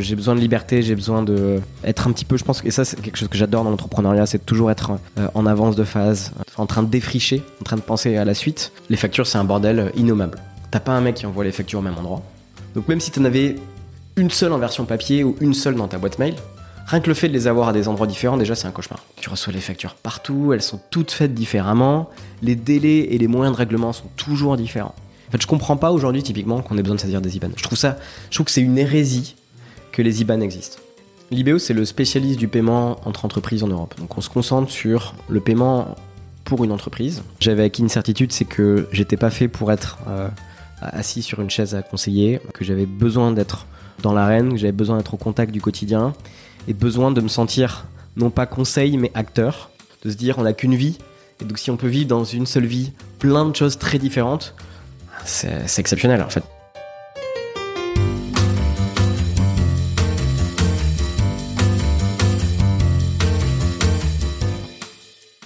J'ai besoin de liberté, j'ai besoin de être un petit peu, je pense, et ça c'est quelque chose que j'adore dans l'entrepreneuriat, c'est toujours être euh, en avance de phase, en train de défricher, en train de penser à la suite. Les factures, c'est un bordel innommable. T'as pas un mec qui envoie les factures au même endroit. Donc même si t'en avais une seule en version papier ou une seule dans ta boîte mail, rien que le fait de les avoir à des endroits différents, déjà c'est un cauchemar. Tu reçois les factures partout, elles sont toutes faites différemment, les délais et les moyens de règlement sont toujours différents. En fait, je comprends pas aujourd'hui typiquement qu'on ait besoin de saisir des IBAN. Je trouve ça, je trouve que c'est une hérésie que les IBAN existent. L'IBO, c'est le spécialiste du paiement entre entreprises en Europe. Donc on se concentre sur le paiement pour une entreprise. J'avais acquis une certitude, c'est que j'étais pas fait pour être euh, assis sur une chaise à conseiller, que j'avais besoin d'être dans l'arène, que j'avais besoin d'être au contact du quotidien et besoin de me sentir non pas conseil mais acteur, de se dire on n'a qu'une vie et donc si on peut vivre dans une seule vie plein de choses très différentes, c'est exceptionnel en fait.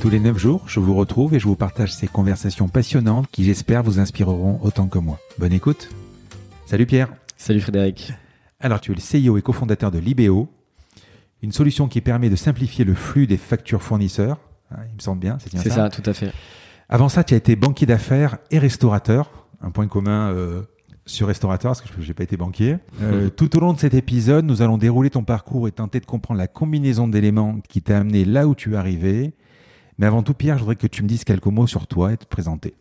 Tous les 9 jours, je vous retrouve et je vous partage ces conversations passionnantes qui j'espère vous inspireront autant que moi. Bonne écoute. Salut Pierre. Salut Frédéric. Alors tu es le CEO et cofondateur de Libéo, une solution qui permet de simplifier le flux des factures fournisseurs. Ah, Il me semble bien, c'est bien C'est ça, tout à fait. Avant ça, tu as été banquier d'affaires et restaurateur. Un point commun euh, sur restaurateur, parce que je n'ai pas été banquier. Euh, tout au long de cet épisode, nous allons dérouler ton parcours et tenter de comprendre la combinaison d'éléments qui t'a amené là où tu es arrivé. Mais avant tout, Pierre, je voudrais que tu me dises quelques mots sur toi et te présenter.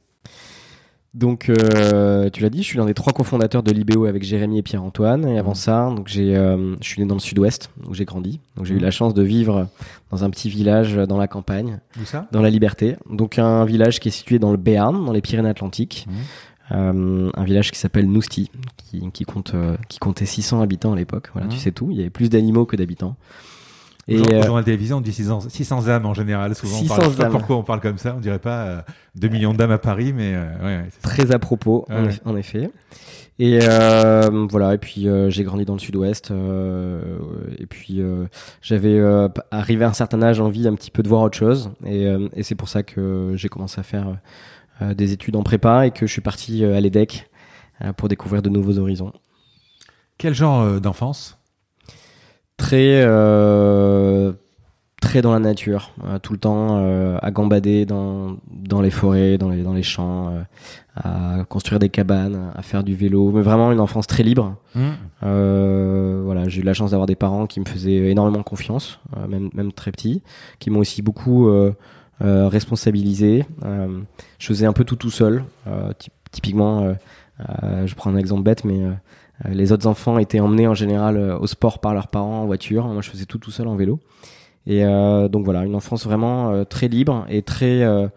Donc, euh, tu l'as dit, je suis l'un des trois cofondateurs de l'IBO avec Jérémy et Pierre-Antoine. Et avant ça, donc j'ai, euh, je suis né dans le sud-ouest, où j'ai grandi. Donc, j'ai eu Mhm. la chance de vivre dans un petit village dans la campagne, Où ça? Dans la Liberté. Donc, un village qui est situé dans le Béarn, dans les Pyrénées-Atlantiques. Mhm. Euh, un village qui s'appelle Nousti, qui, qui compte, qui comptait 600 habitants à l'époque. Voilà, tu sais tout. Il y avait plus d'animaux que d'habitants. Et Et au euh, journal télévision, on dit 600, 600 âmes en général. Souvent, on 600 parle, je sais pas pourquoi on parle comme ça? On dirait pas euh, 2 millions d'âmes à Paris, mais euh, ouais, ça. très à propos, Ah en, ouais. eff- en effet. Et euh, voilà, et puis euh, j'ai grandi dans le sud-ouest, euh, et puis euh, j'avais euh, arrivé à un certain âge envie un petit peu de voir autre chose, et, euh, et c'est pour ça que j'ai commencé à faire euh, des études en prépa et que je suis parti euh, à l'EDEC euh, pour découvrir de nouveaux horizons. Quel genre euh, d'enfance? Très euh, très dans la nature, euh, tout le temps euh, à gambader dans, dans les forêts, dans les, dans les champs, euh, à construire des cabanes, à faire du vélo, mais vraiment une enfance très libre. Euh, voilà, j'ai eu la chance d'avoir des parents qui me faisaient énormément confiance, euh, même, même très petits, qui m'ont aussi beaucoup euh, euh, responsabilisé. Euh, je faisais un peu tout tout seul. Euh, ty- typiquement, je prends un exemple bête, mais les autres enfants étaient emmenés en général euh, au sport par leurs parents en voiture. Moi, je faisais tout tout seul en vélo. Et euh, donc voilà, une enfance vraiment euh, très libre et très euh,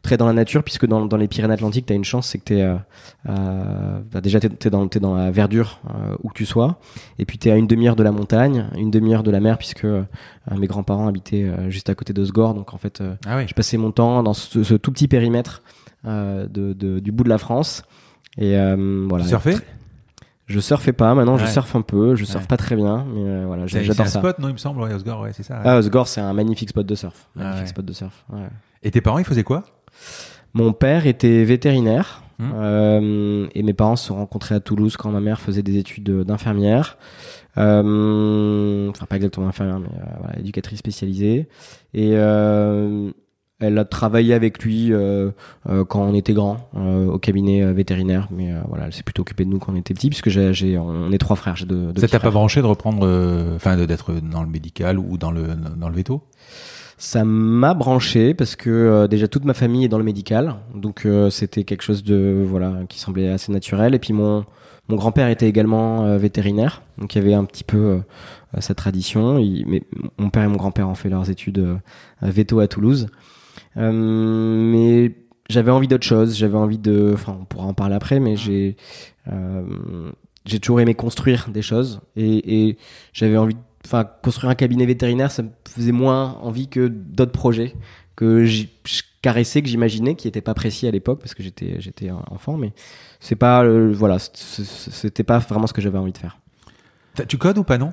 très dans la nature, puisque dans, dans les Pyrénées-Atlantiques, tu as une chance, c'est que tu es euh, bah déjà t'es es dans, t'es dans la verdure euh, où que tu sois, et puis tu es à une demi-heure de la montagne, une demi-heure de la mer, puisque euh, mes grands-parents habitaient euh, juste à côté de Sgore, donc en fait, euh, Ah oui. je passais mon temps dans ce, ce tout petit périmètre euh, de, de- du bout de la France. Et euh, voilà. Surfais? Je surfais pas, maintenant je surfe un peu, je surfe Ouais. pas très bien, mais euh, voilà, C'est c'est j'adore un ça. spot, non, il me semble, ouais, Osgore, ouais, c'est ça. Ah, Sgore, c'est un magnifique spot de surf. Ah Magnifique spot de surf. Et tes parents, ils faisaient quoi? Mon père était vétérinaire Hmm. euh, et mes parents se sont rencontrés à Toulouse quand ma mère faisait des études d'infirmière. Euh, enfin, pas exactement infirmière, mais euh, voilà, éducatrice spécialisée. Et euh, Elle a travaillé avec lui euh, euh, quand on était grand euh, au cabinet euh, vétérinaire, mais euh, voilà, elle s'est plutôt occupée de nous quand on était petits, puisque j'ai, j'ai- on est trois frères. J'ai deux, deux Ça t'a pas branché de reprendre, enfin, d'être dans le médical ou dans le dans le veto? Ça m'a branché parce que euh, déjà toute ma famille est dans le médical, donc euh, c'était quelque chose de voilà qui semblait assez naturel. Et puis mon mon grand-père était également euh, vétérinaire, donc il y avait un petit peu euh, cette tradition. Il- mais mon père et mon grand-père ont fait leurs études à veto à Toulouse, mais j'avais envie d'autre chose. J'avais envie de, enfin on pourra en parler après, mais j'ai euh, j'ai toujours aimé construire des choses et, j'avais envie enfin construire un cabinet vétérinaire ça me faisait moins envie que d'autres projets que je caressais que j'imaginais qui n'étaient pas précis à l'époque parce que j'étais j'étais enfant mais c'est pas euh, voilà c'était pas vraiment ce que j'avais envie de faire Tu codes ou pas non?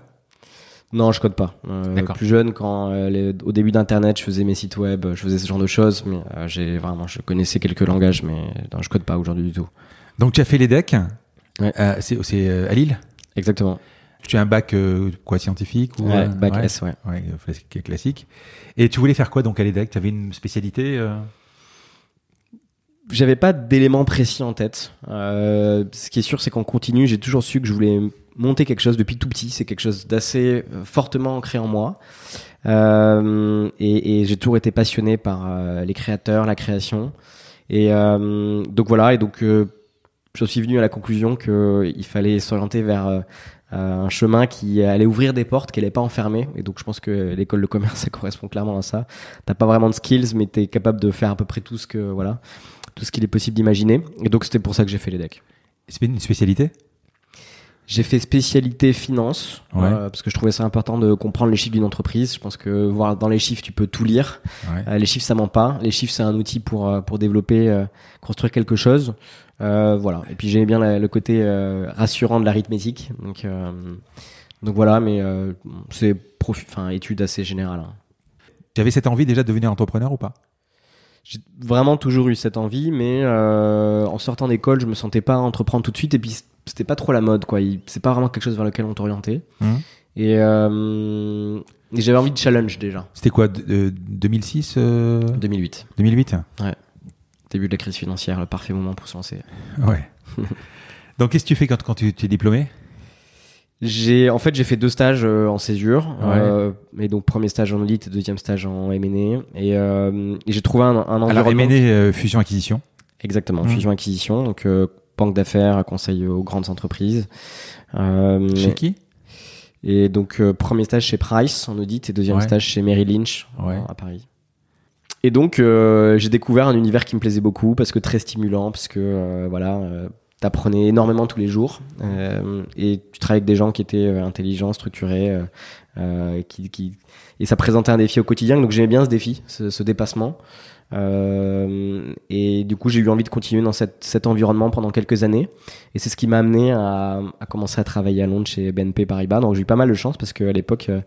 Non je code pas Euh, plus jeune quand euh, les- au début d'internet je faisais mes sites web je faisais ce genre de choses mais euh, j'ai vraiment je connaissais quelques langages mais non, je code pas aujourd'hui du tout Donc tu as fait les decks. Ouais. Euh, c'est à Lille? exactement Tu as un bac quoi scientifique ou ouais, bac ouais. S ouais Ouais, classique-. Et tu voulais faire quoi donc à l'EDEC Tu avais une spécialité J'avais pas d'éléments précis en tête. Ce qui est sûr, c'est qu'en continu, j'ai toujours su que je voulais monter quelque chose depuis tout petit. C'est quelque chose d'assez euh, fortement ancré en moi. Euh, et j'ai toujours été passionné par euh, les créateurs, la création. Et donc voilà. Et donc, je suis venu à la conclusion qu'il fallait s'orienter vers un chemin qui allait ouvrir des portes, qui allait pas enfermer. Et donc, je pense que l'école de commerce, ça correspond clairement à ça. T'as pas vraiment de skills, mais t'es capable de faire à peu près tout ce que voilà tout ce qu'il est possible d'imaginer. Et donc c'était pour ça que j'ai fait les decks. C'est une spécialité? J'ai fait spécialité finance Ouais. euh, parce que je trouvais ça important de comprendre les chiffres d'une entreprise. Je pense que voir dans les chiffres tu peux tout lire. Ouais. Euh, les chiffres ça ment pas. Les chiffres c'est un outil pour euh, pour développer, euh, construire quelque chose. Voilà. Et puis j'aimais bien la- le côté rassurant de l'arithmétique. Donc donc voilà. Mais c'est enfin étude assez générale. hein. Tu avais cette envie déjà de devenir entrepreneur ou pas? J'ai vraiment toujours eu cette envie, mais euh, en sortant d'école, je me sentais pas entreprendre tout de suite, et puis c'était pas trop la mode, quoi. C'est pas vraiment quelque chose vers lequel on t'orientait. Mhm. Et, euh, et j'avais envie de challenge déjà. C'était quoi de- de- 2006 euh, 2008, 2008 début de la crise financière, le parfait moment pour se lancer. Ouais. donc qu'est-ce que tu fais quand, quand tu, tu es diplômé? J'ai, en fait, j'ai fait deux stages euh, en césure, Ouais. euh, et donc premier stage en audit, et deuxième stage en M&A, et, euh, et j'ai trouvé un, un Alors environnement. M&A, euh, fusion acquisition. Exactement, Mhm. fusion acquisition, donc euh, banque d'affaires, conseil aux grandes entreprises. Euh, Chez qui? Et donc, euh, premier stage chez Price en audit et deuxième Ouais. stage chez Merrill Lynch Ouais. à Paris. Et donc, euh, j'ai découvert un univers qui me plaisait beaucoup parce que très stimulant, parce que euh, voilà, euh, t'apprenais énormément tous les jours euh, et tu travaillais avec des gens qui étaient euh, intelligents, structurés, euh, euh, qui, qui et ça présentait un défi au quotidien. Donc j'aimais bien ce défi, ce, ce dépassement. Euh, et du coup, j'ai eu envie de continuer dans cette, cet environnement pendant quelques années. Et c'est ce qui m'a amené à, commencer à travailler à Londres chez BNP Paribas. Donc j'ai eu pas mal de chance parce qu'à l'époque, euh,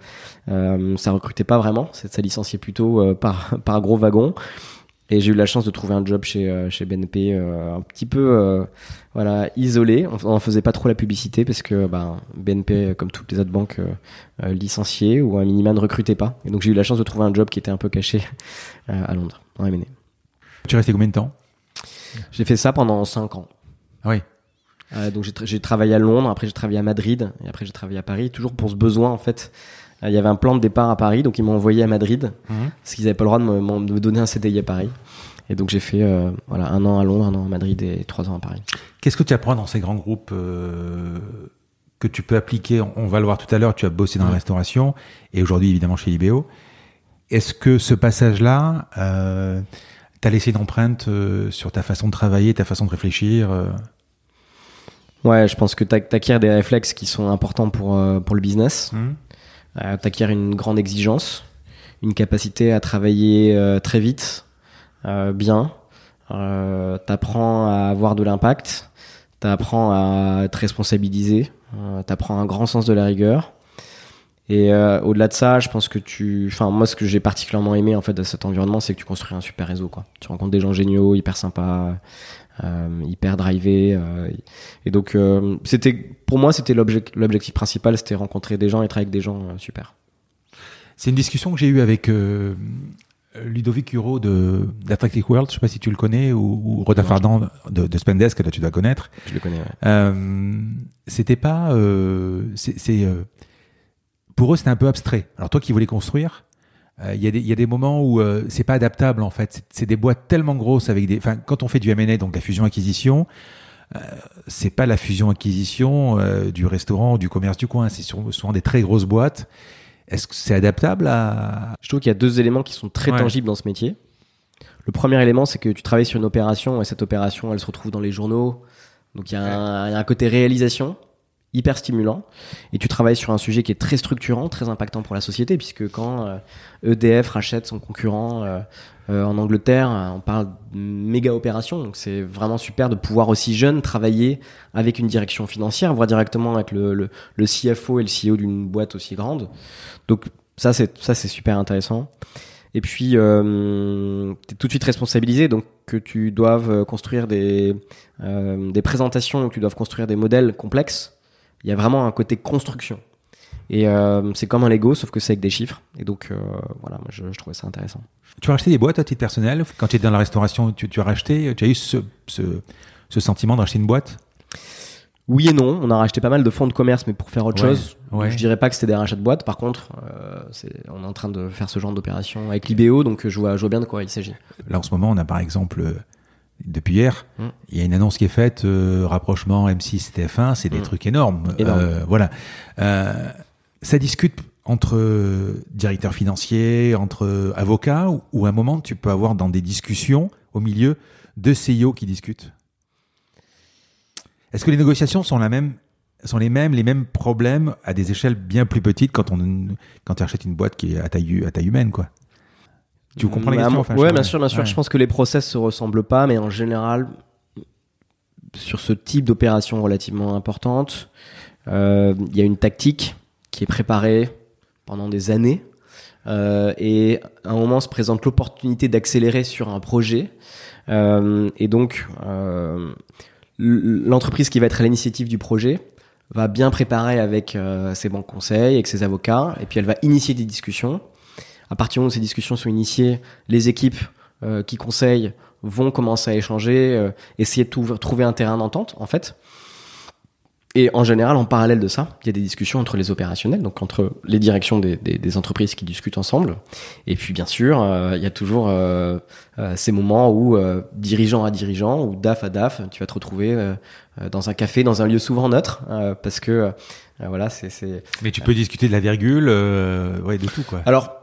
euh, ça recrutait pas vraiment. Ça, licenciait plutôt euh, par, par gros wagon. Et j'ai eu la chance de trouver un job chez, euh, chez BNP euh, un petit peu euh, voilà, isolé. On, on faisait pas trop la publicité parce que ben, BNP, comme toutes les autres banques, euh, licenciait ou un minima ne recrutait pas. Et donc j'ai eu la chance de trouver un job qui était un peu caché à Londres, en M&A. Tu restais combien de temps? J'ai fait ça pendant 5 ans. Ah oui. Donc j'ai tra- j'ai travaillé à Londres, après j'ai travaillé à Madrid, et après j'ai travaillé à Paris, toujours pour ce besoin en fait. Il y avait un plan de départ à Paris, donc ils m'ont envoyé à Madrid, parce qu'ils n'avaient pas le droit de me, m'en- de me donner un CDI à Paris. Et donc j'ai fait euh, voilà, un an à Londres, un an à Madrid et trois ans à Paris. Qu'est-ce que tu apprends dans ces grands groupes euh, que tu peux appliquer? On va le voir tout à l'heure, tu as bossé dans la restauration et aujourd'hui évidemment chez Libéo. Est-ce que ce passage-là euh, t'a laissé une empreinte euh, sur ta façon de travailler, ta façon de réfléchir Ouais, je pense que t'ac- t'acquiers des réflexes qui sont importants pour, pour le business. Euh, t'acquiers une grande exigence, une capacité à travailler euh, très vite, euh, bien. Euh, t'apprends à avoir de l'impact, t'apprends à te responsabiliser, euh, t'apprends un grand sens de la rigueur. Et euh, au-delà de ça, je pense que tu, enfin moi, ce que j'ai particulièrement aimé en fait de cet environnement, c'est que tu construis un super réseau. Quoi. Tu rencontres des gens géniaux, hyper sympas, euh, hyper drivés. euh, et donc, euh, c'était, pour moi, c'était l'objectif, principal, c'était rencontrer des gens et travailler avec des gens euh, super. C'est une discussion que j'ai eue avec euh, Ludovic Huro de d'Attractive World, je sais pas si tu le connais, ou, ou Roda Fardan de, de Spendesk, que tu dois connaître. Je le connais, ouais. Euh, c'était pas, euh, c'est, euh, pour eux c'était un peu abstrait. Alors toi qui voulais construire, euh, il y, a des- il y a des moments où euh, c'est pas adaptable en fait. C'est, des boîtes tellement grosses avec des, enfin quand on fait du M&A, donc la fusion acquisition, euh, c'est pas la fusion acquisition euh, du restaurant ou du commerce du coin. C'est souvent des très grosses boîtes. Est-ce que c'est adaptable à Je trouve qu'il y a deux éléments qui sont très Ouais. tangibles dans ce métier. Le premier élément, c'est que tu travailles sur une opération et cette opération, elle se retrouve dans les journaux. Donc il y, a un- il y a un côté réalisation hyper stimulant et tu travailles sur un sujet qui est très structurant, très impactant pour la société puisque quand euh, EDF rachète son concurrent euh, euh, en Angleterre, on parle de méga opération. Donc c'est vraiment super de pouvoir aussi jeune travailler avec une direction financière, voire directement avec le, le, le CFO et le CEO d'une boîte aussi grande. Donc ça c'est ça c'est super intéressant. Et puis euh, tu es tout de suite responsabilisé donc que tu doives construire des euh, des présentations, que tu doives construire des modèles complexes. Il y a vraiment un côté construction. Et euh, c'est comme un Lego sauf que c'est avec des chiffres. Et donc euh, voilà, moi je, je trouvais ça intéressant. Tu as racheté des boîtes à titre personnel? Quand tu étais dans la restauration, tu, tu as racheté Tu as eu ce, ce, ce sentiment de racheter une boîte? Oui et non, on a racheté pas mal de fonds de commerce, mais pour faire autre Ouais, chose. ouais. Je dirais pas que c'était des rachats de boîtes. Par contre, euh, on est en train de faire ce genre d'opération avec l'IBO, donc je vois, je vois bien de quoi il s'agit. Là, en ce moment, on a par exemple, depuis hier, Mm. il y a une annonce qui est faite, euh, rapprochement M6, TF1, c'est des Mm. trucs énormes. Énorme. Euh, voilà. Euh, ça discute entre euh, directeurs financiers, entre euh, avocats, ou, ou à un moment, tu peux avoir dans des discussions, au milieu, deux CEO qui discutent? Est-ce que les négociations sont la même sont les mêmes, les mêmes problèmes à des échelles bien plus petites quand on quand tu achètes une boîte qui est à taille à taille humaine quoi? Tu comprends la question moi- enfin, Ouais, je- bien sûr, bien sûr. ouais. Je pense que les process se ressemblent pas, mais en général, sur ce type d'opération relativement importante, euh, il y a une tactique qui est préparée pendant des années. Euh, et à un moment se présente l'opportunité d'accélérer sur un projet. Euh, et donc, l'entreprise qui va être à l'initiative du projet va bien préparer avec ses banques conseils, avec ses avocats, et puis elle va initier des discussions. À partir du moment où ces discussions sont initiées, les équipes euh, qui conseillent vont commencer à échanger, euh, essayer de trouver un terrain d'entente, en fait. Et en général, en parallèle de ça, il y a des discussions entre les opérationnels, donc entre les directions des, des- des entreprises qui discutent ensemble. Et puis, bien sûr, euh, il y a toujours euh, euh, ces moments où, dirigeant à dirigeant, ou DAF à DAF, tu vas te retrouver dans un café, dans un lieu souvent neutre, parce que, voilà, c'est... Mais tu peux discuter de la virgule, ouais, de tout quoi. Alors,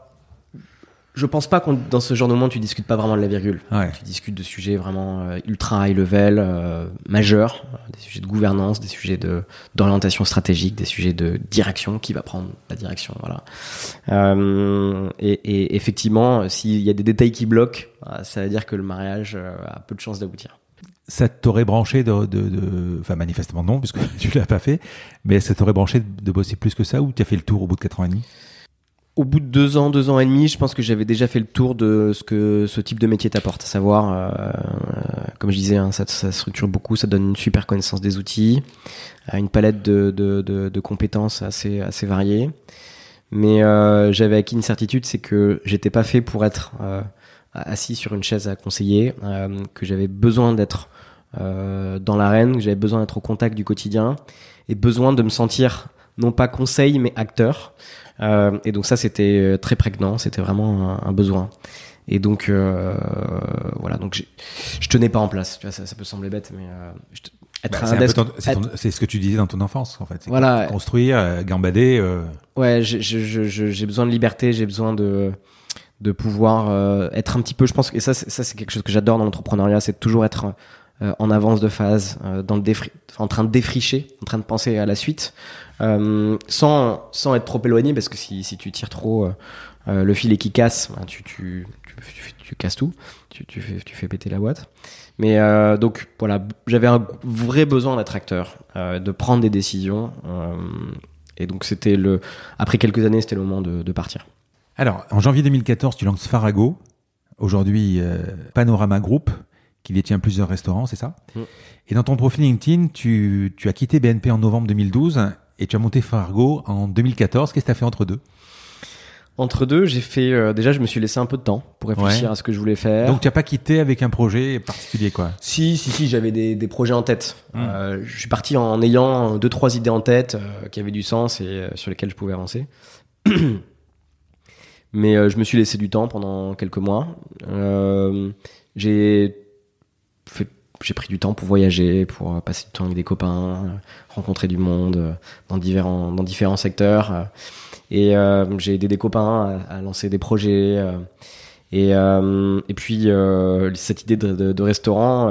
je pense pas qu'on dans ce genre de moment, tu discutes pas vraiment de la virgule. Ouais. Tu discutes de sujets vraiment euh, ultra high level, euh, majeurs, des sujets de gouvernance, des sujets de d'orientation stratégique, des sujets de direction, qui va prendre la direction, voilà. Euh, et, et effectivement, s'il y a des détails qui bloquent, ça veut dire que le mariage a peu de chances d'aboutir. Ça t'aurait branché de, de, de- enfin manifestement non puisque tu l'as pas fait, mais ça t'aurait branché de, de bosser plus que ça ou tu as fait le tour au bout de 4 ans et demi? Au bout de deux ans, deux ans et demi, je pense que j'avais déjà fait le tour de ce que ce type de métier t'apporte. À savoir, euh, euh, comme je disais, hein, ça, ça structure beaucoup, ça donne une super connaissance des outils, euh, une palette de, de, de, de compétences assez, assez variées. Mais euh, j'avais acquis une certitude, c'est que j'étais pas fait pour être euh, assis sur une chaise à conseiller, euh, que j'avais besoin d'être dans l'arène, que j'avais besoin d'être au contact du quotidien et besoin de me sentir non pas conseil mais acteur. Euh, et donc ça c'était euh, très prégnant, c'était vraiment un, un besoin. Et donc euh, voilà, donc je tenais pas en place. Tu vois, ça, ça peut sembler bête, mais euh, je te- être Bah, un c'est, être- ce que tu disais dans ton enfance en fait. Voilà. Construire, euh, gambader. euh, Ouais, j'ai- besoin de liberté, j'ai besoin de de pouvoir euh, être un petit peu. Je pense que et ça, c'est- ça c'est quelque chose que j'adore dans l'entrepreneuriat, c'est toujours être euh, en avance de phase, euh, dans le défri- en train de défricher, en train de penser à la suite, euh, sans sans être trop éloigné, parce que si si tu tires trop euh, euh, le filet qui casse, ben, tu, tu, tu, tu- casses tout, tu, tu, fais, tu fais péter la boîte. Mais donc voilà, j'avais un vrai besoin d'être acteur, de prendre des décisions. et donc c'était le, après quelques années, c'était le moment de, de partir. Alors, en janvier 2014, tu lances Farago, aujourd'hui Panorama Group, qui détient plusieurs restaurants, c'est ça Mm. Et dans ton profil LinkedIn, tu, tu as quitté BNP en novembre 2012 et tu as monté Farago en 2014. Qu'est-ce que tu as fait entre deux? Entre deux, j'ai fait. euh, déjà, je me suis laissé un peu de temps pour réfléchir Ouais. à ce que je voulais faire. Donc tu n'as pas quitté avec un projet particulier, quoi? Si, si, si, j'avais des, des projets en tête. Mm. Euh, je suis parti en ayant deux, trois idées en tête euh, qui avaient du sens et sur lesquelles je pouvais avancer. Mais je me suis laissé du temps pendant quelques mois. J'ai j'ai pris du temps pour voyager, pour euh, passer du temps avec des copains, euh, rencontrer du monde euh, dans différents, dans différents secteurs. et j'ai aidé des copains à, lancer des projets. et, et puis cette idée de, restaurant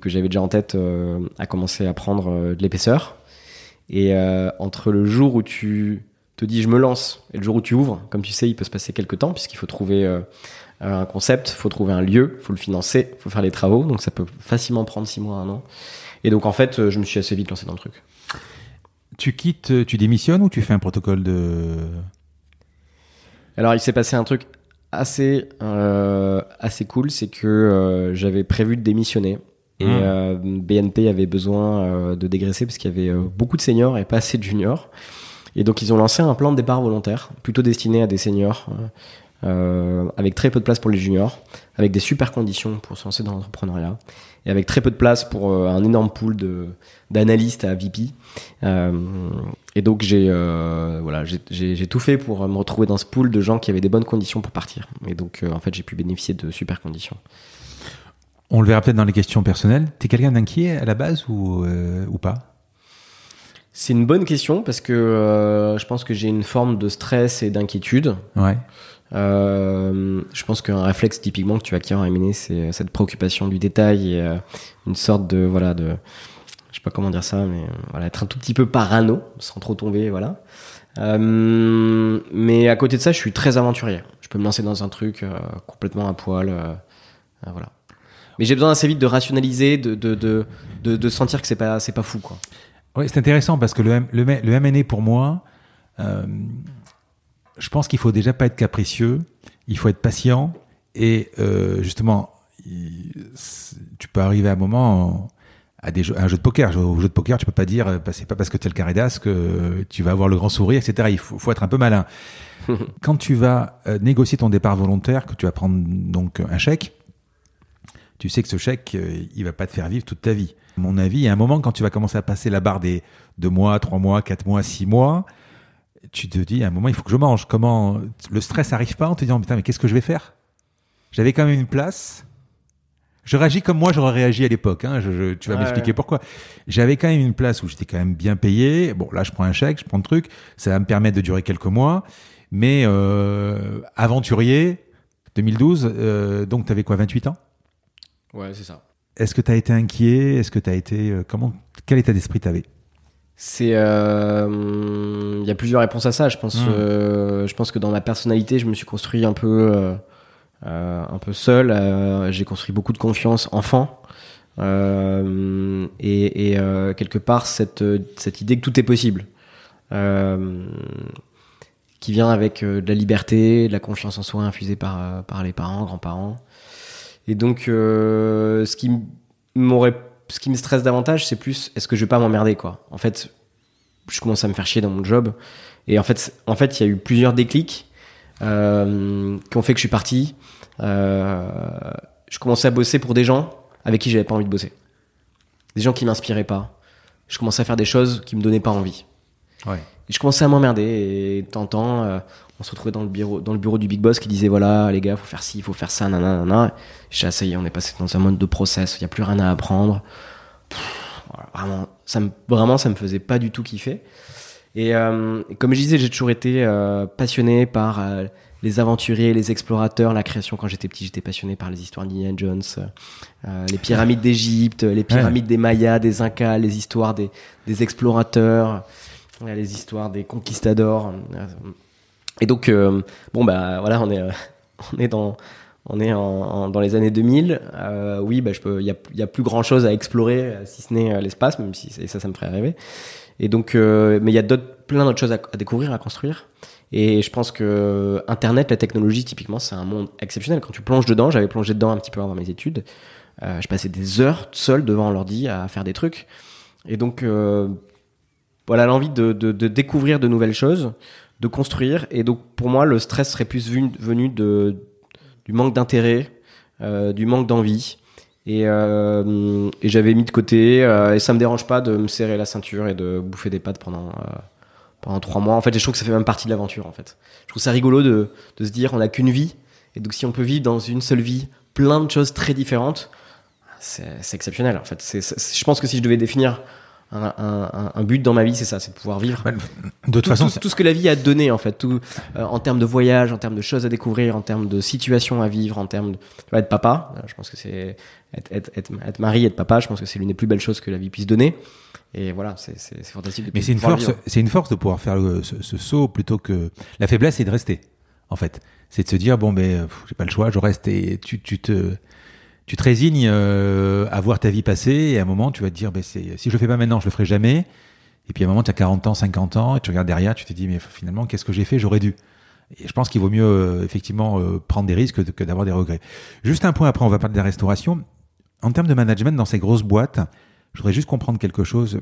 que j'avais déjà en tête a commencé à prendre de l'épaisseur. Et entre le jour où tu te dis je me lance et le jour où tu ouvres, comme tu sais, il peut se passer quelques temps puisqu'il faut trouver un concept, faut trouver un lieu, faut le financer, faut faire les travaux, donc ça peut facilement prendre six mois, un an. Et donc en fait, euh, je me suis assez vite lancé dans le truc. Tu quittes, euh, tu démissionnes ou tu fais un protocole de... Alors il s'est passé un truc assez euh, assez cool, c'est que euh, j'avais prévu de démissionner et Mmh. euh, BNP avait besoin de dégraisser parce qu'il y avait beaucoup de seniors et pas assez de juniors. Et donc ils ont lancé un plan de départ volontaire, plutôt destiné à des seniors, euh, avec très peu de place pour les juniors, avec des super conditions pour se lancer dans l'entrepreneuriat, et avec très peu de place pour euh, un énorme pool de d'analystes à VP. Euh, et donc j'ai voilà, j'ai- tout fait pour me retrouver dans ce pool de gens qui avaient des bonnes conditions pour partir. Et donc en fait j'ai pu bénéficier de super conditions. On le verra peut-être dans les questions personnelles. T'es quelqu'un d'inquiet à la base ou, ou pas? C'est une bonne question parce que je pense que j'ai une forme de stress et d'inquiétude. Ouais. Euh, je pense qu'un réflexe typiquement que tu acquiers en M&A, c'est cette préoccupation du détail et euh, une sorte de voilà de je sais pas comment dire ça, mais euh, voilà être un tout petit peu parano sans trop tomber, voilà. Euh, mais à côté de ça, je suis très aventurier. Je peux me lancer dans un truc euh, complètement à poil, euh, euh, voilà. Mais j'ai besoin assez vite de rationaliser, de de de sentir que c'est pas c'est pas fou quoi. Ouais, c'est intéressant parce que le, M- M&A pour moi, euh, je pense qu'il faut déjà pas être capricieux, il faut être patient et euh, justement, il- tu peux arriver à un moment à, des jeux, à un jeu de poker. Au jeu de poker, tu peux pas dire, euh, bah, c'est pas parce que tu es le carré d'as que tu vas avoir le grand sourire, etc. Il faut, faut être un peu malin. Quand tu vas euh, négocier ton départ volontaire, que tu vas prendre donc un chèque, tu sais que ce chèque, euh, il va pas te faire vivre toute ta vie. À mon avis, il y a un moment quand tu vas commencer à passer la barre des deux mois, trois mois, quatre mois, six mois, tu te dis à un moment il faut que je mange. Comment le stress arrive pas en te disant putain mais qu'est-ce que je vais faire? J'avais quand même une place. Je réagis comme moi j'aurais réagi à l'époque. Hein. Je, je- tu vas m'expliquer ouais. pourquoi. J'avais quand même une place où j'étais quand même bien payé. Bon là je prends un chèque, je prends le truc, ça va me permettre de durer quelques mois. Mais euh, aventurier, 2012, euh, donc tu avais quoi 28 ans? Ouais, c'est ça. est-ce que tu as été inquiet? Est-ce que tu as été euh, comment Quel état d'esprit t'avais? C'est, euh, il y a plusieurs réponses à ça. Je pense, Mm. euh, je pense que dans ma personnalité, je me suis construit un peu, euh, euh, un peu seul. Euh, j'ai construit beaucoup de confiance enfant. Euh, et et, euh, quelque part, cette, cette idée que tout est possible, euh, qui vient avec de la liberté, de la confiance en soi infusée par, par les parents, grands-parents. Et donc, euh, ce qui m'aurait, ce qui me stresse davantage, c'est plus, est-ce que je vais pas m'emmerder, quoi. En fait, je commence à me faire chier dans mon job. Et en fait, en fait, il y a eu plusieurs déclics euh, qui ont fait que je suis parti. Euh, je commençais à bosser pour des gens avec qui j'avais pas envie de bosser. Des gens qui m'inspiraient pas. Je commençais à faire des choses qui me donnaient pas envie. Ouais. Et je commençais à m'emmerder et euh, on se retrouvait dans le bureau, dans le bureau du big boss qui disait voilà les gars, faut faire ci, faut faire ça, nanana, nanana. J'ai ça y est, on est passé dans un mode de process, il y a plus rien à apprendre. Pff, voilà, vraiment, ça me, vraiment, ça me faisait pas du tout kiffer. Et, euh, comme je disais, j'ai toujours été euh, passionné par euh, les aventuriers, les explorateurs, la création. Quand j'étais petit, j'étais passionné par les histoires d'Indiana Jones, les pyramides d'Égypte, les pyramides des Mayas, des Incas, les histoires des, des explorateurs, les histoires des conquistadors. Et donc, euh, bon bah voilà, on est, euh, on est dans, on est dans les années 2000. Euh, oui, bah je peux, il y a, plus grand chose à explorer si ce n'est l'espace, même si ça, ça me ferait rêver. Et donc, mais il y a plein d'autres choses à, découvrir, à construire. Et je pense que Internet, la technologie, typiquement, c'est un monde exceptionnel. Quand tu plonges dedans, j'avais plongé dedans un petit peu avant mes études. Je passais des heures seul devant l'ordi à faire des trucs. Et donc, voilà, l'envie de, de découvrir de nouvelles choses, de construire. Et donc, pour moi, le stress serait plus venu de, du manque d'intérêt, euh, du manque d'envie. Et, euh, et j'avais mis de côté. Euh, et ça me dérange pas de me serrer la ceinture et de bouffer des pâtes pendant, pendant trois mois. En fait, je trouve que ça fait même partie de l'aventure. En fait, je trouve ça rigolo de, de se dire on n'a qu'une vie. Et donc, si on peut vivre dans une seule vie plein de choses très différentes, c'est exceptionnel. En fait, je pense que si je devais définir un, but dans ma vie, c'est ça, c'est de pouvoir vivre. De toute façon, tout, ce que la vie a donné en fait, tout euh, en termes de voyage, en termes de choses à découvrir, en termes de situations à vivre, en termes de tu vois, être papa. Euh, je pense que c'est être, être, être, être, mari, être papa. Je pense que c'est l'une des plus belles choses que la vie puisse donner. Et voilà, c'est fantastique. Mais c'est une force, c'est une force de pouvoir faire ce, saut plutôt que la faiblesse, c'est de rester. En fait, c'est de se dire bon ben j'ai pas le choix, je reste et tu, tu te tu te résignes euh, à voir ta vie passer et à un moment tu vas te dire ben, si je le fais pas maintenant je le ferai jamais. Et puis à un moment tu as 40 ans 50 ans et tu regardes derrière tu te dis mais finalement qu'est-ce que j'ai fait? J'aurais dû. Et je pense qu'il vaut mieux euh, effectivement euh, prendre des risques que, d'avoir des regrets. Juste un point après on va parler de la restauration. En termes de management dans ces grosses boîtes je voudrais juste comprendre quelque chose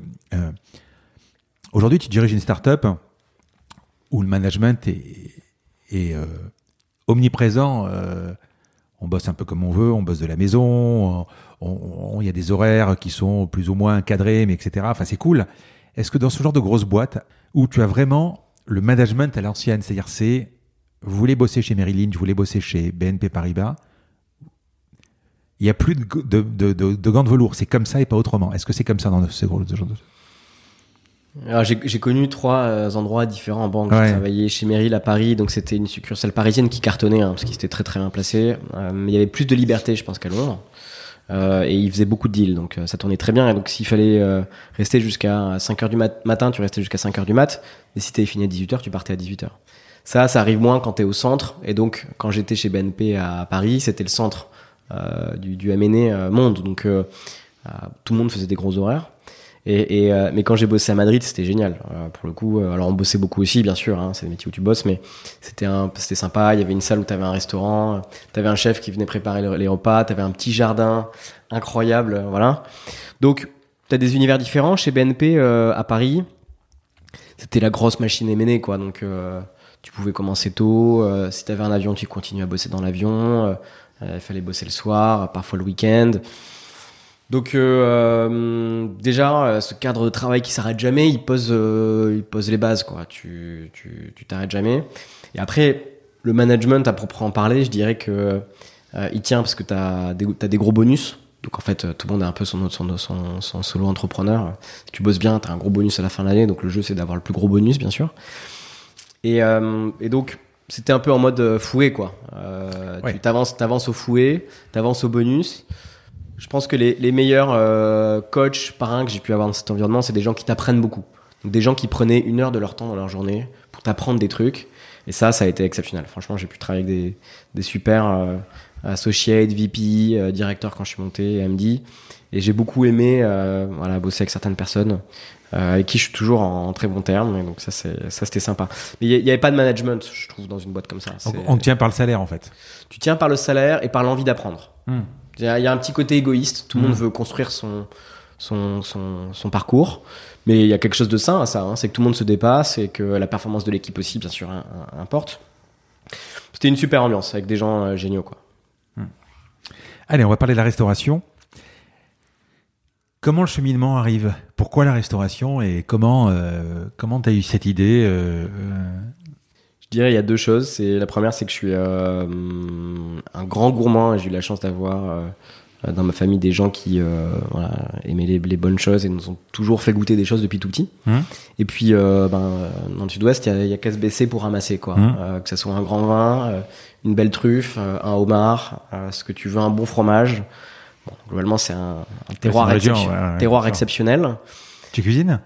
aujourd'hui tu diriges une start-up où le management est, est omniprésent on bosse un peu comme on veut, on bosse de la maison, il y a des horaires qui sont plus ou moins cadrés, mais etc. Enfin, c'est cool. Est-ce que dans ce genre de grosse boîte où tu as vraiment le management à l'ancienne, c'est-à-dire c'est, vous voulez bosser chez Merrill Lynch, vous voulez bosser chez BNP Paribas, il n'y a plus de, gants de velours, c'est comme ça et pas autrement. Est-ce que c'est comme ça dans ce, genre de... J'ai connu trois euh, endroits différents en banque. J'ai travaillé chez Merrill à Paris, donc c'était une succursale parisienne qui cartonnait, hein, parce qu'il était très très bien placé. Euh, mais il y avait plus de liberté, je pense, qu'à Londres. Euh, et il faisait beaucoup de deals, donc ça tournait très bien. Et donc s'il fallait rester jusqu'à 5h du matin, tu restais jusqu'à 5h du mat. Et si t'avais fini à 18h, tu partais à 18h. Ça, ça arrive moins quand t'es au centre. Et donc quand j'étais chez BNP à Paris, c'était le centre du, du MNE Monde. Donc tout le monde faisait des gros horaires. Et, et euh, mais quand j'ai bossé à Madrid, c'était génial. Euh, pour le coup, euh, alors on bossait beaucoup aussi, bien sûr. Hein, c'est le métier où tu bosses, mais c'était c'était sympa. Il y avait une salle où tu avais un restaurant, tu avais un chef qui venait préparer les repas, tu avais un petit jardin incroyable, voilà. Donc, tu as des univers différents. Chez BNP à Paris, c'était la grosse machine éménée, quoi. Donc, tu pouvais commencer tôt. si tu avais un avion, tu continuais à bosser dans l'avion. Il fallait bosser le soir, parfois le week-end. Donc euh, euh, déjà, euh, ce cadre de travail qui s'arrête jamais, il pose, il pose les bases, quoi. Tu, tu, t'arrêtes jamais. Et après, le management à proprement parler, je dirais que il tient parce que tu as des, gros bonus. Donc en fait, tout le monde a un peu son, son, son, son solo entrepreneur. Si tu bosses bien, tu as un gros bonus à la fin de l'année. Donc le jeu, c'est d'avoir le plus gros bonus, bien sûr. Et, et donc, c'était un peu en mode fouet, quoi. Tu t'avances, t'avances au fouet, t'avances au bonus. Je pense que les, les meilleurs euh, coachs, parrains que j'ai pu avoir dans cet environnement, c'est des gens qui t'apprennent beaucoup. Donc des gens qui prenaient une heure de leur temps dans leur journée pour t'apprendre des trucs. Et ça, ça a été exceptionnel. Franchement, j'ai pu travailler avec des, des super euh, associates, VP, euh, directeurs quand je suis monté, MD. Et j'ai beaucoup aimé euh, voilà, bosser avec certaines personnes euh, avec qui je suis toujours en, très bon terme. Et donc ça, c'est, ça c'était sympa. Mais il n'y avait pas de management, je trouve, dans une boîte comme ça. On, tient par le salaire, en fait. Tu tiens par le salaire et par l'envie d'apprendre. Hmm. Il y a un petit côté égoïste. Tout le monde mm. veut construire son, son, son, parcours. Mais il y a quelque chose de sain à ça. Hein. C'est que tout le monde se dépasse et que la performance de l'équipe aussi, bien sûr, importe. C'était une super ambiance avec des gens euh, géniaux. Quoi. Mm. Allez, on va parler de la restauration. Comment le cheminement arrive? Pourquoi la restauration? Et comment euh, comment tu as eu cette idée euh, je dirais il y a deux choses. C'est la première, c'est que je suis euh, un grand gourmand et j'ai eu la chance d'avoir euh, dans ma famille des gens qui euh, voilà, aimaient les, bonnes choses et nous ont toujours fait goûter des choses depuis tout petit. Mmh. Et puis ben, dans le Sud-Ouest, il y a, qu'à se baisser pour ramasser quoi. Mmh. que ce soit un grand vin, une belle truffe, un homard, ce que tu veux, un bon fromage. Bon, globalement, c'est un, terroir, terroir exceptionnel. Tu cuisines?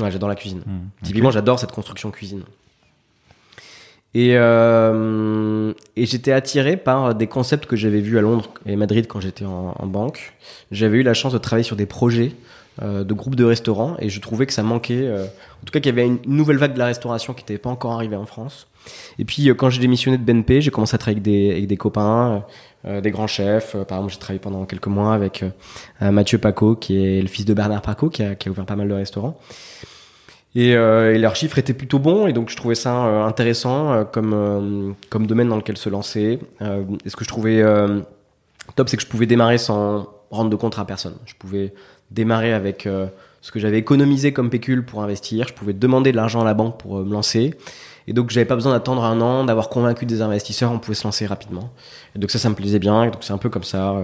Ouais, j'adore la cuisine. Mmh. Typiquement, j'adore cette construction cuisine. Et, euh, et j'étais attiré par des concepts que j'avais vus à Londres et Madrid quand j'étais en, banque. J'avais eu la chance de travailler sur des projets euh, de groupes de restaurants et je trouvais que ça manquait, euh, en tout cas qu'il y avait une nouvelle vague de la restauration qui n'était pas encore arrivée en France. Et puis euh, quand j'ai démissionné de BNP, j'ai commencé à travailler avec des, avec des copains, euh, des grands chefs. par exemple, j'ai travaillé pendant quelques mois avec Mathieu Paco, qui est le fils de Bernard Paco, qui a, qui a ouvert pas mal de restaurants. Et, euh, et leurs chiffres étaient plutôt bons, et donc je trouvais ça euh, intéressant euh, comme, comme domaine dans lequel se lancer. Et ce que je trouvais top, c'est que je pouvais démarrer sans rendre de compte à personne. Je pouvais démarrer avec ce que j'avais économisé comme pécule pour investir. Je pouvais demander de l'argent à la banque pour me lancer. Et donc j'avais pas besoin d'attendre un an, d'avoir convaincu des investisseurs, on pouvait se lancer rapidement. Et donc ça, ça me plaisait bien. Et donc c'est un peu comme ça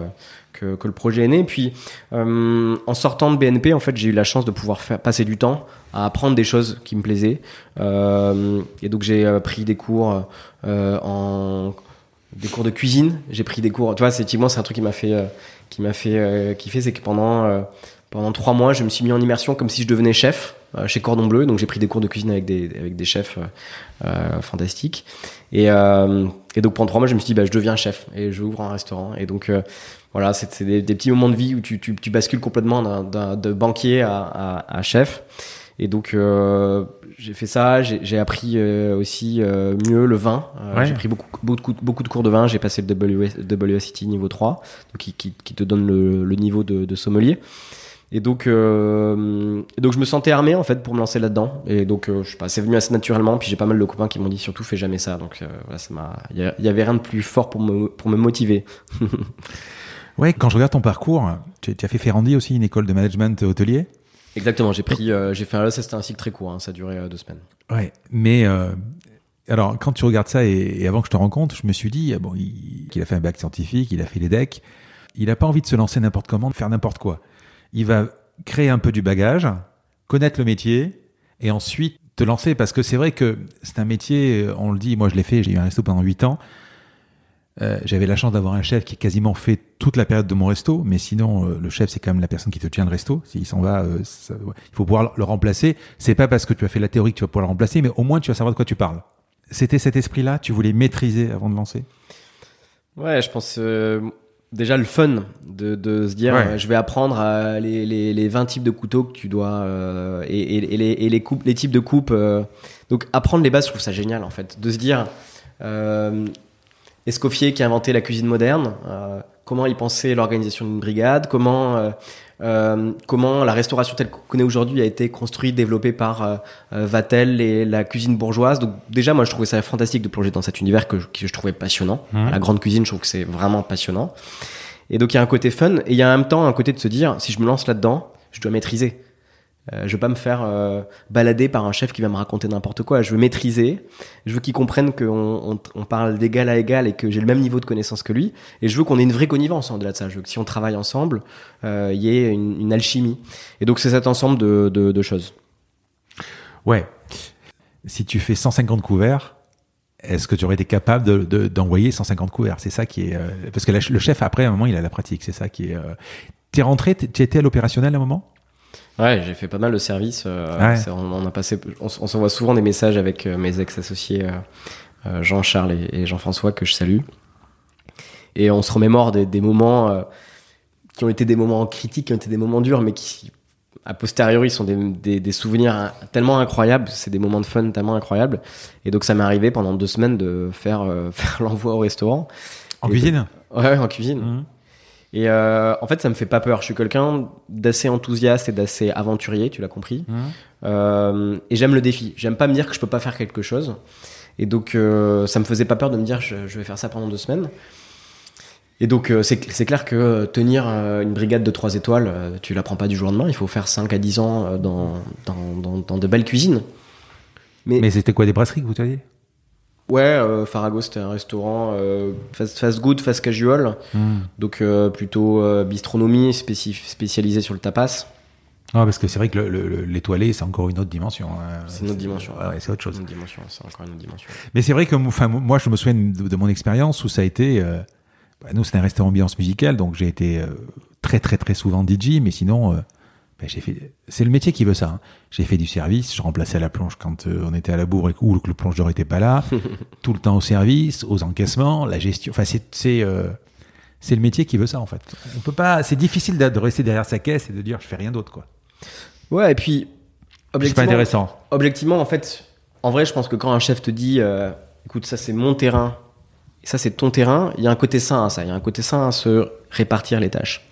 que, le projet est né. Puis en sortant de BNP, en fait, j'ai eu la chance de pouvoir passer du temps à apprendre des choses qui me plaisaient. Euh, et donc j'ai euh, pris des cours euh, en des cours de cuisine. J'ai pris des cours. Tu vois, effectivement c'est un truc qui m'a fait qui m'a fait kiffer, c'est que pendant pendant trois mois, je me suis mis en immersion comme si je devenais chef chez Cordon Bleu. Donc j'ai pris des cours de cuisine avec des avec des chefs fantastiques. Et et donc pendant trois mois, je me suis dit bah je deviens chef et je ouvre un restaurant. Et donc voilà, c'est des, petits moments de vie où tu tu, bascules complètement de banquier à chef. Et donc euh, j'ai fait ça, j'ai appris euh, aussi euh, mieux le vin. Euh, Ouais. J'ai pris beaucoup, beaucoup, beaucoup de cours de vin, j'ai passé le WS, WSET niveau 3, donc qui, qui, qui te donne le, le niveau de, de sommelier. Et donc, euh, et donc je me sentais armé en fait pour me lancer là-dedans. Et donc euh, je sais pas, c'est venu assez naturellement. Puis j'ai pas mal de copains qui m'ont dit surtout fais jamais ça. Donc euh, voilà, ça m'a, il y, y avait rien de plus fort pour me pour me motiver. Ouais, quand je regarde ton parcours, tu, tu as fait Ferrandi aussi, une école de management hôtelier. Exactement, j'ai pris, euh, j'ai fait un, c'était un cycle très court, hein, ça a duré euh, deux semaines. Ouais, mais euh, alors quand tu regardes ça et, avant que je te rencontre, je me suis dit bon, il, qu'il a fait un bac scientifique, il a fait les decks, il a pas envie de se lancer n'importe comment, de faire n'importe quoi. Il va créer un peu du bagage, connaître le métier et ensuite te lancer parce que c'est vrai que c'est un métier, on le dit, moi je l'ai fait, j'ai eu un resto pendant 8 ans. Euh, J'avais la chance d'avoir un chef qui a quasiment fait toute la période de mon resto, mais sinon euh, le chef c'est quand même la personne qui te tient le resto. S'il s'en va, euh, ça- ouais, il faut pouvoir le remplacer. C'est pas parce que tu as fait la théorie que tu vas pouvoir le remplacer, mais au moins tu vas savoir de quoi tu parles. C'était cet esprit-là, tu voulais maîtriser avant de lancer? Ouais, je pense déjà le fun de, de se dire Ouais. je vais apprendre à les, les, les 20 types de couteaux que tu dois euh, et, et, et les, et les coupes les types de coupes euh, donc apprendre les bases je trouve ça génial en fait de se dire euh, Escoffier qui a inventé la cuisine moderne euh, comment il pensait l'organisation d'une brigade comment euh, euh, comment la restauration telle qu'on connaît aujourd'hui a été construite, développée par Vatel et la cuisine bourgeoise. Donc déjà, moi, je trouvais ça fantastique de plonger dans cet univers que je, que je trouvais passionnant. Mhm. La grande cuisine, je trouve que c'est vraiment passionnant. Et donc il y a un côté fun et il y a en même temps un côté de se dire, si je me lance là-dedans, je dois maîtriser. Euh, je veux pas me faire euh, balader par un chef qui va me raconter n'importe quoi. Je veux maîtriser. Je veux qu'il comprenne qu'on on, parle d'égal à égal et que j'ai le même niveau de connaissance que lui. Et je veux qu'on ait une vraie connivence en delà de ça. Je veux que si on travaille ensemble, euh, il y ait une, alchimie. Et donc c'est cet ensemble de, choses. Ouais. Si tu fais 150 couverts, est-ce que tu aurais été capable de- de- d'envoyer 150 couverts? C'est ça qui est parce que le chef après à un moment il a la pratique. C'est ça qui est. T'es rentré, t'es- tu étais à l'opérationnel à un moment? Ouais, j'ai fait pas mal de services. euh, Ouais. on, on a passé, on, s'envoie souvent des messages avec euh, mes ex-associés euh, Jean-Charles et, et Jean-François que je salue. Et on se remémore des, des moments qui ont été des moments critiques, qui ont été des moments durs, mais qui, a posteriori, sont des, des, des souvenirs tellement incroyables. C'est des moments de fun tellement incroyables. Et donc, ça m'est arrivé pendant deux semaines de faire, euh, faire l'envoi au restaurant. En Et cuisine? Ouais, en cuisine. Mhm. Et euh, en fait, ça me fait pas peur. Je suis quelqu'un d'assez enthousiaste et d'assez aventurier, tu l'as compris. Mhm. Euh, et j'aime le défi. J'aime pas me dire que je peux pas faire quelque chose. Et donc, euh, ça me faisait pas peur de me dire je, je vais faire ça pendant deux semaines. Et donc, euh, c'est c'est clair que euh, tenir euh, une brigade de trois étoiles, euh, tu l'apprends pas du jour au lendemain. Il faut faire 5 à 10 ans euh, dans, dans, dans, dans de belles cuisines. Mais, Mais c'était quoi des brasseries que vous aviez? Ouais, euh, Farago, c'était un restaurant euh, fast, fast good, fast casual. Donc, euh, plutôt euh, bistronomie spécialisée sur le tapas. Ah, parce que c'est vrai que l'étoilé, c'est encore une autre dimension. hein. C'est une autre dimension. Ouais, ouais, c'est autre chose. Une dimension, c'est encore une autre dimension. Mais c'est vrai que enfin, moi, je me souviens de, de mon expérience où ça a été. euh, bah, nous, c'était un restaurant ambiance musicale, donc j'ai été euh, très, très, très souvent DJ, mais sinon, euh, j'ai fait. C'est le métier qui veut ça. hein. J'ai fait du service, je remplaçais la plonge quand euh, on était à la bourre et que- ou que le plongeur était pas là, tout le temps au service, aux encaissements, la gestion. Enfin, c'est. c'est euh, c'est le métier qui veut ça en fait. On peut pas. C'est difficile de rester derrière sa caisse et de dire je fais rien d'autre quoi. Ouais, et puis, C'est pas objectivement, intéressant. objectivement, en fait, en vrai, je pense que quand un chef te dit, euh, écoute, ça c'est mon terrain, ça c'est ton terrain, il y a un côté sain à ça. Il y a un côté sain à se répartir les tâches.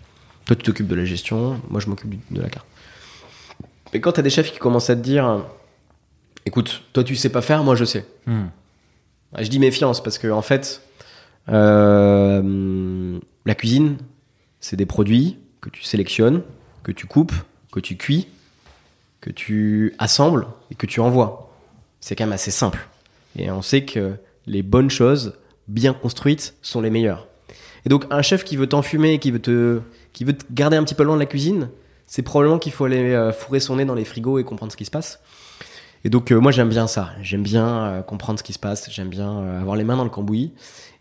Toi, tu t'occupes de la gestion, moi je m'occupe de la carte. Mais quand t'as des chefs qui commencent à te dire, écoute, toi tu sais pas faire, moi je sais. Hmm. Ah, Je dis méfiance parce que en fait, euh, la cuisine, c'est des produits que tu sélectionnes, que tu coupes, que tu cuis, que tu assembles et que tu envoies. C'est quand même assez simple. Et on sait que les bonnes choses, bien construites, sont les meilleures. Et donc un chef qui veut t'enfumer, qui veut te, qui veut garder un petit peu loin de la cuisine, c'est probablement qu'il faut aller euh, fourrer son nez dans les frigos et comprendre ce qui se passe. Et donc euh, moi j'aime bien ça, j'aime bien euh, comprendre ce qui se passe, j'aime bien avoir les mains dans le cambouis.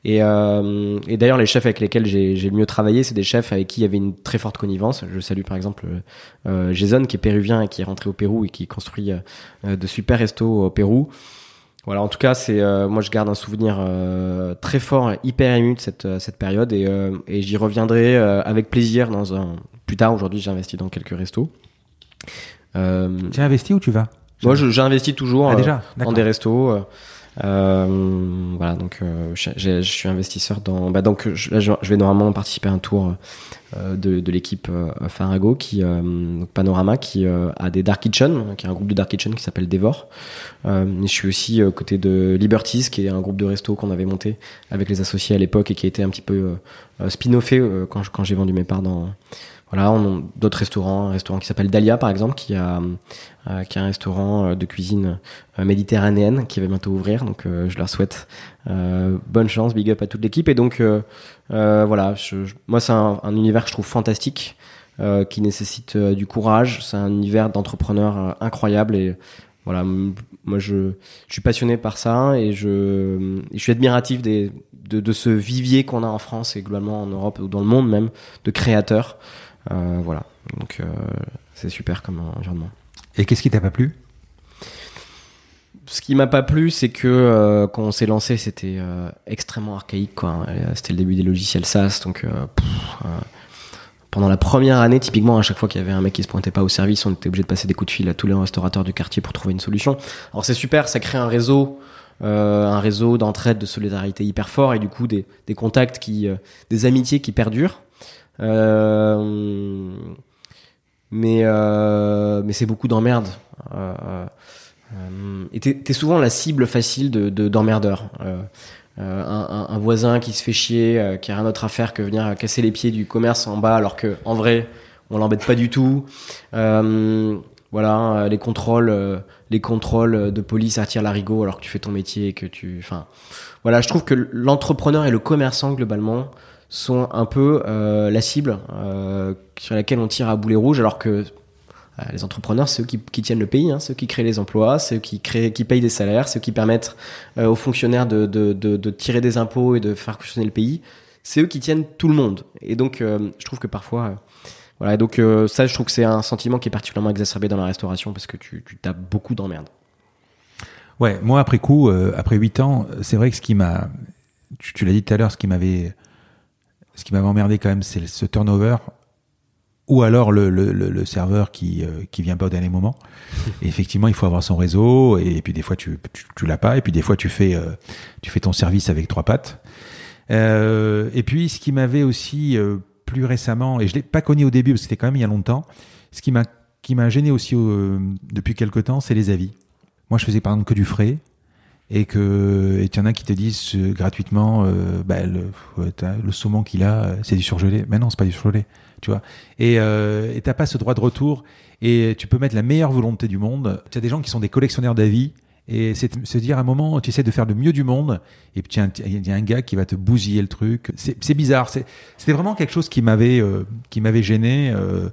Et, et d'ailleurs les chefs avec lesquels j'ai le mieux travaillé, c'est des chefs avec qui il y avait une très forte connivence. Je salue par exemple Jason qui est péruvien et qui est rentré au Pérou et qui construit de super restos au Pérou. Voilà, en tout cas, c'est euh, moi je garde un souvenir euh, très fort, hyper ému de cette euh, cette période et, euh, et j'y reviendrai euh, avec plaisir dans un plus tard. Aujourd'hui, j'ai investi dans quelques restos. Euh, Tu as investi où tu vas? moi, j'investis toujours Ah, euh, déjà? dans des restos. Euh, voilà, donc euh, je suis investisseur dans. Bah, donc je, là, je vais normalement participer à un tour euh, de, de l'équipe euh, Farago, qui euh, Panorama, qui euh, a des dark kitchen, qui est un groupe de dark kitchen qui s'appelle Devor. Je suis aussi côté de Liberties, qui est un groupe de restos qu'on avait monté avec les associés à l'époque et qui a été un petit peu spin-offé quand, quand j'ai vendu mes parts dans. Voilà, on a d'autres restaurants, un restaurant qui s'appelle Dahlia par exemple, qui a euh, qui est un restaurant euh, de cuisine euh, méditerranéenne qui va bientôt ouvrir. Donc euh, je leur souhaite euh, bonne chance, big up à toute l'équipe. Et donc euh, voilà, je- moi c'est un, un univers que je trouve fantastique, qui nécessite du courage. C'est un univers d'entrepreneurs incroyable et voilà, moi je, je suis passionné par ça et je, je suis admiratif des, de, de ce vivier qu'on a en France et globalement en Europe ou dans le monde même de créateurs. Euh, voilà, donc euh, c'est super comme environnement. Et qu'est-ce qui t'a pas plu? Ce qui m'a pas plu, c'est que euh, quand on s'est lancé, c'était euh, extrêmement archaïque. Quoi. Euh, C'était le début des logiciels SaaS, donc euh, pff, pendant la première année, typiquement, à chaque fois qu'il y avait un mec qui se pointait pas au service, on était obligé de passer des coups de fil à tous les restaurateurs du quartier pour trouver une solution. Alors c'est super, ça crée un réseau, un réseau d'entraide, de solidarité hyper fort, et du coup des, des contacts qui, des amitiés qui perdurent. Euh, mais euh, mais c'est beaucoup d'emmerdes. Euh, et t'es souvent la cible facile de de- d'emmerdeurs. Un, voisin qui se fait chier, qui a rien d'autre à faire que venir casser les pieds du commerce en bas, alors que en vrai, on l'embête pas du tout. Voilà, les contrôles, les contrôles de police attirent l'arigot alors que tu fais ton métier et que tu, enfin, voilà, je trouve que l'entrepreneur et le commerçant globalement sont un peu euh, la cible euh, sur laquelle on tire à boulet rouge, alors que euh, les entrepreneurs, c'est eux qui, qui tiennent le pays, hein, ceux qui créent les emplois, ceux qui créent, qui payent des salaires, ceux qui permettent aux fonctionnaires de, de, de, tirer des impôts et de faire fonctionner le pays. C'est eux qui tiennent tout le monde. Et donc, je trouve que parfois, voilà. Et donc ça, je trouve que c'est un sentiment qui est particulièrement exacerbé dans la restauration parce que tu, tu tapes beaucoup d'emmerdes. Ouais, moi après coup, après huit ans, c'est vrai que ce qui m'a, tu, tu l'as dit tout à l'heure, ce qui m'avait, ce qui m'avait emmerdé quand même, c'est ce turnover, ou alors le, le, le, le serveur qui euh, qui vient pas au dernier moment. Et effectivement, il faut avoir son réseau, et, puis des fois tu tu, tu l'as pas, et puis des fois tu fais euh, tu fais ton service avec trois pattes. Euh, et puis ce qui m'avait aussi euh, plus récemment, et je l'ai pas connu au début parce que c'était quand même il y a longtemps, ce qui m'a qui m'a gêné aussi depuis quelque temps, c'est les avis. Moi, je faisais par exemple que du frais et que et y en a qui te disent euh, gratuitement euh, bah, le, t'as- le saumon qu'il a, euh, c'est du surgelé. Mais non, c'est pas du surgelé, tu vois. Et euh, et t'as pas ce droit de retour et tu peux mettre la meilleure volonté du monde. Tu as des gens qui sont des collectionneurs d'avis. Et c'est se dire à un moment, tu essaies de faire le mieux du monde, et puis il y a un gars qui va te bousiller le truc. C'est bizarre. C'était vraiment quelque chose qui m'avait euh, qui m'avait gêné. euh.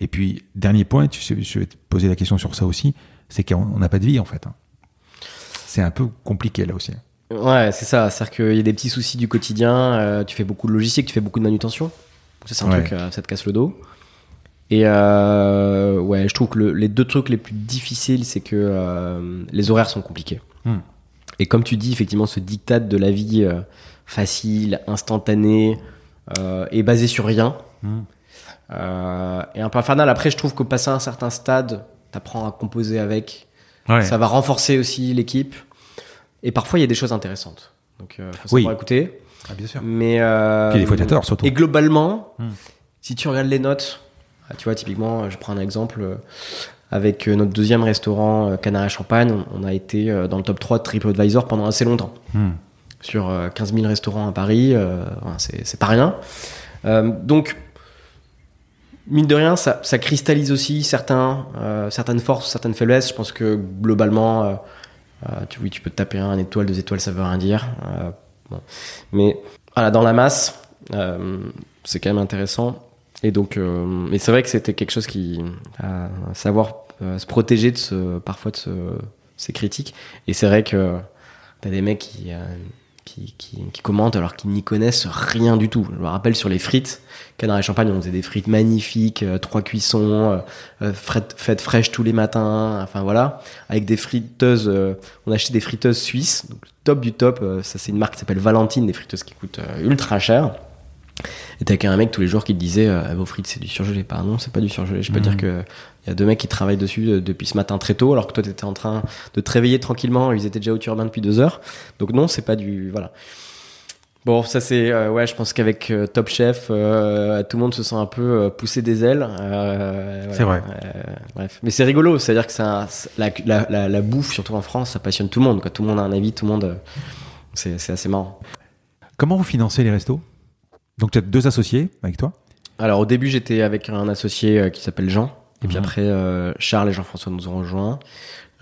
et puis dernier point, tu je vais te poser la question sur ça aussi, c'est qu'on on n'a pas de vie en fait. hein. C'est un peu compliqué là aussi. Ouais, c'est ça. C'est-à-dire qu'il y a des petits soucis du quotidien. euh, tu fais beaucoup de logistique, tu fais beaucoup de manutention. Ça, c'est un Ouais. truc, euh, ça te casse le dos. Et euh, ouais, je trouve que le- les deux trucs les plus difficiles, c'est que les horaires sont compliqués. Hmm. Et comme tu dis, effectivement, ce diktat de la vie facile, instantanée, est basé sur rien. Euh, et un peu infernal. Après, je trouve que passer à un certain stade, t'apprends à composer avec. Ouais. Ça va renforcer aussi l'équipe. Et parfois, il y a des choses intéressantes. Donc, euh, faut Oui. savoir écouter. Ah, bien sûr. Mais euh, Puis des fois, t'as tort surtout. Et globalement, Hmm. si tu regardes les notes, ah, tu vois, typiquement, je prends un exemple. euh, avec euh, notre deuxième restaurant euh, Canard Champagne, on, a été euh, dans le top 3 de TripAdvisor pendant assez longtemps. Hmm. Sur euh, 15 000 restaurants à Paris, euh, c'est c'est pas rien. Euh, donc, mine de rien, ça, ça cristallise aussi certains, euh, certaines forces, certaines faiblesses. Je pense que globalement, euh, euh, tu, oui, tu peux taper un étoile, deux étoiles, ça veut rien dire. Euh. Mais voilà, dans la masse, euh, c'est quand même intéressant. Et donc, euh, c'est vrai que c'était quelque chose qui, à savoir euh, se protéger de ce, parfois de ce, ces critiques. Et c'est vrai que t'as des mecs qui, euh, qui, commentent alors qu'ils n'y connaissent rien du tout. Je me rappelle sur les frites, Canard et Champagne, on faisait des frites magnifiques, euh, trois cuissons, euh, euh, faites, fraîches tous les matins, enfin voilà, avec des friteuses, on achetait des friteuses suisses, donc top du top, ça c'est une marque qui s'appelle Valentine, des friteuses qui coûtent ultra cher. Et t'as qu'un mec tous les jours qui te disait euh, vos frites c'est du surgelé. Pardon, c'est pas du surgelé. Je peux dire que il y a deux mecs qui travaillent dessus euh, depuis ce matin très tôt, alors que toi t'étais en train de te réveiller tranquillement. Ils étaient déjà au turbin depuis deux heures. Donc non, c'est pas du voilà. Bon, ça c'est euh, ouais, je pense qu'avec euh, Top Chef, euh, tout le monde se sent un peu poussé des ailes. C'est voilà. vrai. Bref, mais c'est rigolo, c'est-à-dire que ça, la, la, la, bouffe, surtout en France, ça passionne tout le monde. Quoi. Tout le monde a un avis, tout le monde. c'est c'est assez marrant. Comment vous financez les restos? Donc, tu as deux associés avec toi? Alors au début j'étais avec un associé euh, qui s'appelle Jean et puis Mhm. après euh, Charles et Jean-François nous ont rejoints.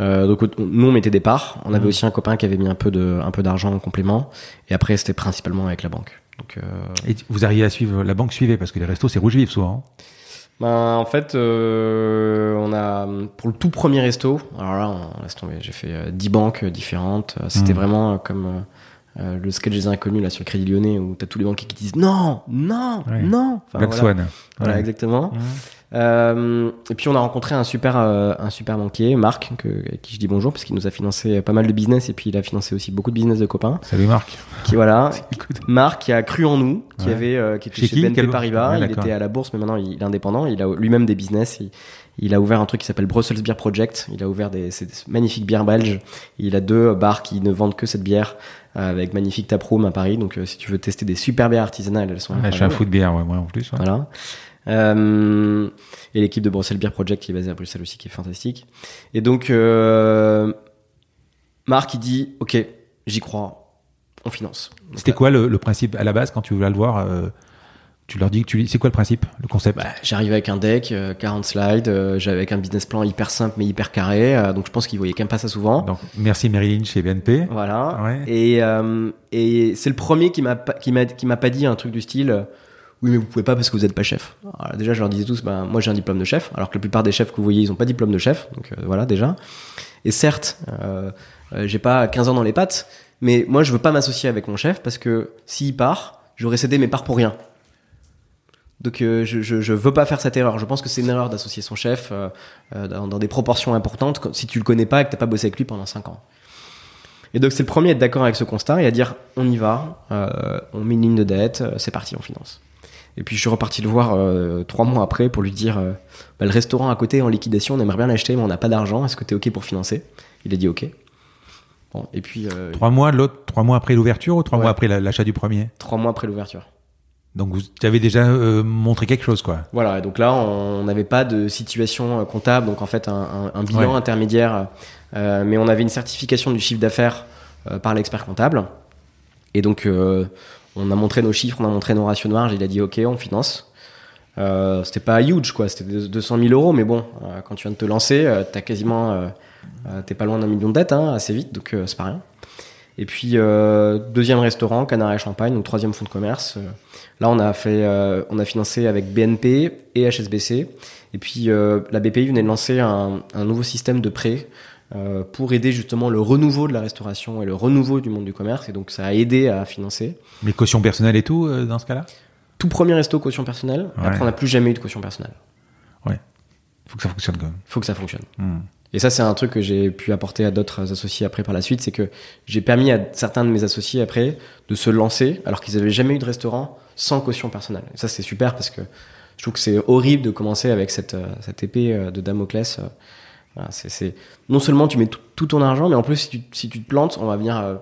Euh, donc on- nous on mettait des parts. On avait Mhm. aussi un copain qui avait mis un peu de un peu d'argent en complément et après c'était principalement avec la banque. Donc euh, Et vous arrivez à suivre, la banque suivait, parce que les restos, c'est rouge vif souvent. hein. ben, en fait euh, on a pour le tout premier resto. Alors là on laisse tomber. J'ai fait euh, 10 banques différentes. C'était Mhm. vraiment comme euh, le sketch des inconnus là sur le Crédit Lyonnais où t'as tous les banquiers qui disent non non Ouais. non. Enfin, Black voilà. Swan. Voilà, exactement. Euh, et puis on a rencontré un super, euh, un super banquier, Marc, que, à qui je dis bonjour, parce qu'il nous a financé pas mal de business et puis il a financé aussi beaucoup de business de copains. Salut Marc. Qui voilà. Marc qui a cru en nous, qui avait, qui était Chez chez, qui BNP Paribas. Il était à la bourse, mais maintenant il est indépendant. Il a lui-même des business. Il, il a ouvert un truc qui s'appelle Brussels Beer Project. Il a ouvert des, ces magnifiques bières belges. Il a deux bars qui ne vendent que cette bière euh, avec magnifique taproom à Paris. Donc euh, si tu veux tester des super bières artisanales, elles sont Ouais, je suis un fou de bière, ouais, moi en plus. ouais. Voilà. Euh, et l'équipe de Bruxelles Beer Project qui est basée à Bruxelles aussi, qui est fantastique. Et donc, euh, Marc, il dit, OK, j'y crois, on finance. C'était quoi le, le principe à la base quand tu voulais le voir euh, Tu leur dis que tu c'est quoi le principe, le concept? Bah, J'arrive avec un deck, euh, 40 slides, euh, j'avais avec un business plan hyper simple mais hyper carré, euh, donc je pense qu'ils voyaient quand même pas ça souvent. Donc merci Marilyn chez BNP. Voilà. Ouais. Et, euh, et c'est le premier qui m'a pas- qui m'a qui m'a pas dit un truc du style euh, oui mais vous pouvez pas parce que vous êtes pas chef. Alors, déjà je leur disais tous bah moi j'ai un diplôme de chef alors que la plupart des chefs que vous voyez ils ont pas de diplôme de chef donc euh, voilà déjà. Et certes euh, euh, j'ai pas 15 ans dans les pattes mais moi je veux pas m'associer avec mon chef parce que s'il part j'aurais cédé mes parts pour rien. Donc euh, je, je, je veux pas faire cette erreur. Je pense que c'est une erreur d'associer son chef euh, euh, dans, dans des proportions importantes si tu le connais pas et que t'as pas bossé avec lui pendant 5 ans. Et donc c'est le premier à être d'accord avec ce constat et à dire on y va, euh, on met une ligne de dette, c'est parti, on finance. Et puis je suis reparti le voir trois mois après pour lui dire bah, le restaurant à côté est en liquidation, on aimerait bien l'acheter mais on n'a pas d'argent, est-ce que tu es ok pour financer? Il a dit ok. Bon, et puis Trois mois, l'autre, trois mois après l'ouverture ou trois Ouais. mois après la- l'achat du premier? Trois mois après l'ouverture. Donc vous avez déjà euh, montré quelque chose, quoi. Voilà, et donc là, on n'avait pas de situation euh, comptable, donc en fait, un, un- un bilan Ouais. intermédiaire, euh, mais on avait une certification du chiffre d'affaires euh, par l'expert comptable. Et donc, on a montré nos chiffres, on a montré nos ratios de marge, il a dit OK, on finance. C'était pas huge, quoi, c'était deux- 200 000 euros, mais bon, quand tu viens de te lancer, t'as quasiment, t'es pas loin d'un million de dettes, hein, assez vite, donc c'est pas rien. Et puis deuxième restaurant, Canard et Champagne, donc troisième fonds de commerce. Là, on a fait, euh, on a financé avec BNP et HSBC. Et puis euh, la BPI venait de lancer un, un nouveau système de prêt euh, pour aider justement le renouveau de la restauration et le renouveau du monde du commerce. Et donc ça a aidé à financer. Mais caution personnelle et tout, dans ce cas-là? Tout premier resto caution personnelle. Ouais. Après, on n'a plus jamais eu de caution personnelle. Il faut que ça fonctionne quand même. Il faut que ça fonctionne. Hmm. Et ça, c'est un truc que j'ai pu apporter à d'autres associés après par la suite, c'est que j'ai permis à certains de mes associés après de se lancer alors qu'ils avaient jamais eu de restaurant sans caution personnelle. Et ça, c'est super parce que je trouve que c'est horrible de commencer avec cette, euh, cette épée euh, de Damoclès. euh. Non seulement tu mets tout, tout ton argent, mais en plus, si tu, si tu te plantes, on va venir euh,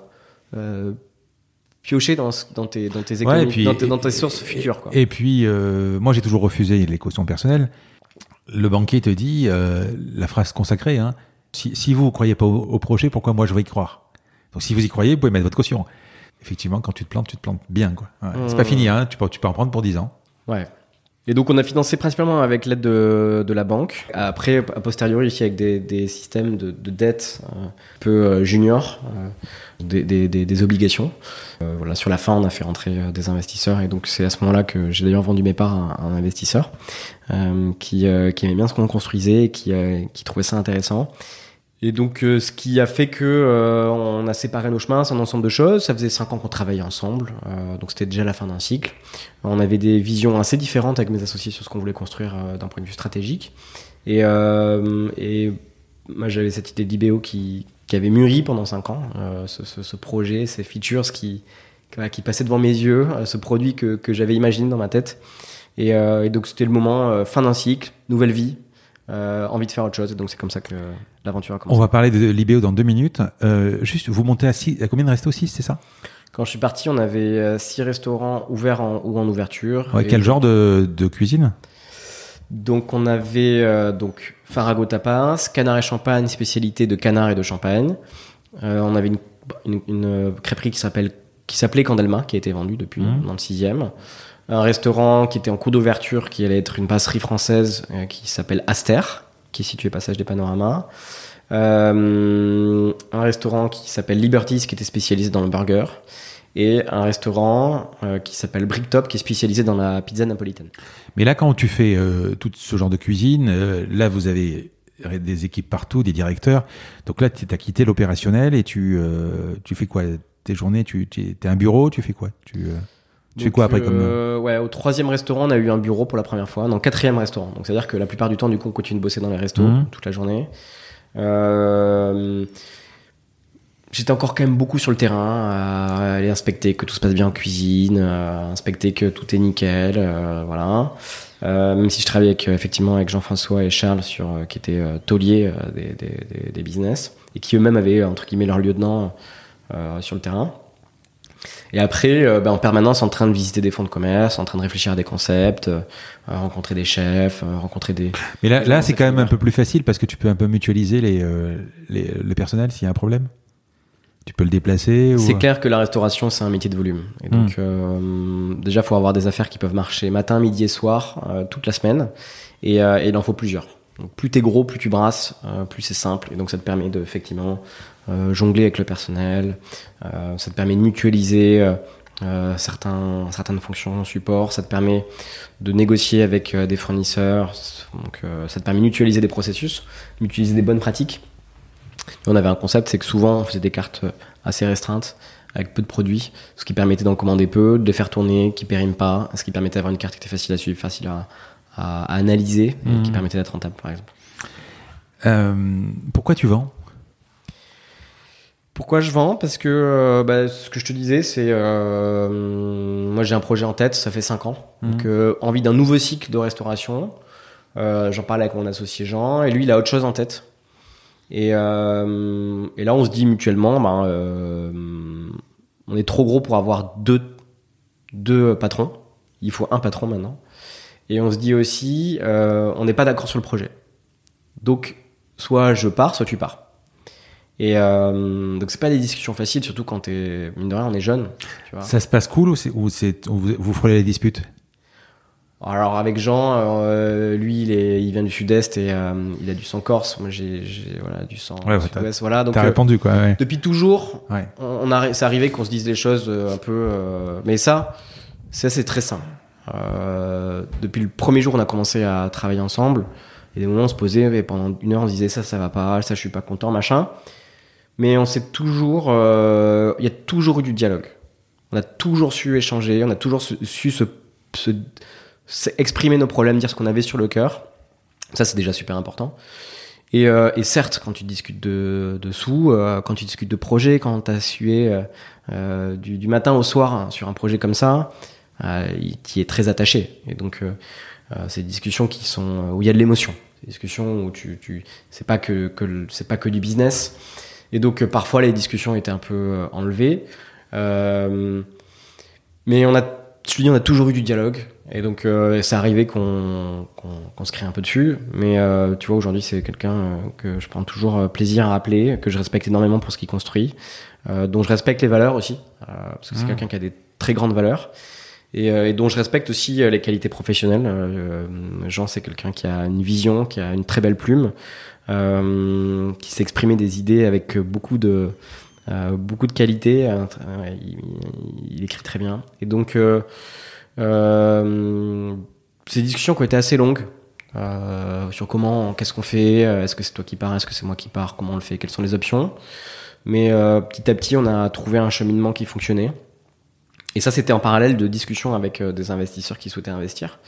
euh, piocher dans, tes, dans tes économies, et puis- dans, tes, dans tes sources futures. Quoi. Et puis, euh, moi, j'ai toujours refusé les cautions personnelles. Le banquier te dit euh, la phrase consacrée hein, si, si vous ne croyez pas au, au projet, pourquoi moi je vais y croire? Donc si vous y croyez, vous pouvez mettre votre caution. Effectivement, quand tu te plantes, tu te plantes bien. quoi. Ouais. C'est pas Mmh. fini, hein, tu, peux, tu peux en prendre pour 10 ans. Ouais. Et donc on a financé principalement avec l'aide de, de la banque. Après, a posteriori, ici avec des, des systèmes de, de dette euh, un peu euh, junior, euh, des, des, des, obligations. Euh, voilà, sur la fin, on a fait rentrer des investisseurs et donc c'est à ce moment-là que j'ai d'ailleurs vendu mes parts à un, investisseur euh, qui, euh, qui aimait bien ce qu'on construisait, qui, qui trouvait ça intéressant. Et donc, euh, ce qui a fait que euh, on a séparé nos chemins, c'est un ensemble de choses. Ça faisait cinq ans qu'on travaillait ensemble, euh, donc c'était déjà la fin d'un cycle. On avait des visions assez différentes avec mes associés sur ce qu'on voulait construire d'un point de vue stratégique. Et, moi, j'avais cette idée d'IBO qui, avait mûri pendant cinq ans, ce, projet, ces features qui, passaient devant mes yeux, ce produit que, j'avais imaginé dans ma tête. Et, donc, c'était le moment, fin d'un cycle, nouvelle vie, euh, envie de faire autre chose. Et donc, c'est comme ça que l'aventure a On commencé. va parler de l'IBO dans deux minutes. Euh, juste, vous montez à, six, à combien de restos 6, c'est ça? Quand je suis parti, on avait euh, six restaurants ouverts en- ou en ouverture. ouais, Quel genre de, de cuisine? Donc on avait euh, donc Farago Tapas, canard et champagne, spécialité de canard et de champagne. On avait une, une, une, crêperie qui s'appelle qui s'appelait Candelma, qui a été vendue depuis Mhm. dans le sixième. Un restaurant qui était en cours d'ouverture, qui allait être une passerie française, euh, qui s'appelle Aster, qui est situé passage des Panoramas. Euh, un restaurant qui s'appelle Liberties, qui était spécialisé dans le burger. Et un restaurant euh, qui s'appelle Bricktop, qui est spécialisé dans la pizza napolitaine. Mais là, quand tu fais tout ce genre de cuisine, là, vous avez des équipes partout, des directeurs. Donc là, tu as quitté l'opérationnel et tu, tu fais quoi? Tes journées, tu es un bureau, tu fais quoi? Tu, tu fais quoi après comme... euh, Ouais, au troisième restaurant, on a eu un bureau pour la première fois. Non, quatrième restaurant. Donc, c'est-à-dire que la plupart du temps, du coup, on continue de bosser dans les restos Mhm. toute la journée. Euh, J'étais encore quand même beaucoup sur le terrain, à aller inspecter que tout se passe bien en cuisine, à inspecter que tout est nickel, euh, voilà. Euh, même si je travaillais avec, euh, effectivement avec Jean-François et Charles sur qui étaient tauliers des, des, des- des business et qui eux-mêmes avaient entre guillemets leur lieutenant euh, sur le terrain. Et après, euh, ben, en permanence, en train de visiter des fonds de commerce, en train de réfléchir à des concepts, euh, rencontrer des chefs, euh, rencontrer des. Mais là, là c'est quand même un peu plus facile parce que tu peux un peu mutualiser les, les, le personnel s'il y a un problème. Tu peux le déplacer ou... C'est clair que la restauration, c'est un métier de volume. Et donc, euh, déjà, faut avoir des affaires qui peuvent marcher matin, midi et soir, toute la semaine. Et, et il en faut plusieurs. Donc, plus t'es gros, plus tu brasses, euh, plus c'est simple. Et donc, ça te permet de, effectivement, jongler avec le personnel. Euh, ça te permet de mutualiser euh, euh, certains, certaines fonctions support. Ça te permet de négocier avec euh, des fournisseurs. Donc, euh, ça te permet de mutualiser des processus, mutualiser des bonnes pratiques. Et on avait un concept, c'est que souvent, on faisait des cartes euh, assez restreintes avec peu de produits, ce qui permettait d'en commander peu, de les faire tourner, qui périment pas, ce qui permettait d'avoir une carte qui était facile à suivre, facile à, analyser, et qui permettait d'être rentable, par exemple. Euh, pourquoi tu vends? Pourquoi je vends? Parce que euh, bah, ce que je te disais, c'est euh, moi j'ai un projet en tête, ça fait 5 ans, Mhm. donc euh, envie d'un nouveau cycle de restauration. Euh, J'en parlais avec mon associé Jean, et lui il a autre chose en tête. Et, euh, et là on se dit mutuellement, ben, euh, on est trop gros pour avoir deux, deux patrons. Il faut un patron maintenant. Et on se dit aussi, euh, on n'est pas d'accord sur le projet. Donc soit je pars, soit tu pars. Et euh, donc c'est pas des discussions faciles, surtout quand t'es mine de rien, on est jeune. Tu vois. Ça se passe cool ou, c'est, ou c'est, ou vous, vous frôlez les disputes Alors avec Jean, euh, lui il, est, il vient du sud-est et euh, il a du sang corse. Moi j'ai, j'ai voilà du sang Ouais, ouais, sud-ouest. Voilà donc T'as euh, répondu quoi, ouais. depuis toujours, ouais. on, on a, c'est arrivé qu'on se dise des choses euh, un peu. euh, mais ça, ça c'est très simple. Euh, depuis le premier jour, on a commencé à travailler ensemble. Et des moments, on se posait et pendant une heure, on se disait ça, ça va pas, ça, je suis pas content, machin. Mais on s'est toujours, euh, il y a toujours eu du dialogue. On a toujours su échanger, on a toujours su, se, se- exprimer nos problèmes, dire ce qu'on avait sur le cœur. Ça, c'est déjà super important. Et, euh, et certes, quand tu discutes de, de sous, euh, quand tu discutes de projet, quand tu as sué du, du matin au soir hein, sur un projet comme ça, il t'y est très attaché. Et donc, c'est des discussions qui sont où il y a de l'émotion. C'est des discussions où tu, tu c'est pas que, que c'est pas que du business. Et donc, euh, parfois, les discussions étaient un peu euh, enlevées. Euh, mais on a je dis, on a toujours eu du dialogue. Et donc, euh, c'est arrivé qu'on qu'on se crée un peu dessus. Mais euh, tu vois, aujourd'hui, c'est quelqu'un euh, que je prends toujours plaisir à appeler, que je respecte énormément pour ce qu'il construit, dont je respecte les valeurs aussi, parce que c'est Mhm. quelqu'un qui a des très grandes valeurs. Et, euh, et dont je respecte aussi euh, les qualités professionnelles. Euh, Jean, c'est quelqu'un qui a une vision, qui a une très belle plume, qui sait exprimer des idées avec beaucoup de, beaucoup de qualité. il, écrit très bien. Et donc, ces discussions qui ont été assez longues euh, sur comment, qu'est-ce qu'on fait, est-ce que c'est toi qui pars, est-ce que c'est moi qui pars, comment on le fait, quelles sont les options. Mais euh, petit à petit, on a trouvé un cheminement qui fonctionnait. Et ça, c'était en parallèle de discussions avec euh, des investisseurs qui souhaitaient investir.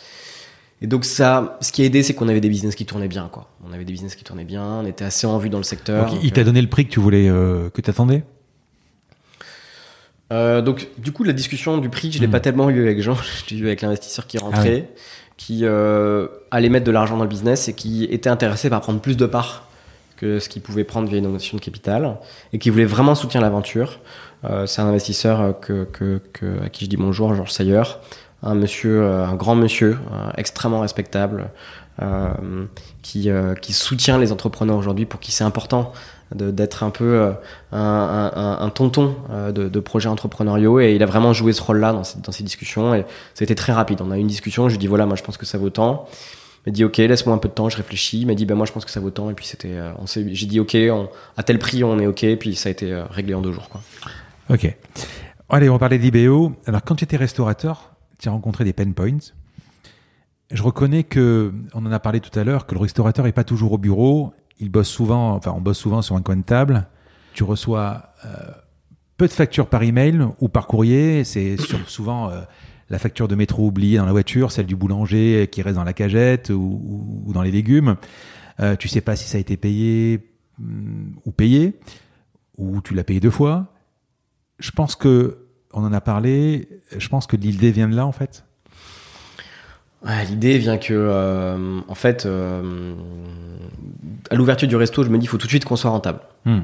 Et donc ça, ce qui a aidé, c'est qu'on avait des business qui tournaient bien, quoi. On avait des business qui tournaient bien, on était assez en vue dans le secteur. Donc, il t'a donné le prix que tu voulais, euh, que t'attendais? Euh, donc, du coup, la discussion du prix, je l'ai Mhm. pas tellement eu avec Jean, je l'ai eu avec l'investisseur qui rentrait, qui euh, allait mettre de l'argent dans le business et qui était intéressé par prendre plus de parts que ce qu'il pouvait prendre via une notion de capital et qui voulait vraiment soutenir l'aventure. Euh, c'est un investisseur euh, à qui je dis bonjour, Georges Sayer, un monsieur, euh, un grand monsieur, extrêmement respectable, qui, soutient les entrepreneurs aujourd'hui pour qui c'est important d'être un peu un, tonton de, projets entrepreneuriaux et il a vraiment joué ce rôle-là dans ces discussions et c'était très rapide. On a eu une discussion, je lui dis voilà, moi je pense que ça vaut tant. M'a dit ok, laisse-moi un peu de temps, je réfléchis. Il m'a dit ben moi je pense que ça vaut tant et puis c'était, euh, on s'est, j'ai dit ok, à tel prix on est ok, et puis ça a été euh, réglé en deux jours quoi. Ok. Allez, on va parler d'IBO. Alors, quand tu étais restaurateur, tu as rencontré des pain points. Je reconnais que, on en a parlé tout à l'heure, que le restaurateur est pas toujours au bureau. Il bosse souvent, enfin, on bosse souvent sur un coin de table. Tu reçois euh, peu de factures par email ou par courrier. C'est souvent la facture de métro oubliée dans la voiture, celle du boulanger qui reste dans la cagette ou, dans les légumes. Euh, tu sais pas si ça a été payé hum, ou payé, ou tu l'as payé deux fois je pense que on en a parlé. Je pense que l'idée vient de là en fait. L'idée vient que, euh, en fait, euh, à l'ouverture du resto, je me dis il faut tout de suite qu'on soit rentable. Hmm.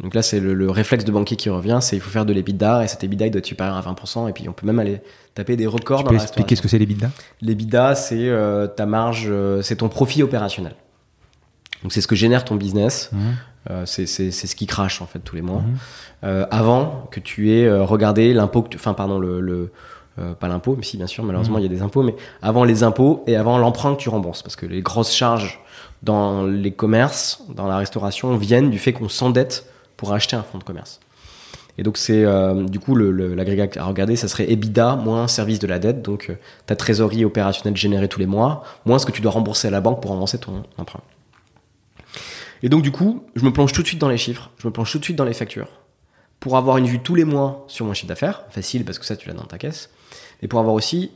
Donc là, c'est le, le réflexe de banquier qui revient, c'est il faut faire de l'EBITDA et cet EBITDA il doit être supérieur à 20% et puis on peut même aller taper des records Tu dans peux la expliquer ce que c'est les bidas L'EBITDA, c'est euh, ta marge, euh, c'est ton profit opérationnel. Donc c'est ce que génère ton business. Euh, c'est ce qui crache en fait tous les mois. Mhm. Euh, avant que tu aies regardé l'impôt, enfin pardon le, le pas l'impôt, mais si bien sûr malheureusement Mhm. il y a des impôts, mais avant les impôts et avant l'emprunt que tu rembourses, parce que les grosses charges dans les commerces, dans la restauration viennent du fait qu'on s'endette pour acheter un fonds de commerce. Et donc c'est euh, du coup l'agrégat à regarder, ça serait EBITDA moins service de la dette, donc euh, ta trésorerie opérationnelle générée tous les mois, moins ce que tu dois rembourser à la banque pour rembourser ton emprunt. Et donc du coup, je me plonge tout de suite dans les chiffres, je me plonge tout de suite dans les factures, pour avoir une vue tous les mois sur mon chiffre d'affaires, facile parce que ça tu l'as dans ta caisse, et pour avoir aussi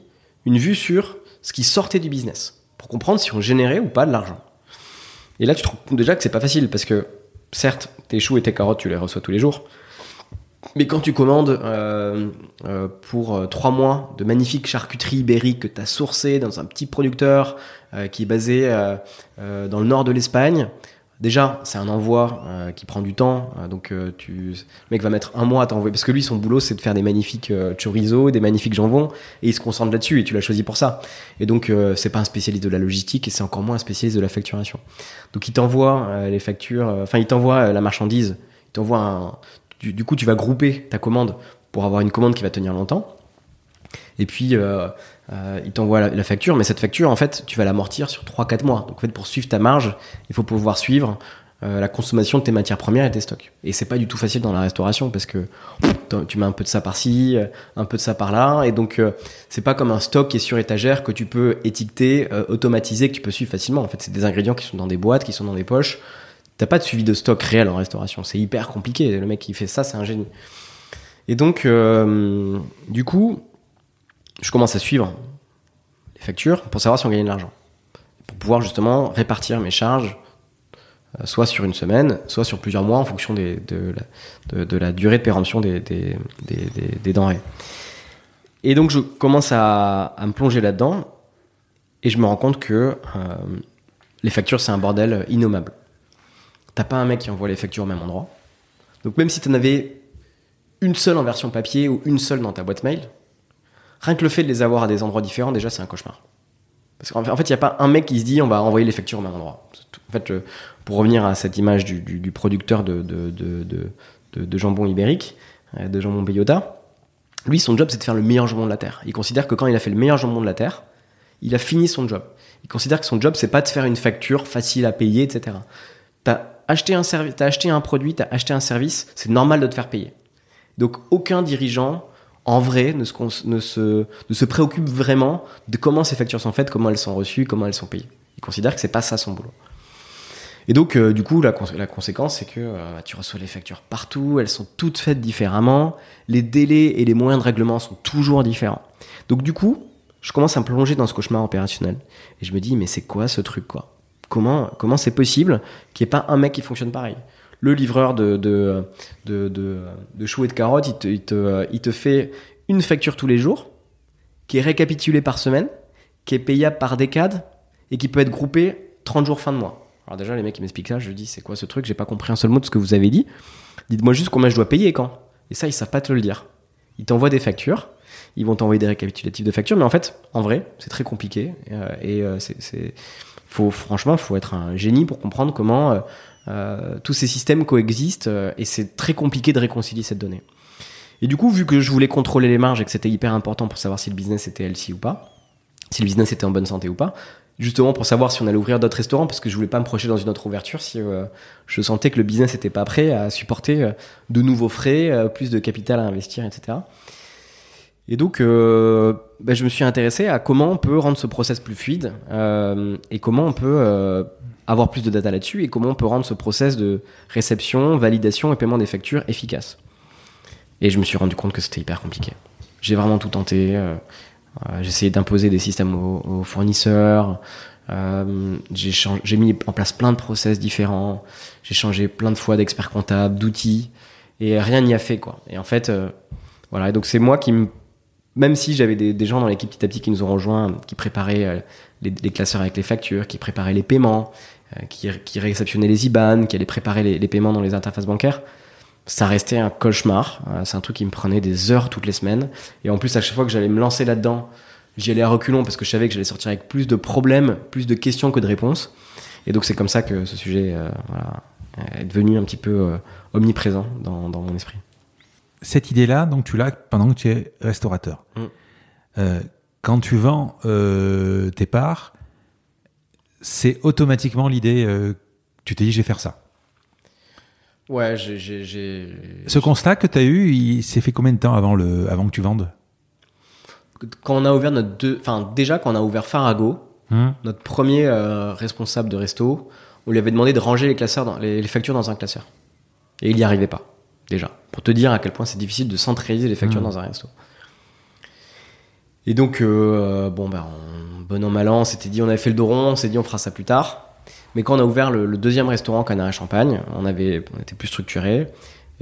une vue sur ce qui sortait du business, pour comprendre si on générait ou pas de l'argent. Et là tu te rends compte déjà que c'est pas facile, parce que certes, tes choux et tes carottes tu les reçois tous les jours, mais quand tu commandes euh, euh, pour euh, trois mois de magnifiques charcuteries ibériques que tu as sourcées dans un petit producteur qui est basé dans le nord de l'Espagne, déjà c'est un envoi euh, qui prend du temps. euh, donc euh, tu, le mec va mettre un mois à t'envoyer parce que lui son boulot c'est de faire des magnifiques euh, chorizo, des magnifiques jambons et il se concentre là-dessus et tu l'as choisi pour ça. Et donc euh, c'est pas un spécialiste de la logistique et c'est encore moins un spécialiste de la facturation. Donc il t'envoie euh, les factures, enfin il t'envoie la marchandise, il t'envoie un du, du coup, tu vas grouper ta commande pour avoir une commande qui va tenir longtemps. Et puis, euh, euh, il t'envoie la, facture, mais cette facture, en fait, tu vas l'amortir sur 3-4 mois. Donc, en fait, pour suivre ta marge, il faut pouvoir suivre euh, la consommation de tes matières premières et tes stocks. Et c'est pas du tout facile dans la restauration parce que tu mets un peu de ça par-ci, un peu de ça par-là, et donc euh, c'est pas comme un stock qui est sur étagère que tu peux étiqueter, automatiser, que tu peux suivre facilement. En fait, c'est des ingrédients qui sont dans des boîtes, qui sont dans des poches. T'as pas de suivi de stock réel en restauration. C'est hyper compliqué. Le mec qui fait ça, c'est un génie. Et donc, du coup, je commence à suivre les factures pour savoir si on gagnait de l'argent. Pour pouvoir justement répartir mes charges, euh, soit sur une semaine, soit sur plusieurs mois en fonction de, la, durée de péremption des, denrées. Et donc, je commence à, à me plonger là-dedans et je me rends compte que euh, les factures, c'est un bordel innommable. T'as pas un mec qui envoie les factures au même endroit. Donc même si tu en avais une seule en version papier ou une seule dans ta boîte mail, Rien que le fait de les avoir à des endroits différents, déjà, c'est un cauchemar. Parce qu'en fait, il n'y a pas un mec qui se dit on va envoyer les factures au même endroit. En fait, pour revenir à cette image du, producteur de, jambon ibérique, euh, de jambon Beyota, lui, son job, c'est de faire le meilleur jambon de la Terre. Il considère que quand il a fait le meilleur jambon de la Terre, il a fini son job. Il considère que son job, c'est pas de faire une facture facile à payer, etc. T'as acheté un service, acheté un produit, t'as acheté un service, c'est normal de te faire payer. Donc, aucun dirigeant en vrai, ne se, préoccupe vraiment de comment ces factures sont faites, comment elles sont reçues, comment elles sont payées. Il considère que c'est pas ça son boulot. Et donc, euh, du coup, la, conséquence, c'est que euh, tu reçois les factures partout, elles sont toutes faites différemment, les délais et les moyens de règlement sont toujours différents. Donc, du coup, je commence à me plonger dans ce cauchemar opérationnel. Et je me dis, mais c'est quoi ce truc, quoi? Comment comment c'est possible qu'il n'y ait pas un mec qui fonctionne pareil? Le livreur de, de, de, choux et de carottes, il te, il, te, il te fait une facture tous les jours, qui est récapitulée par semaine, qui est payable par décade, et qui peut être groupée 30 jours fin de mois. Alors déjà, les mecs qui m'expliquent ça, je dis, c'est quoi ce truc? J'ai pas compris un seul mot de ce que vous avez dit. Dites-moi juste combien je dois payer et quand. Et ça, ils savent pas te le dire. Ils t'envoient des factures, ils vont t'envoyer des récapitulatifs de factures, mais en fait, en vrai, c'est très compliqué. Euh, et euh, c'est, faut, franchement, faut être un génie pour comprendre comment euh, tous ces systèmes coexistent euh, et c'est très compliqué de réconcilier cette donnée. Et du coup, vu que je voulais contrôler les marges et que c'était hyper important pour savoir si le business était healthy ou pas, si le business était en bonne santé ou pas, justement pour savoir si on allait ouvrir d'autres restaurants, parce que je voulais pas me projeter dans une autre ouverture si euh, je sentais que le business n'était pas prêt à supporter de nouveaux frais, plus de capital à investir, etc. Et donc, ben, je me suis intéressé à comment on peut rendre ce process plus fluide et comment on peut avoir plus de data là-dessus et comment on peut rendre ce process de réception, validation et paiement des factures efficace. Et je me suis rendu compte que c'était hyper compliqué. J'ai vraiment tout tenté. Euh, euh, j'ai essayé d'imposer des systèmes aux, fournisseurs. Euh, j'ai mis en place plein de process différents. J'ai changé plein de fois d'expert comptable, d'outils. Et rien n'y a fait, quoi. Et en fait, voilà. Et donc, c'est moi qui me même si j'avais des, gens dans l'équipe petit à petit qui nous ont rejoints, qui préparaient les, classeurs avec les factures, qui préparaient les paiements, qui, qui, réceptionnait les IBAN, qui allait préparer les, les, paiements dans les interfaces bancaires. Ça restait un cauchemar. Euh, c'est un truc qui me prenait des heures toutes les semaines. Et en plus, à chaque fois que j'allais me lancer là-dedans, j'y allais à reculons parce que je savais que j'allais sortir avec plus de problèmes, plus de questions que de réponses. Et donc c'est comme ça que ce sujet euh, voilà, est devenu un petit peu omniprésent dans, dans, mon esprit. Cette idée-là, donc tu l'as pendant que tu es restaurateur. Mm. Euh, quand tu vends euh, tes parts, c'est automatiquement l'idée, euh, tu t'es dit, je vais faire ça. Ouais, j'ai. Ce constat que tu as eu, il s'est fait combien de temps avant, le, avant que tu vendes? Quand on a ouvert notre deux. Enfin, déjà, quand on a ouvert Farago, hum. notre premier euh, responsable de resto, on lui avait demandé de ranger les, classeurs dans, les, factures dans un classeur. Et il n'y arrivait pas, déjà. Pour te dire à quel point c'est difficile de centraliser les factures hum. dans un resto. Et donc, euh, bon, ben, bon an, mal an, on s'était dit, on avait fait le dos rond, on s'est dit, on fera ça plus tard. Mais quand on a ouvert le, deuxième restaurant Canard et Champagne, on, avait, on était plus structuré.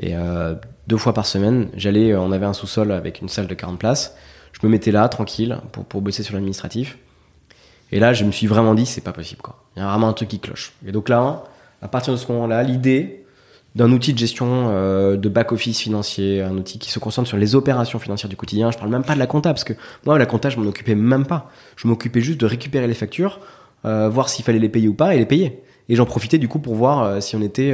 Et euh, deux fois par semaine, j'allais, on avait un sous-sol avec une salle de 40 places. Je me mettais là, tranquille, pour, pour bosser sur l'administratif. Et là, je me suis vraiment dit, c'est pas possible, quoi. Il y a vraiment un truc qui cloche. Et donc là, à partir de ce moment-là, l'idée, d'un outil de gestion euh, de back-office financier, un outil qui se concentre sur les opérations financières du quotidien. Je parle même pas de la compta, parce que moi, la compta, je m'en occupais même pas. Je m'occupais juste de récupérer les factures, euh, voir s'il fallait les payer ou pas, et les payer. Et j'en profitais du coup pour voir euh, si on était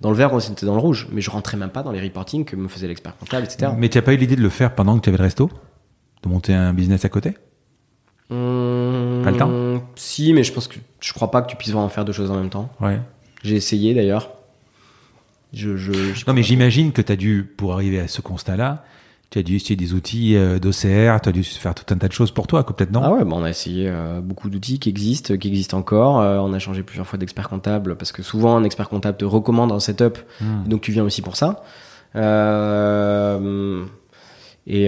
dans le vert ou si on était dans le rouge. Mais je rentrais même pas dans les reportings que me faisait l'expert comptable, etc. Mais tu n'as pas eu l'idée de le faire pendant que tu avais le resto? De monter un business à côté? Hum, Pas le temps? Si, mais je pense que je crois pas que tu puisses vraiment faire deux choses en même temps. Ouais. J'ai essayé d'ailleurs. Je, je, non, mais j'imagine que tu as dû, pour arriver à ce constat-là, tu as dû essayer des outils euh, d'OCR, tu as dû faire tout un tas de choses pour toi, peut-être non? Ah ouais, bon, on a essayé euh, beaucoup d'outils qui existent, qui existent encore. Euh, on a changé plusieurs fois d'expert comptable parce que souvent un expert comptable te recommande un setup, hmm. donc tu viens aussi pour ça. et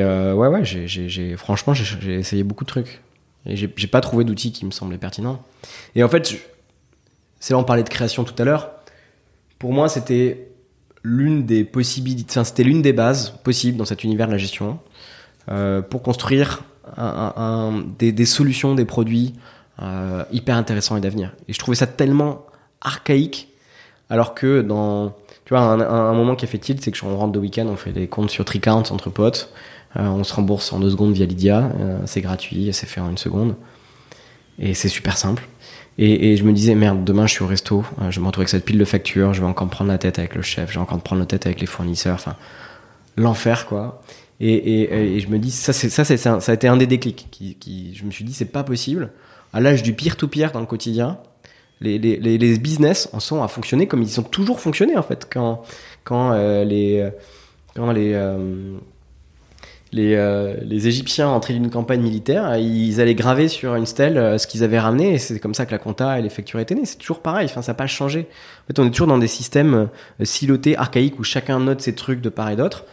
ouais, ouais, franchement, j'ai essayé beaucoup de trucs. Et j'ai pas trouvé d'outils qui me semblaient pertinents. Et en fait, c'est là on parlait de création tout à l'heure. Pour moi, c'était l'une des possibilités, c'était l'une des bases possibles dans cet univers de la gestion euh, pour construire des, solutions, des produits euh, hyper intéressants et d'avenir. Et je trouvais ça tellement archaïque, alors que dans, tu vois, un, moment qui a fait tilt, c'est que on rentre de week-end, on fait des comptes sur Tricount entre potes. on se rembourse en deux secondes via Lydia. c'est gratuit, c'est fait en une seconde. Et c'est super simple. Et, je me disais, merde, demain je suis au resto, je vais me retrouver avec cette pile de factures, je vais encore prendre la tête avec le chef, je vais encore prendre la tête avec les fournisseurs. Enfin, l'enfer, quoi. Et, je me dis, ça, ça, a été un des déclics. Je me suis dit, c'est pas possible. À l'âge du pire-to-pire dans le quotidien, les, business en sont à fonctionner comme ils ont toujours fonctionné, en fait. Quand, quand euh, les. Quand les euh, les, euh, les, Égyptiens entraient d'une campagne militaire, ils allaient graver sur une stèle ce qu'ils avaient ramené, et c'est comme ça que la compta et les factures étaient nées. C'est toujours pareil, ça n'a pas changé. En fait, on est toujours dans des systèmes silotés, archaïques, où chacun note ses trucs de part et d'autre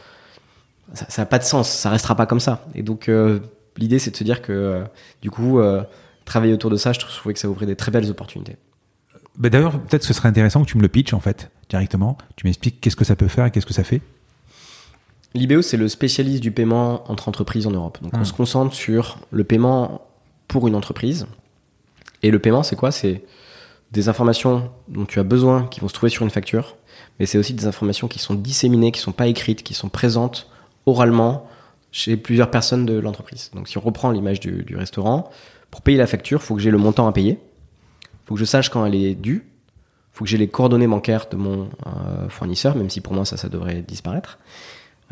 ça n'a pas de sens, ça restera pas comme ça. Et donc euh, l'idée c'est de se dire que euh, du coup euh, travailler autour de ça, je trouvais que ça ouvrait des très belles opportunités. Bah, d'ailleurs, peut-être ce serait intéressant que tu me le pitches en fait directement. Tu m'expliques qu'est-ce que ça peut faire et qu'est-ce que ça fait. L'IBO, c'est le spécialiste du paiement entre entreprises en Europe. Donc on ah. se concentre sur le paiement pour une entreprise. Et le paiement, c'est quoi? C'est des informations dont tu as besoin qui vont se trouver sur une facture, mais c'est aussi des informations qui sont disséminées, qui sont pas écrites, qui sont présentes oralement chez plusieurs personnes de l'entreprise. Donc si on reprend l'image du, restaurant, pour payer la facture, il faut que j'ai le montant à payer, il faut que je sache quand elle est due, il faut que j'ai les coordonnées bancaires de mon euh, fournisseur, même si pour moi ça, ça devrait disparaître.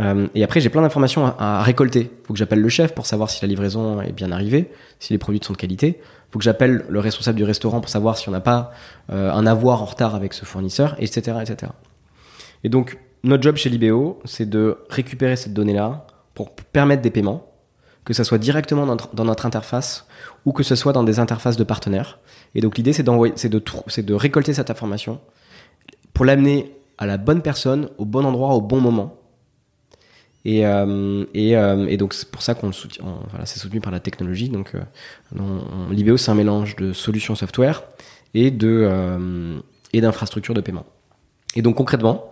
Euh, et après, j'ai plein d'informations à, récolter. Il faut que j'appelle le chef pour savoir si la livraison est bien arrivée, si les produits sont de qualité. Faut que j'appelle le responsable du restaurant pour savoir si on n'a pas euh, un avoir en retard avec ce fournisseur, etc.. Et donc, notre job chez Libéo, c'est de récupérer cette donnée-là pour permettre des paiements, que ce soit directement dans notre, interface ou que ce soit dans des interfaces de partenaires. Et donc l'idée, c'est de récolter cette information pour l'amener à la bonne personne, au bon endroit, au bon moment. Et, euh, euh, et, donc c'est pour ça qu'on soutient. Voilà, c'est soutenu par la technologie. Donc euh, c'est un mélange de solutions software et et d'infrastructures de paiement. Et donc concrètement,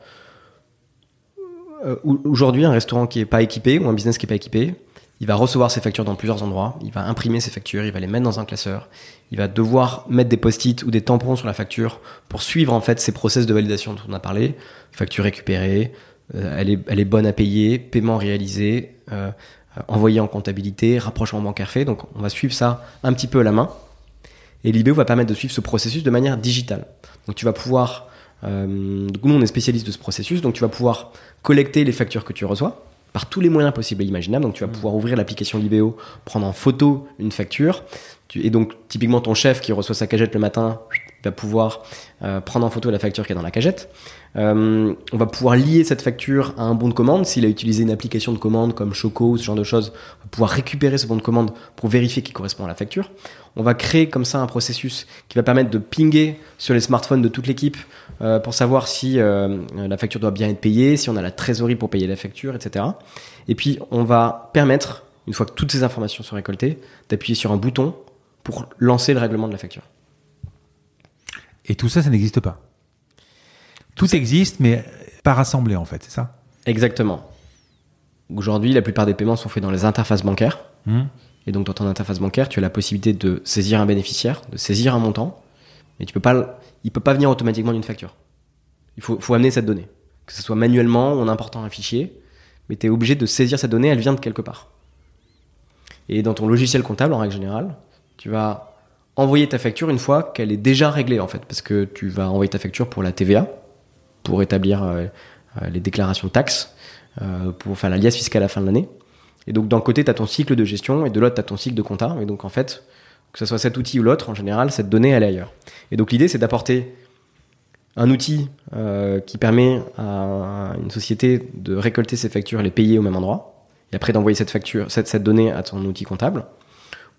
euh, aujourd'hui, un restaurant qui est pas équipé ou un business qui est pas équipé, il va recevoir ses factures dans plusieurs endroits, il va imprimer ses factures, il va les mettre dans un classeur, il va devoir mettre des post-it ou des tampons sur la facture pour suivre en fait ces process de validation dont on a parlé, facture récupérée, euh, elle, est, elle est bonne à payer, paiement réalisé, euh, envoyé en comptabilité, rapprochement bancaire fait, donc on va suivre ça un petit peu à la main. Et l'IBO va permettre de suivre ce processus de manière digitale. Donc tu vas pouvoir euh, donc nous, on est spécialiste de ce processus, donc tu vas pouvoir collecter les factures que tu reçois par tous les moyens possibles et imaginables. Donc tu vas mmh. pouvoir ouvrir l'application Libéo, prendre en photo une facture, et donc typiquement ton chef qui reçoit sa cagette le matin va pouvoir euh, prendre en photo la facture qui est dans la cagette. Euh, on va pouvoir lier cette facture à un bon de commande. S'il a utilisé une application de commande comme Choco ou ce genre de choses, on va pouvoir récupérer ce bon de commande pour vérifier qu'il correspond à la facture. On va créer comme ça un processus qui va permettre de pinguer sur les smartphones de toute l'équipe euh, pour savoir si la facture doit bien être payée, si on a la trésorerie pour payer la facture, etc. Et puis on va permettre, une fois que toutes ces informations sont récoltées, d'appuyer sur un bouton pour lancer le règlement de la facture. Et tout ça, ça n'existe pas. Tout, existe, mais pas rassemblé en fait, c'est ça? Exactement. Aujourd'hui, la plupart des paiements sont faits dans les interfaces bancaires. Hmm. Et donc, dans ton interface bancaire, tu as la possibilité de saisir un bénéficiaire, de saisir un montant, mais tu peux pas, il peut pas venir automatiquement d'une facture. Il faut, faut amener cette donnée. Que ce soit manuellement ou en important un fichier, mais tu es obligé de saisir cette donnée, elle vient de quelque part. Et dans ton logiciel comptable, en règle générale, tu vas envoyer ta facture une fois qu'elle est déjà réglée en fait, parce que tu vas envoyer ta facture pour la TVA, pour établir euh, euh, les déclarations taxes, euh, pour faire la liasse fiscale à la fin de l'année. Et donc d'un côté, tu as ton cycle de gestion et de l'autre, tu as ton cycle de compta. Et donc en fait, que ce soit cet outil ou l'autre, en général, cette donnée, elle est ailleurs. Et donc l'idée, c'est d'apporter un outil qui permet à une société de récolter ses factures et les payer au même endroit, et après d'envoyer cette facture, cette donnée à ton outil comptable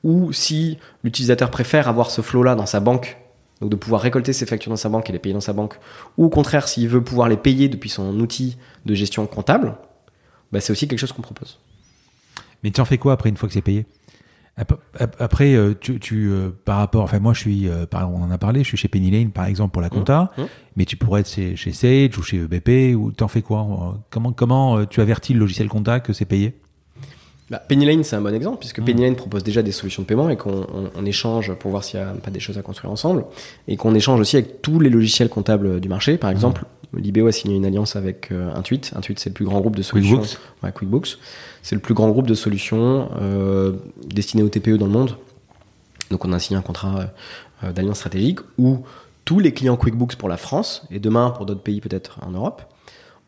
ou si l'utilisateur préfère avoir ce flow-là dans sa banque, donc de pouvoir récolter ses factures dans sa banque et les payer dans sa banque, ou au contraire s'il veut pouvoir les payer depuis son outil de gestion comptable, bah c'est aussi quelque chose qu'on propose. Mais tu en fais quoi après une fois que c'est payé? Après, euh, tu, tu euh, par rapport, enfin moi je suis, euh, on en a parlé, je suis chez Penny Lane par exemple pour la compta, mmh, mmh. mais tu pourrais être chez, chez Sage ou chez EBP ou t'en fais quoi? Comment comment tu avertis le logiciel compta que c'est payé? Bah, Pennylane, c'est un bon exemple, puisque Mm. Pennylane propose déjà des solutions de paiement et qu'on on- on échange pour voir s'il n'y a pas des choses à construire ensemble. Et qu'on échange aussi avec tous les logiciels comptables du marché. Par exemple, Libéo a signé une alliance avec euh, Intuit. Intuit, c'est le plus grand groupe de solutions. QuickBooks. Ouais, QuickBooks. C'est le plus grand groupe de solutions euh, destiné aux TPE dans le monde. Donc on a signé un contrat euh, d'alliance stratégique où tous les clients QuickBooks pour la France, et demain pour d'autres pays peut-être en Europe,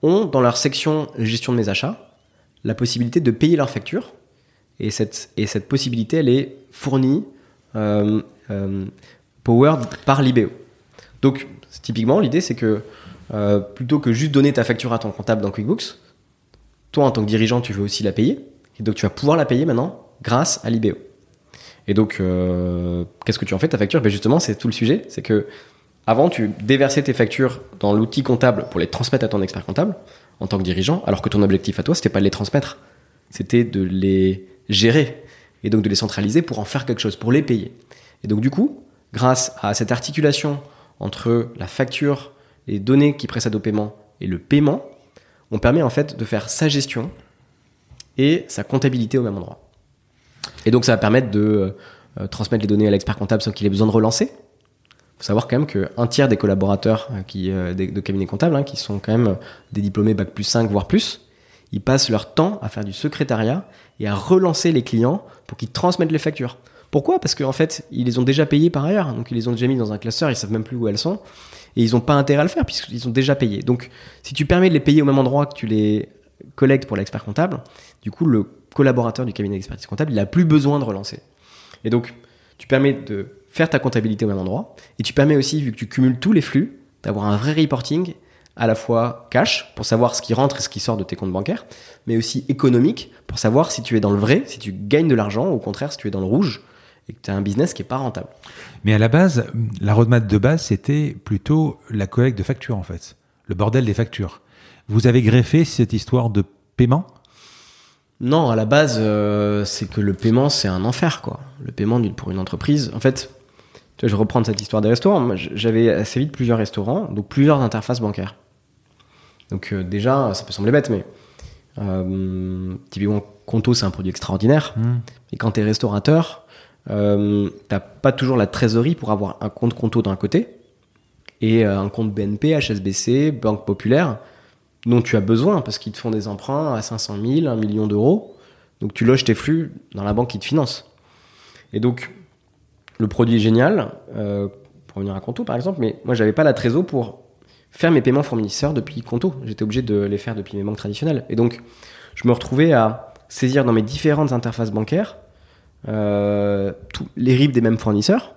ont dans leur section gestion de mes achats la possibilité de payer leurs factures. Et cette, et cette possibilité, elle est fournie, euh, euh, powered par Libéo. Donc, typiquement, l'idée, c'est que euh, plutôt que juste donner ta facture à ton comptable dans QuickBooks, toi, en tant que dirigeant, tu veux aussi la payer. Et donc, tu vas pouvoir la payer maintenant grâce à Libéo. Et donc, euh, qu'est-ce que tu en fais ta facture? Ben Justement, c'est tout le sujet. C'est que avant, tu déversais tes factures dans l'outil comptable pour les transmettre à ton expert comptable en tant que dirigeant, alors que ton objectif à toi, c'était pas de les transmettre, c'était de les gérer et donc de les centraliser pour en faire quelque chose, pour les payer. Et donc, du coup, grâce à cette articulation entre la facture, les données qui précèdent au paiement et le paiement, on permet en fait de faire sa gestion et sa comptabilité au même endroit. Et donc ça va permettre de euh, transmettre les données à l'expert comptable sans qu'il ait besoin de relancer. Faut savoir quand même qu'un tiers des collaborateurs euh, qui, euh, des- de cabinets comptables, hein, qui sont quand même des diplômés Bac plus 5, voire plus, ils passent leur temps à faire du secrétariat et à relancer les clients pour qu'ils transmettent les factures. Pourquoi? Parce qu'en fait, ils les ont déjà payées par ailleurs, donc ils les ont déjà mis dans un classeur, ils savent même plus où elles sont, et ils n'ont pas intérêt à le faire puisqu'ils ont déjà payé. Donc, si tu permets de les payer au même endroit que tu les collectes pour l'expert comptable, du coup, le collaborateur du cabinet d'expertise comptable, il n'a plus besoin de relancer. Et donc, tu permets de faire ta comptabilité au même endroit, et tu permets aussi, vu que tu cumules tous les flux, d'avoir un vrai reporting à la fois cash, pour savoir ce qui rentre et ce qui sort de tes comptes bancaires, mais aussi économique, pour savoir si tu es dans le vrai, si tu gagnes de l'argent, ou au contraire, si tu es dans le rouge, et que tu as un business qui est pas rentable. Mais à la base, la roadmap de base, c'était plutôt la collecte de factures, en fait. Le bordel des factures. Vous avez greffé cette histoire de paiement? Non, à la base, euh, c'est que le paiement, c'est un enfer, quoi. Le paiement pour une entreprise. En fait, vois, je vais reprendre cette histoire des restaurants. J'avais assez vite plusieurs restaurants, donc plusieurs interfaces bancaires. Donc euh, déjà, ça peut sembler bête, mais euh, typiquement, Conto, c'est un produit extraordinaire. Et quand tu es restaurateur, euh, t'as pas toujours la trésorerie pour avoir un compte Conto d'un côté et euh, un compte BNP, HSBC, Banque Populaire dont tu as besoin parce qu'ils te font des emprunts à 500 000, 1 million d'euros. Donc tu loges tes flux dans la banque qui te finance. Et donc le produit est génial, euh, pour revenir à Conto par exemple, mais moi j'avais pas la trésor pour faire mes paiements fournisseurs depuis Conto. J'étais obligé de les faire depuis mes banques traditionnelles. Et donc je me retrouvais à saisir dans mes différentes interfaces bancaires euh, les RIB des mêmes fournisseurs.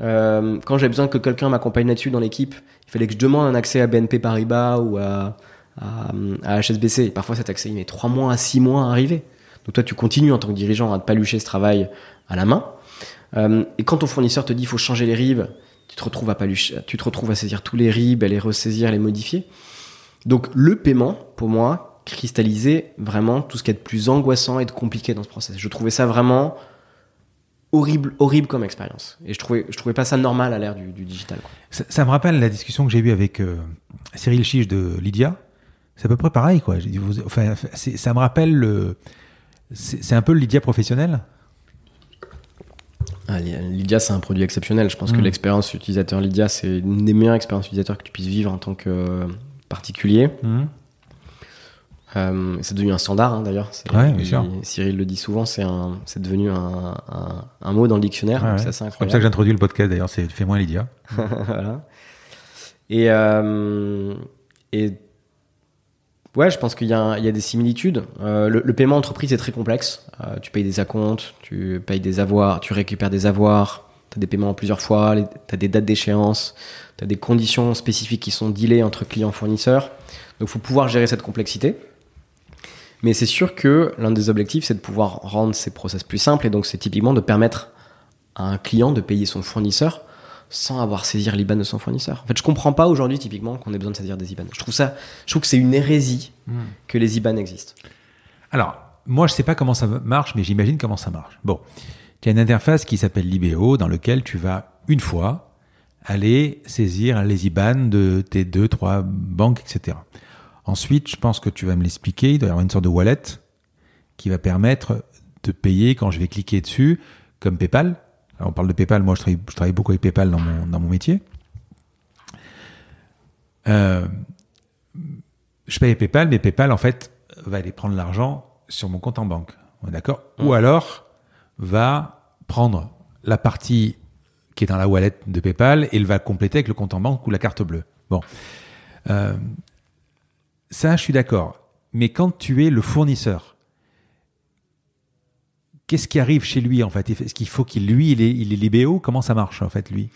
Euh, quand j'avais besoin que quelqu'un m'accompagne là-dessus dans l'équipe, il fallait que je demande un accès à BNP Paribas ou à, HSBC. Parfois, cet accès, il met 3 mois à 6 mois à arriver. Donc toi, tu continues en tant que dirigeant à te palucher ce travail à la main. Euh, et quand ton fournisseur te dit il faut changer les RIB, tu te retrouves à saisir tous les RIB, à les ressaisir, à les modifier. Donc le paiement, pour moi, cristallisait vraiment tout ce qui est de plus angoissant et de compliqué dans ce process. Je trouvais ça vraiment horrible, horrible comme expérience. Et je trouvais, je trouvais pas ça normal à l'ère du, digital. ça, me rappelle la discussion que j'ai eue avec euh, Cyril Chiche de Lydia. C'est à peu près pareil, quoi. Ça me rappelle le. C'est un peu le Lydia professionnel. Ah, Ly- Lydia, c'est un produit exceptionnel. Je pense que Mm. l'expérience utilisateur Lydia, c'est une des meilleures expériences utilisateurs que tu puisses vivre en tant que euh, particulier. Euh, c'est devenu un standard hein, d'ailleurs. Ouais. Cyril le dit souvent, c'est devenu un, un, un mot dans le dictionnaire. Ouais, ouais. c'est C'est comme ça que j'introduis le podcast d'ailleurs, c'est Fais-moi Lydia. voilà. Et, euh, et ouais, je pense qu'il y, a des similitudes. Euh, le, paiement entreprise est très complexe. Euh, tu payes des acomptes, tu payes des avoirs, tu récupères des avoirs, tu as des paiements en plusieurs fois, tu as des dates d'échéance, tu as des conditions spécifiques qui sont dealées entre clients et fournisseurs. Donc il faut pouvoir gérer cette complexité. Mais c'est sûr que l'un des objectifs, c'est de pouvoir rendre ces process plus simples. Et donc c'est typiquement de permettre à un client de payer son fournisseur sans avoir saisir l'IBAN de son fournisseur. En fait, je comprends pas aujourd'hui typiquement qu'on ait besoin de saisir des IBAN. Je trouve ça, je trouve que c'est une hérésie que les IBAN existent. Alors, moi, je sais pas comment ça marche, mais j'imagine comment ça marche. Bon, tu as une interface qui s'appelle Libéo, dans lequel tu vas une fois aller saisir les IBAN de tes deux, trois banques, etc. Ensuite, je pense que tu vas me l'expliquer, il doit y avoir une sorte de wallet qui va permettre de payer quand je vais cliquer dessus, comme PayPal. Alors, on parle de PayPal, moi je travaille, je travaille beaucoup avec PayPal dans mon, dans mon métier. Euh, je paye PayPal, mais PayPal en fait va aller prendre l'argent sur mon compte en banque. On est D'accord? Ou alors va prendre la partie qui est dans la wallet de PayPal et il va compléter avec le compte en banque ou la carte bleue. Bon. Euh, ça, je suis d'accord. Mais quand tu es le fournisseur, qu'est-ce qui arrive chez lui en fait? Est-ce qu'il faut qu'il lui il est, il est libéo? Comment ça marche en fait lui?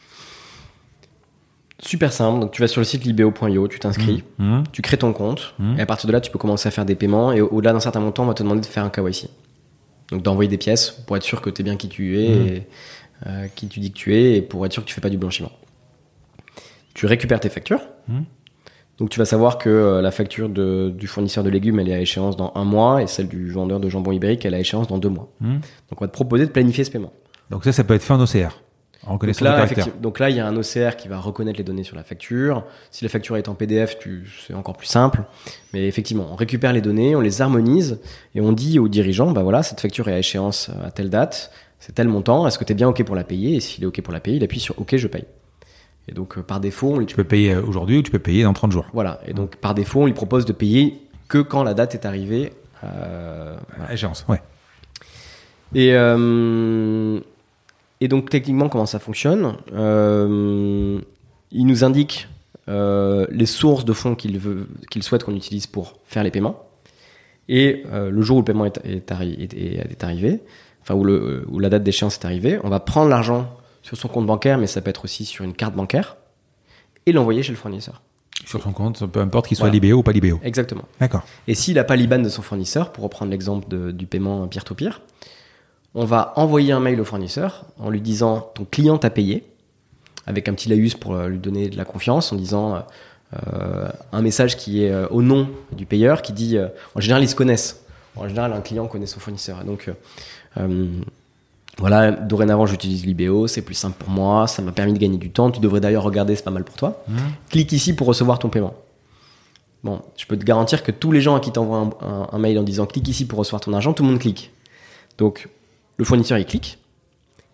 Super simple. Donc, tu vas sur le site libéo.io, tu t'inscris, Mmh. tu crées ton compte, Mhm. et à partir de là, tu peux commencer à faire des paiements. Et au- au-delà d'un certain montant, on va te demander de faire un KYC. Donc, d'envoyer des pièces pour être sûr que tu es bien qui tu es, et, euh, qui tu dis que tu es, et pour être sûr que tu fais pas du blanchiment. Tu récupères tes factures. Donc, tu vas savoir que euh, la facture de- du fournisseur de légumes, elle est à échéance dans un mois, et celle du vendeur de jambon ibérique, elle est à échéance dans deux mois. Mmh. Donc, on va te proposer de planifier ce paiement. Donc ça, ça peut être fait en OCR, en Donc là, donc là, il y a un OCR qui va reconnaître les données sur la facture. Si la facture est en PDF, c'est encore plus simple. Mais effectivement, on récupère les données, on les harmonise et on dit aux dirigeants, bah voilà, cette facture est à échéance à telle date, c'est tel montant, est-ce que tu es bien OK pour la payer? Et s'il est OK pour la payer, il appuie sur OK, je paye. Et donc, euh, par défaut, on lui, Tu peux payer euh, aujourd'hui ou tu peux payer dans 30 jours. voilà. Et donc, par défaut, on lui propose de payer que quand la date est arrivée. Euh, voilà. À échéance, ouais. Et, euh, et donc techniquement comment ça fonctionne Euh, Il nous indique les sources de fonds qu'il veut, qu'il souhaite qu'on utilise pour faire les paiements. Et le jour où le paiement est, est arri- est- est- est arrivé, enfin où, le, où la date d'échéance est arrivée, on va prendre l'argent sur son compte bancaire, mais ça peut être aussi sur une carte bancaire, et l'envoyer chez le fournisseur. Sur son compte, peu importe qu'il soit Voilà. libéo ou pas libéo. Exactement. D'accord. Et s'il n'a pas l'IBAN de son fournisseur, pour reprendre l'exemple du paiement peer-to-peer, on va envoyer un mail au fournisseur en lui disant ton client t'a payé, avec un petit laïus pour euh, lui donner de la confiance, en disant euh, un message qui est euh, au nom du payeur, qui dit, euh, en général ils se connaissent, en général un client connaît son fournisseur. Et donc euh, voilà, dorénavant j'utilise Libéo, c'est plus simple pour moi, ça m'a permis de gagner du temps, tu devrais d'ailleurs regarder, c'est pas mal pour toi. Clique ici pour recevoir ton paiement. Bon, je peux te garantir que tous les gens à qui t'envoient un, un- un mail en disant clique ici pour recevoir ton argent, tout le monde clique. Donc, le fournisseur, il clique.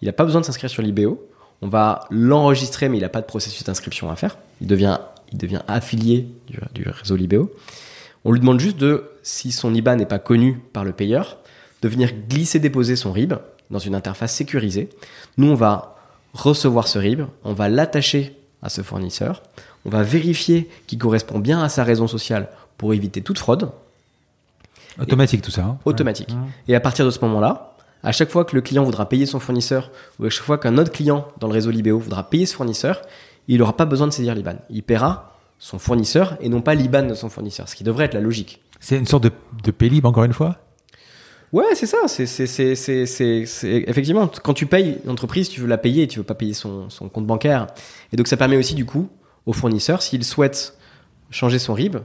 Il n'a pas besoin de s'inscrire sur l'IBO. On va l'enregistrer, mais il n'a pas de processus d'inscription à faire. Il devient, il devient affilié du, du réseau Libéo. On lui demande juste de, si son IBAN n'est pas connu par le payeur, de venir glisser-déposer son RIB dans une interface sécurisée. Nous, on va recevoir ce RIB, on va l'attacher à ce fournisseur, on va vérifier qu'il correspond bien à sa raison sociale pour éviter toute fraude Automatique tout ça. hein automatique. Ouais. Et à partir de ce moment-là, à chaque fois que le client voudra payer son fournisseur, ou à chaque fois qu'un autre client dans le réseau Libéo voudra payer ce fournisseur, il n'aura pas besoin de saisir l'IBAN. Il paiera son fournisseur et non pas l'IBAN de son fournisseur, ce qui devrait être la logique. C'est une sorte de, de encore une fois? Ouais, c'est ça. C'est, c'est, c'est, c'est, c'est, c'est- effectivement quand tu payes une entreprise, tu veux la payer, tu veux pas payer son, son compte bancaire. Et donc ça permet aussi du coup au fournisseur, s'il souhaite changer son RIB,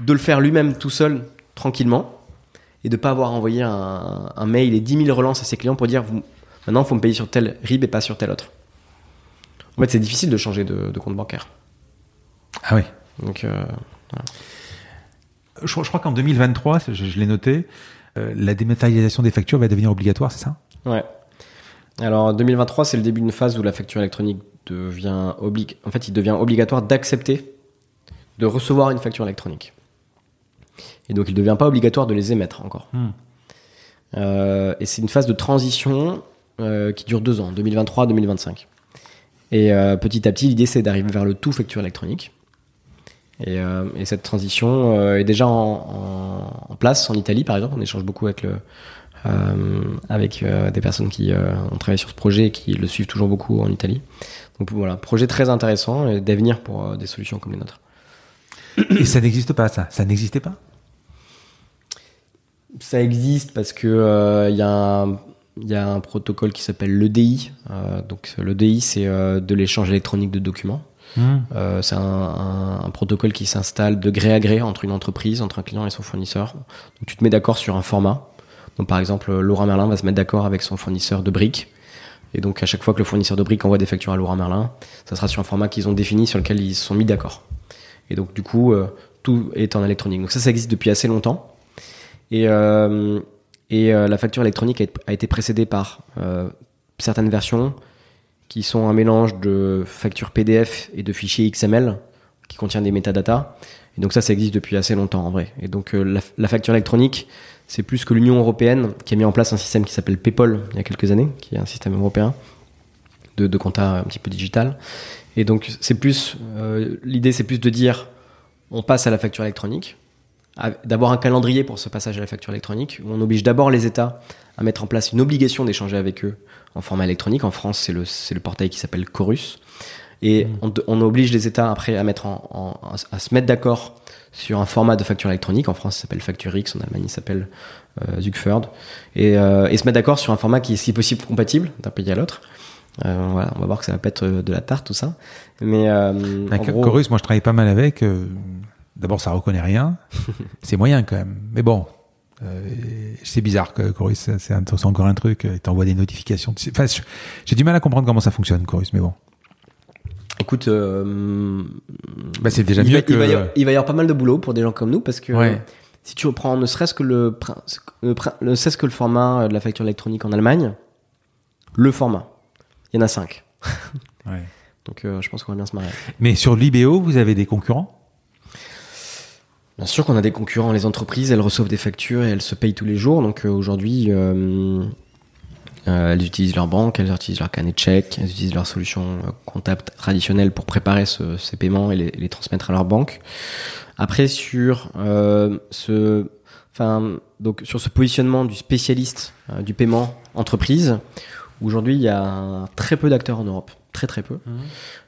de le faire lui-même tout seul, tranquillement, et de pas avoir envoyé un, un mail et 10 000 relances à ses clients pour dire vous, maintenant il faut me payer sur tel RIB et pas sur tel autre. En fait, c'est difficile de changer de, de compte bancaire. Ah oui. Donc euh, Je, je crois qu'en 2023, je, je l'ai noté, la dématérialisation des factures va devenir obligatoire, c'est ça? Ouais. Alors 2023, c'est le début d'une phase où la facture électronique devient oblig... En fait, il devient obligatoire d'accepter de recevoir une facture électronique. Et donc, il ne devient pas obligatoire de les émettre encore. Hmm. Euh, et c'est une phase de transition euh, qui dure deux ans, 2023-2025. Et euh, petit à petit, l'idée, c'est d'arriver vers le tout facture électronique. Et, euh, et cette transition euh, est déjà en, en- en place en Italie, par exemple. On échange beaucoup avec, le, euh, avec euh, des personnes qui euh, ont travaillé sur ce projet et qui le suivent toujours beaucoup en Italie. Donc voilà, projet très intéressant et d'avenir pour euh, des solutions comme les nôtres. Et ça n'existe pas, ça? Ça n'existait pas? Ça existe parce que euh, il y, a un- il y a un protocole qui s'appelle l'EDI. Euh, donc l'EDI, c'est euh, de l'échange électronique de documents. Hmm. Euh, c'est un, protocole qui s'installe de gré à gré entre une entreprise, entre un client et son fournisseur. Donc tu te mets d'accord sur un format. Donc par exemple, Laura Merlin va se mettre d'accord avec son fournisseur de briques. Et donc à chaque fois que le fournisseur de briques envoie des factures à Laura Merlin, ça sera sur un format qu'ils ont défini sur lequel ils se sont mis d'accord. Et donc du coup, euh, tout est en électronique. Donc ça, ça existe depuis assez longtemps. Et, euh, Et la facture électronique a, été précédée par certaines versions qui sont un mélange de factures PDF et de fichiers XML qui contiennent des métadatas. Et donc ça, ça existe depuis assez longtemps en vrai. Et donc la, la, facture électronique, c'est plus que l'Union européenne qui a mis en place un système qui s'appelle PayPal il y a quelques années, qui est un système européen de, de compta un petit peu digital. Et donc c'est plus euh, l'idée, c'est plus de dire on passe à la facture électronique, d'avoir un calendrier pour ce passage à la facture électronique où on oblige d'abord les États à mettre en place une obligation d'échanger avec eux en format électronique. En France, c'est le, le portail qui s'appelle Chorus. Et mmh. on, on, oblige les États après à mettre en, en, à se mettre d'accord sur un format de facture électronique. En France, ça s'appelle Facture X, en Allemagne, il s'appelle euh, Zuckford. Et, euh, et, se mettre d'accord sur un format qui est si possible compatible d'un pays à l'autre. Euh, voilà, on va voir que ça va pas être de la tarte tout ça. Mais euh, en Chorus, moi je travaille pas mal avec. Euh, d'abord, ça reconnaît rien. c'est moyen quand même. Mais bon, euh, c'est bizarre que Chorus, c'est encore un truc. Il t'envoie des notifications. Enfin, j'ai du mal à comprendre comment ça fonctionne, Chorus, mais bon. Écoute, euh, bah, c'est déjà mieux que. Il va, y avoir, il va, y avoir, pas mal de boulot pour des gens comme nous parce que si tu reprends ne serait-ce que le, ne serait-ce que le format de la facture électronique en Allemagne, le format, il y en a cinq. ouais. Donc euh, je pense qu'on va bien se marrer. Mais sur l'IBO, vous avez des concurrents? Bien sûr qu'on a des concurrents. Les entreprises, elles reçoivent des factures et elles se payent tous les jours. Donc euh, aujourd'hui, euh, euh, elles utilisent leur banque, elles utilisent leur carnet de chèques, elles utilisent leur solution euh, comptable traditionnelle pour préparer ce, ces paiements et les, les, transmettre à leur banque. Après, sur euh, ce, enfin, donc sur ce positionnement du spécialiste euh, du paiement entreprise, aujourd'hui il y a très peu d'acteurs en Europe, très très peu. Mmh.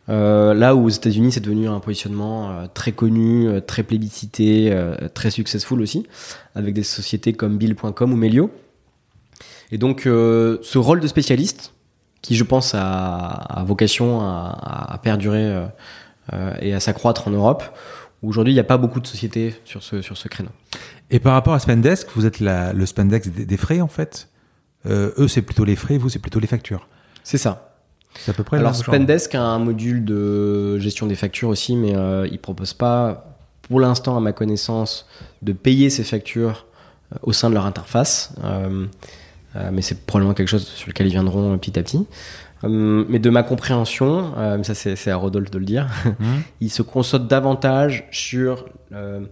Euh, là où aux États-Unis c'est devenu un positionnement euh, très connu, très plébiscité, très successful aussi, avec des sociétés comme Bill.com ou Melio et donc, euh, ce rôle de spécialiste, qui je pense a, a vocation à, à perdurer euh, euh, et à s'accroître en Europe, aujourd'hui il n'y a pas beaucoup de sociétés sur ce, sur ce créneau. Et par rapport à Spendesk, vous êtes la, le Spendesk des, des, frais en fait euh, Eux c'est plutôt les frais, vous c'est plutôt les factures C'est ça. C'est à peu près Alors Spendesk a un module de gestion des factures aussi, mais euh, il propose pas, pour l'instant à ma connaissance, de payer ces factures au sein de leur interface. Euh, euh, mais c'est probablement quelque chose sur lequel ils viendront petit à petit. Euh, mais de ma compréhension, euh, ça c'est à Rodolphe de le dire, mmh. il se concentre davantage sur le,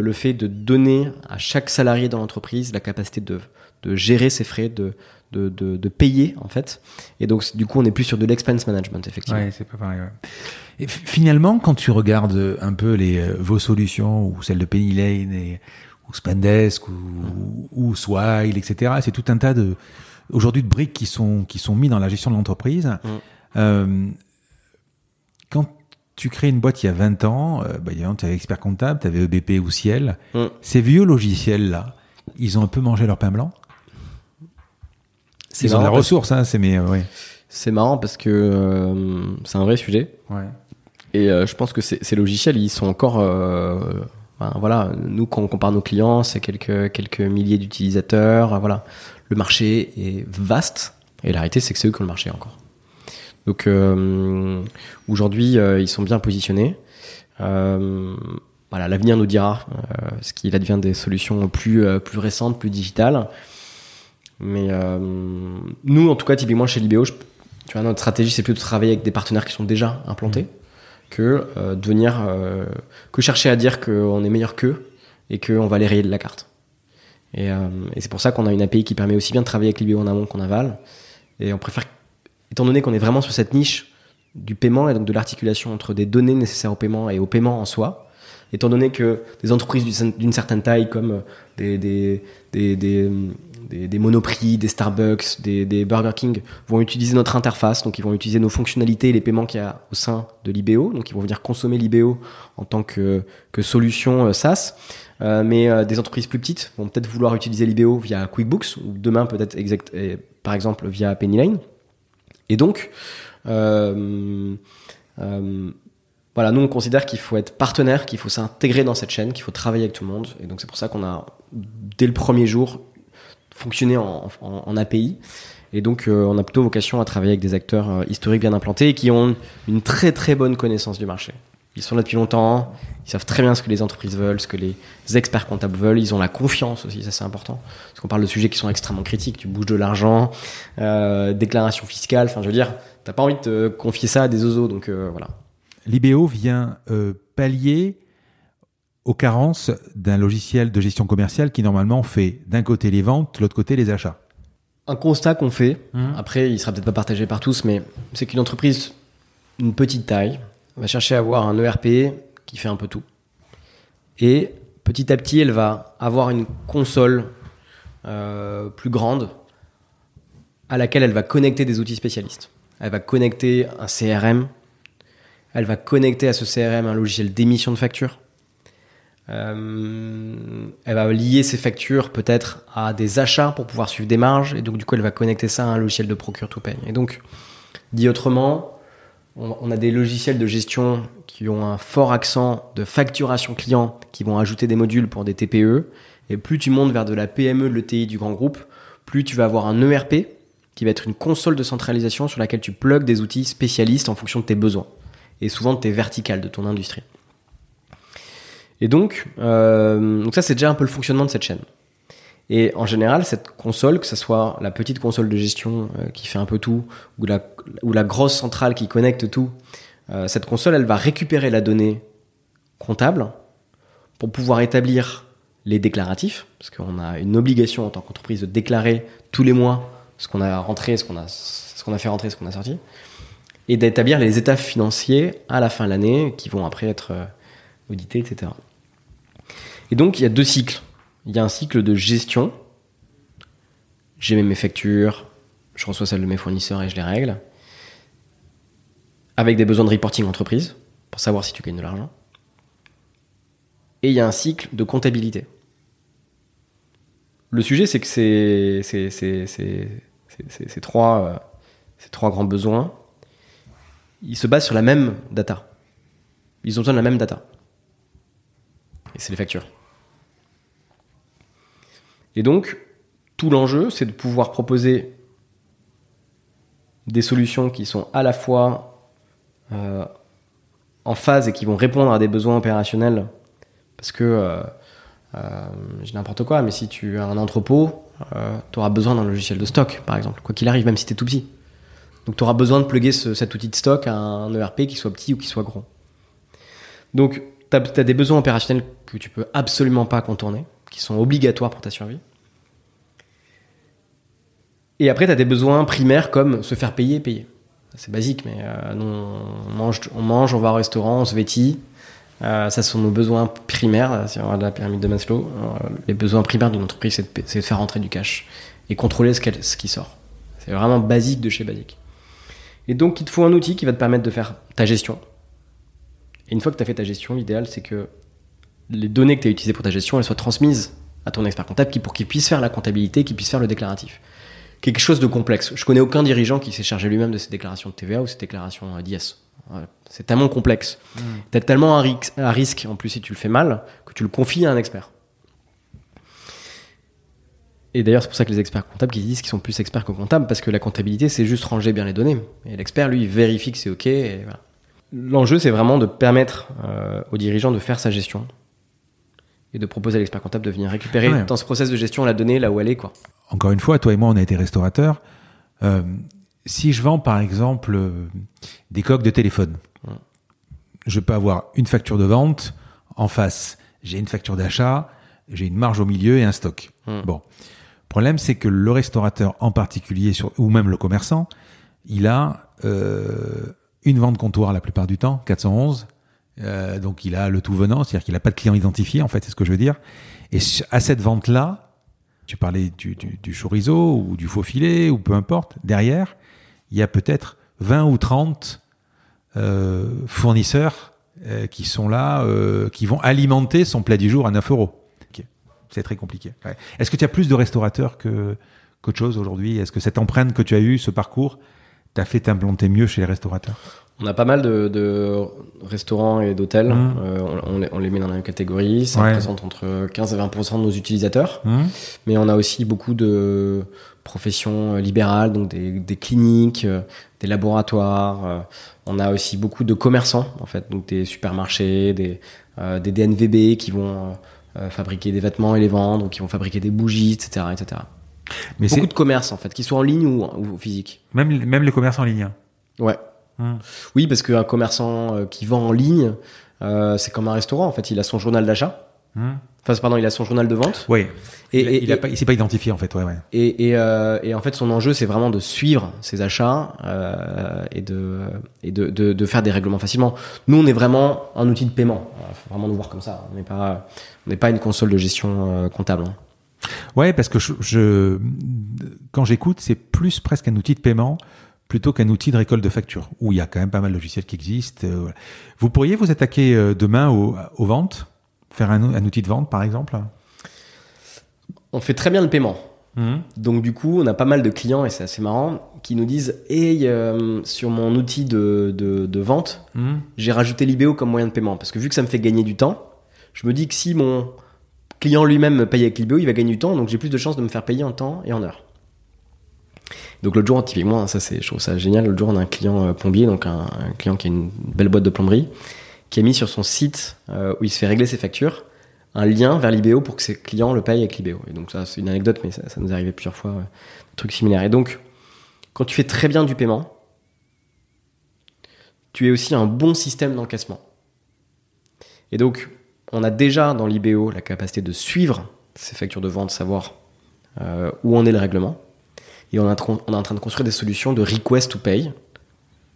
le, fait de donner à chaque salarié dans l'entreprise la capacité de, de gérer ses frais, de, de, de, de, payer en fait. Et donc du coup on est plus sur de l'expense management effectivement. Ouais, c'est pas pareil. Ouais. Et finalement, quand tu regardes un peu les vos solutions ou celles de Penny Lane et ou Spendesk ou, ou Swile, etc. C'est tout un tas de aujourd'hui de briques qui sont qui sont mis dans la gestion de l'entreprise. Mm. Euh, quand tu crées une boîte il y a 20 ans, euh, bah, tu avais expert comptable, tu avais EBP ou Ciel. Mm. Ces vieux logiciels là, ils ont un peu mangé leur pain blanc. Ils ont des ressources, hein, c'est mais euh, ouais. C'est marrant parce que euh, c'est un vrai sujet. Ouais. Et euh, je pense que ces logiciels, ils sont encore euh, voilà, nous quand on compare nos clients, c'est quelques quelques milliers d'utilisateurs. Voilà, le marché est vaste et la réalité c'est que c'est eux qui ont le marché encore. Donc aujourd'hui, ils sont bien positionnés. Voilà, l'avenir nous dira ce qu'il advient des solutions plus plus récentes, plus digitales. Mais euh, nous, en tout cas, typiquement chez Libéo, tu vois, notre stratégie c'est plutôt de travailler avec des partenaires qui sont déjà implantés. Mmh que euh, de venir euh, que chercher à dire qu'on est meilleur qu'eux et qu'on va les rayer de la carte. Et, euh, et c'est pour ça qu'on a une API qui permet aussi bien de travailler avec l'IBO en amont qu'en aval. Et on préfère, étant donné qu'on est vraiment sur cette niche du paiement et donc de l'articulation entre des données nécessaires au paiement et au paiement en soi, étant donné que des entreprises d'une certaine taille comme des, des, des, des des, Monoprix, des Starbucks, des, Burger King vont utiliser notre interface, donc ils vont utiliser nos fonctionnalités et les paiements qu'il y a au sein de l'IBO, donc ils vont venir consommer l'IBO en tant que, que solution euh, SaaS. Euh, mais euh, des entreprises plus petites vont peut-être vouloir utiliser l'IBO via QuickBooks ou demain peut-être exact, par exemple via Pennyline. Et donc, voilà, nous on considère qu'il faut être partenaire, qu'il faut s'intégrer dans cette chaîne, qu'il faut travailler avec tout le monde. Et donc c'est pour ça qu'on a dès le premier jour fonctionner en, en, en API. Et donc, euh, on a plutôt vocation à travailler avec des acteurs euh, historiques bien implantés et qui ont une très très bonne connaissance du marché. Ils sont là depuis longtemps. Ils savent très bien ce que les entreprises veulent, ce que les experts comptables veulent. Ils ont la confiance aussi, ça c'est important. Parce qu'on parle de sujets qui sont extrêmement critiques. Tu bouges de l'argent, euh, déclaration fiscale. Enfin, je veux dire, t'as pas envie de te confier ça à des oiseaux. Donc euh, voilà. L'IBO vient euh, pallier aux carences d'un logiciel de gestion commerciale qui normalement fait d'un côté les ventes, de l'autre côté les achats. Un constat qu'on fait, Mmh. après il sera peut-être pas partagé par tous, mais c'est qu'une entreprise, une petite taille, va chercher à avoir un ERP qui fait un peu tout. Et petit à petit, elle va avoir une console euh, plus grande à laquelle elle va connecter des outils spécialistes. Elle va connecter un CRM, elle va connecter à ce CRM un logiciel d'émission de factures. Euh, elle va lier ses factures peut-être à des achats pour pouvoir suivre des marges et donc du coup elle va connecter ça à un logiciel de procure to pay. Et donc, dit autrement, on, on a des logiciels de gestion qui ont un fort accent de facturation client, qui vont ajouter des modules pour des TPE. Et plus tu montes vers de la PME, de l'ETI du grand groupe, plus tu vas avoir un ERP qui va être une console de centralisation sur laquelle tu plugs des outils spécialistes en fonction de tes besoins et souvent de tes verticales de ton industrie. Et donc, euh, donc ça c'est déjà un peu le fonctionnement de cette chaîne. Et en général, cette console, que ce soit la petite console de gestion euh, qui fait un peu tout, ou la, grosse centrale qui connecte tout, euh, cette console, elle va récupérer la donnée comptable pour pouvoir établir les déclaratifs, parce qu'on a une obligation en tant qu'entreprise de déclarer tous les mois ce qu'on a rentré, ce qu'on a, ce qu'on a fait rentrer, ce qu'on a sorti, et d'établir les états financiers à la fin de l'année qui vont après être audités, etc. Et donc, il y a deux cycles. Il y a un cycle de gestion. J'ai mes factures, je reçois celles de mes fournisseurs et je les règle. Avec des besoins de reporting entreprise, pour savoir si tu gagnes de l'argent. Et il y a un cycle de comptabilité. Le sujet, c'est que ces trois, euh, ces trois grands besoins, ils se basent sur la même data. Ils ont besoin de la même data. Et c'est les factures. Et donc, tout l'enjeu, c'est de pouvoir proposer des solutions qui sont à la fois euh, en phase et qui vont répondre à des besoins opérationnels. Parce que, euh, euh, j'ai n'importe quoi, mais si tu as un entrepôt, tu auras besoin d'un logiciel de stock, par exemple, quoi qu'il arrive, même si tu es tout petit. Donc tu auras besoin de plugger ce- cet outil de stock à un ERP qui soit petit ou qui soit gros. Donc tu as, des besoins opérationnels que tu peux absolument pas contourner, qui sont obligatoires pour ta survie. Et après, tu as des besoins primaires comme se faire payer, payer. C'est basique, mais euh, nous, on mange, on mange, on va au restaurant, on se vêtit. Euh, ça, ce sont nos besoins primaires, si on regarde la pyramide de Maslow. Euh, les besoins primaires d'une entreprise, c'est de, faire rentrer du cash et contrôler ce, qui sort. C'est vraiment basique de chez basique. Et donc, il te faut un outil qui va te permettre de faire ta gestion. Et une fois que tu as fait ta gestion, l'idéal, c'est que les données que tu as utilisées pour ta gestion, elles soient transmises à ton expert comptable pour qu'il puisse faire la comptabilité, qu'il puisse faire le déclaratif. Quelque chose de complexe. Je connais aucun dirigeant qui s'est chargé lui-même de ses déclarations de TVA ou ses déclarations euh, d'IS. C'est tellement complexe. T'as tellement un, ri- un risque, en plus si tu le fais mal, que tu le confies à un expert. Et d'ailleurs, c'est pour ça que les experts comptables qui disent qu'ils sont plus experts que comptables, parce que la comptabilité, c'est juste ranger bien les données. Et l'expert, lui, il vérifie que c'est OK. voilà. L'enjeu, c'est vraiment de permettre euh, aux dirigeants de faire sa gestion et de proposer à l'expert comptable de venir récupérer Ouais. dans ce process de gestion la donnée là où elle est. Quoi. Encore une fois, toi et moi, on a été restaurateurs. Euh, si je vends, par exemple, euh, des coques de téléphone, Ouais. je peux avoir une facture de vente en face. J'ai une facture d'achat, j'ai une marge au milieu et un stock. Bon. Le problème, c'est que le restaurateur en particulier, sur, ou même le commerçant, il a euh, une vente comptoir la plupart du temps, 411. Euh, donc il a le tout venant, c'est-à-dire qu'il n'a pas de client identifié, en fait, c'est ce que je veux dire. Et à cette vente-là, tu parlais du, du, du chorizo ou du faux filet ou peu importe, derrière, il y a peut-être 20 ou 30 euh, fournisseurs euh, qui sont là, euh, qui vont alimenter son plat du jour à 9 euros. Ok. C'est très compliqué. Ouais. Est-ce que tu as plus de restaurateurs que qu'autre chose aujourd'hui? Est-ce que cette empreinte que tu as eue, ce parcours, t'as fait t'implanter mieux chez les restaurateurs? On a pas mal de, de restaurants et d'hôtels. Mhm. Euh, on, on les, on les met dans la même catégorie. Ça Ouais. représente entre 15 et 20% de nos utilisateurs. Hum Mais on a aussi beaucoup de professions euh, libérales, donc des, des cliniques, euh, des laboratoires. On a aussi beaucoup de commerçants, en fait, donc des supermarchés, des, euh, des DNVB qui vont euh, fabriquer des vêtements et les vendre, ou qui vont fabriquer des bougies, etc. etc. Mais Beaucoup de commerces, en fait, qu'ils soient en ligne ou, ou physique. même, même les commerces en ligne. hein. Ouais. Hum. Oui, parce qu'un commerçant euh, qui vend en ligne, euh, c'est comme un restaurant, en fait. Il a son journal d'achat. Hum. Enfin, pardon, il a son journal de vente. Oui. Et, il, et- il, a et- pas- il s'est pas identifié en fait. Ouais, ouais. Et, et, euh, et en fait, son enjeu, c'est vraiment de suivre ses achats euh, et, de, et de, de, de faire des règlements facilement. Nous, on est vraiment un outil de paiement. Il faut vraiment nous voir comme ça. On n'est pas, on n'est pas une console de gestion comptable. hein. Ouais, parce que je, je- quand j'écoute, c'est plus presque un outil de paiement plutôt qu'un outil de récolte de factures, où il y a quand même pas mal de logiciels qui existent. euh. Vous pourriez vous attaquer euh, demain aux, aux ventes, faire un, un outil de vente par exemple? On fait très bien le paiement. Donc du coup, on a pas mal de clients, et c'est assez marrant, qui nous disent Hey, euh, sur mon outil de, de, de vente, j'ai rajouté l'IBO comme moyen de paiement. Parce que vu que ça me fait gagner du temps, je me dis que si mon client lui-même me paye avec l'IBO, il va gagner du temps, donc j'ai plus de chances de me faire payer en temps et en heure. Donc l'autre jour, typiquement, ça c'est, je trouve ça génial, l'autre jour on a un client euh, plombier, donc un, client qui a une belle boîte de plomberie, qui a mis sur son site euh, où il se fait régler ses factures, un lien vers l'IBO pour que ses clients le payent avec l'IBO. Et donc ça c'est une anecdote, mais ça, nous est arrivé plusieurs fois, euh, des trucs similaires. Et donc, quand tu fais très bien du paiement, tu es aussi un bon système d'encaissement. Et donc, on a déjà dans l'IBO la capacité de suivre ces factures de vente, savoir euh, où en est le règlement. Et on est, en train- on est en train de construire des solutions de request to pay.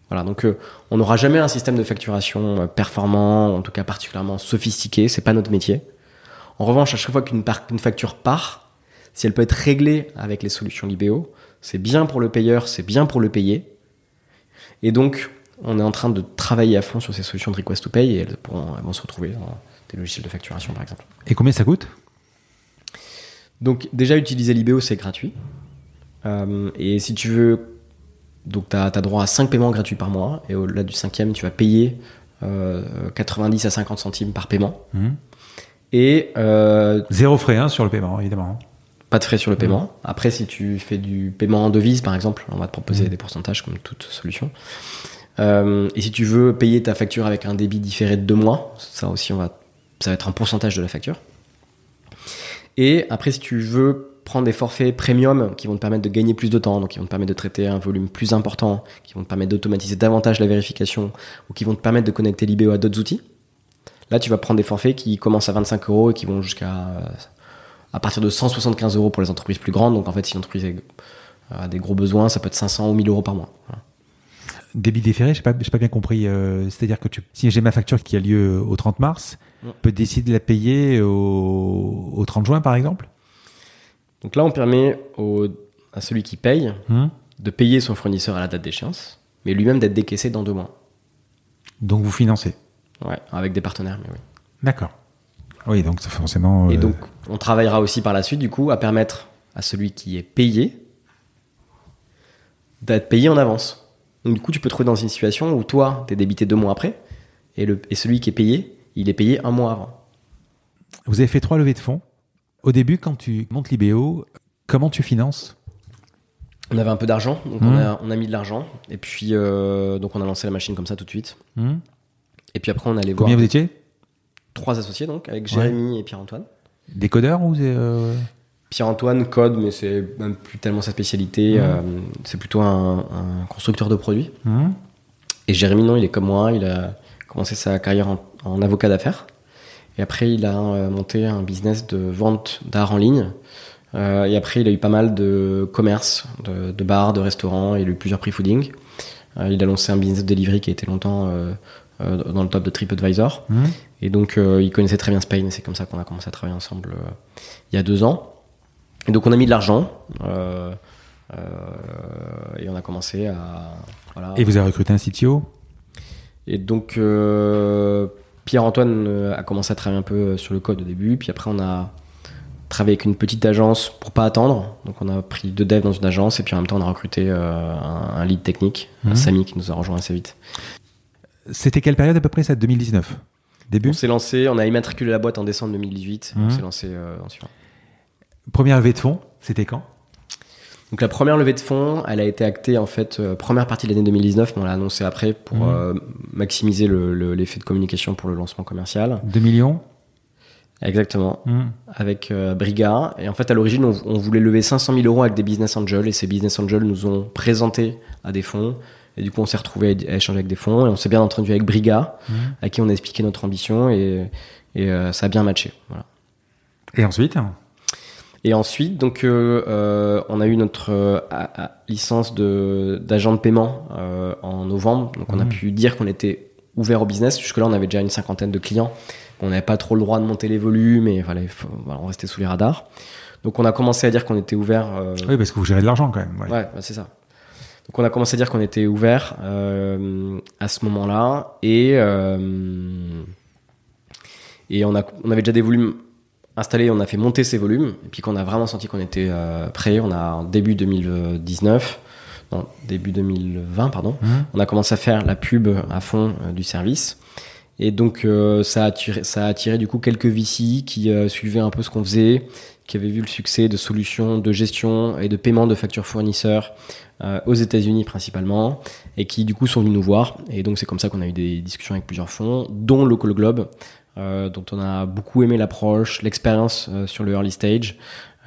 Voilà, donc euh, on n'aura jamais un système de facturation euh, performant, en tout cas particulièrement sophistiqué, c'est pas notre métier. En revanche, à chaque fois qu'une facture part, si elle peut être réglée avec les solutions LIBO, c'est bien pour le payeur, c'est bien pour le payé. Et donc, on est en train de travailler à fond sur ces solutions de request to pay et elles, pourront, elles vont se retrouver dans des logiciels de facturation, par exemple. Et combien ça coûte? Donc, déjà, utiliser l'IBO, c'est gratuit. Euh, et si tu veux, donc tu as, droit à 5 paiements gratuits par mois. Et au-delà du cinquième, tu vas payer euh, 90 à 50 centimes par paiement. Mhm. Et euh, Zéro frais hein, sur le paiement, évidemment. pas de frais sur le paiement. Après, si tu fais du paiement en devise, par exemple, on va te proposer Mhm. des pourcentages comme toute solution. Euh, et si tu veux payer ta facture avec un débit différé de deux mois, ça aussi, on va, ça va être un pourcentage de la facture. Et après, si tu veux prendre des forfaits premium qui vont te permettre de gagner plus de temps, donc qui vont te permettre de traiter un volume plus important, qui vont te permettre d'automatiser davantage la vérification, ou qui vont te permettre de connecter l'IBO à d'autres outils, là, tu vas prendre des forfaits qui commencent à 25 euros et qui vont jusqu'à à partir de 175 euros pour les entreprises plus grandes. Donc en fait, si l'entreprise a des gros besoins, ça peut être 500 ou 1000 euros par mois. Voilà. Débit déféré, j'ai pas, j'ai pas bien compris. euh, C'est-à-dire que tu, si j'ai ma facture qui a lieu au 30 mars, je peux décider de la payer au, au 30 juin, par exemple? Donc là, on permet au- à celui qui paye Mhm. de payer son fournisseur à la date d'échéance, mais lui-même d'être décaissé dans deux mois. Donc vous financez. Ouais, avec des partenaires, mais oui. D'accord. Oui, donc forcément. Et euh, donc, on travaillera aussi par la suite, du coup, à permettre à celui qui est payé d'être payé en avance. Donc, du coup, tu peux te trouver dans une situation où toi, t'es débité deux mois après, et, le, et celui qui est payé, il est payé un mois avant. Vous avez fait trois levées de fonds. Au début, quand tu montes l'IBO, comment tu finances? On avait un peu d'argent, donc on, a, on a mis de l'argent, et puis euh, donc on a lancé la machine comme ça tout de suite. Hmm Et puis après, on allait voir Combien vous étiez? trois associés, donc, avec Jérémy et Pierre-Antoine. Des codeurs ou euh, Pierre-Antoine code, mais c'est même plus tellement sa spécialité, Mhm. euh, c'est plutôt un, un constructeur de produits. Et Jérémy, non, il est comme moi, il a commencé sa carrière en, en avocat d'affaires. Et après, il a euh, monté un business de vente d'art en ligne. Euh, et après, il a eu pas mal de commerce, de, de bars, de restaurants, il a eu plusieurs prix fooding. Euh, il a lancé un business de delivery qui a été longtemps euh, dans le top de TripAdvisor. Hmm Et donc, il connaissait très bien Spain, et c'est comme ça qu'on a commencé à travailler ensemble il y a deux ans. Et donc, on a mis de l'argent, et on a commencé à. Voilà, Et vous avez recruté un CTO et donc, Pierre-Antoine euh, a commencé à travailler un peu sur le code au début, puis après, on a travaillé avec une petite agence pour pas attendre. Donc on a pris deux devs dans une agence et puis en même temps on a recruté euh, un, un lead technique, Mhm. Samy, qui nous a rejoint assez vite. C'était quelle période à peu près ça 2019 Début? On s'est lancé, on a immatriculé la boîte en décembre 2018. Mhm. On s'est lancé euh, en suivant. Première levée de fonds, c'était quand? Donc la première levée de fonds, elle a été actée en fait euh, première partie de l'année 2019, mais on l'a annoncé après pour Mhm. euh, maximiser le- le- l'effet de communication pour le lancement commercial. 2 millions? Exactement. Hmm. avec euh, Briga. Et en fait, à l'origine, on, on voulait lever 500 000 euros avec des business angels. Et ces business angels nous ont présenté à des fonds. Et du coup, on s'est retrouvé à, à échanger avec des fonds. Et on s'est bien entendu avec Briga, Mhm. à qui on a expliqué notre ambition. Et, et euh, ça a bien matché. Voilà. Et ensuite? Et ensuite, donc, euh, euh, on a eu notre euh, licence de d'agent de paiement en novembre. Donc, on a Mhm. pu dire qu'on était ouvert au business. Jusque-là, on avait déjà une cinquantaine de clients. On n'avait pas trop le droit de monter les volumes et voilà, on restait sous les radars. Donc, on a commencé à dire qu'on était ouvert. euh, Oui, parce que vous gérez de l'argent quand même. ouais. Ouais, bah, c'est ça. Donc on a commencé à dire qu'on était ouvert euh, à ce moment-là et euh, et on a on avait déjà des volumes installés, on a fait monter ces volumes et puis qu'on a vraiment senti qu'on était euh, prêt, on a en début 2019 non, début 2020 pardon, Mhm. on a commencé à faire la pub à fond euh, du service. Et donc euh, ça, a attiré, ça a attiré du coup quelques VC qui suivaient un peu ce qu'on faisait, qui avaient vu le succès de solutions de gestion et de paiement de factures fournisseurs aux États-Unis principalement, et qui du coup sont venus nous voir. Et donc c'est comme ça qu'on a eu des discussions avec plusieurs fonds, dont Local Globe, dont on a beaucoup aimé l'approche, l'expérience euh, sur le early stage,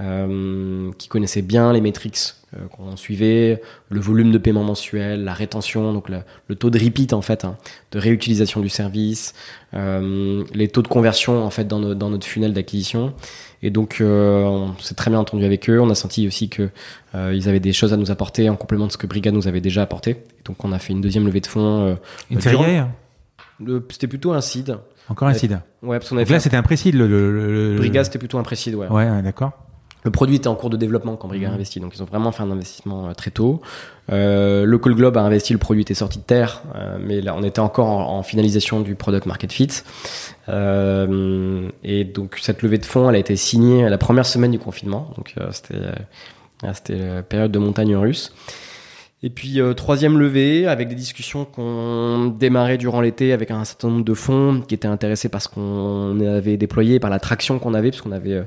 euh, qui connaissait bien les métriques euh, qu'on suivait, le volume de paiement mensuel, la rétention, donc le, le taux de repeat en fait, hein, de réutilisation du service, euh, les taux de conversion en fait dans, nos- dans notre funnel d'acquisition. Et donc euh, on s'est très bien entendu avec eux. On a senti aussi que euh, ils avaient des choses à nous apporter en complément de ce que Briga nous avait déjà apporté. Et donc on a fait une deuxième levée de fonds. euh, Une Euh, le- c'était plutôt un seed. Encore un Ouais. seed. Ouais, parce qu'on avait Donc là, c'était un précide. Le, le, le- le- Briga, c'était plutôt un précide, ouais. Ouais, d'accord. Le produit était en cours de développement quand Briga a Mhm. investi, donc ils ont vraiment fait un investissement euh, très tôt. Euh, Local Globe a investi, le produit était sorti de terre, euh, mais là on était encore en, en finalisation du product market fit. Euh, et donc cette levée de fonds, elle a été signée la première semaine du confinement, donc c'était c'était la période de montagne russe. Et puis euh, troisième levée, avec des discussions qu'on démarrait durant l'été avec un certain nombre de fonds qui étaient intéressés par ce qu'on avait déployé, par la traction qu'on avait, parce qu'on avait euh,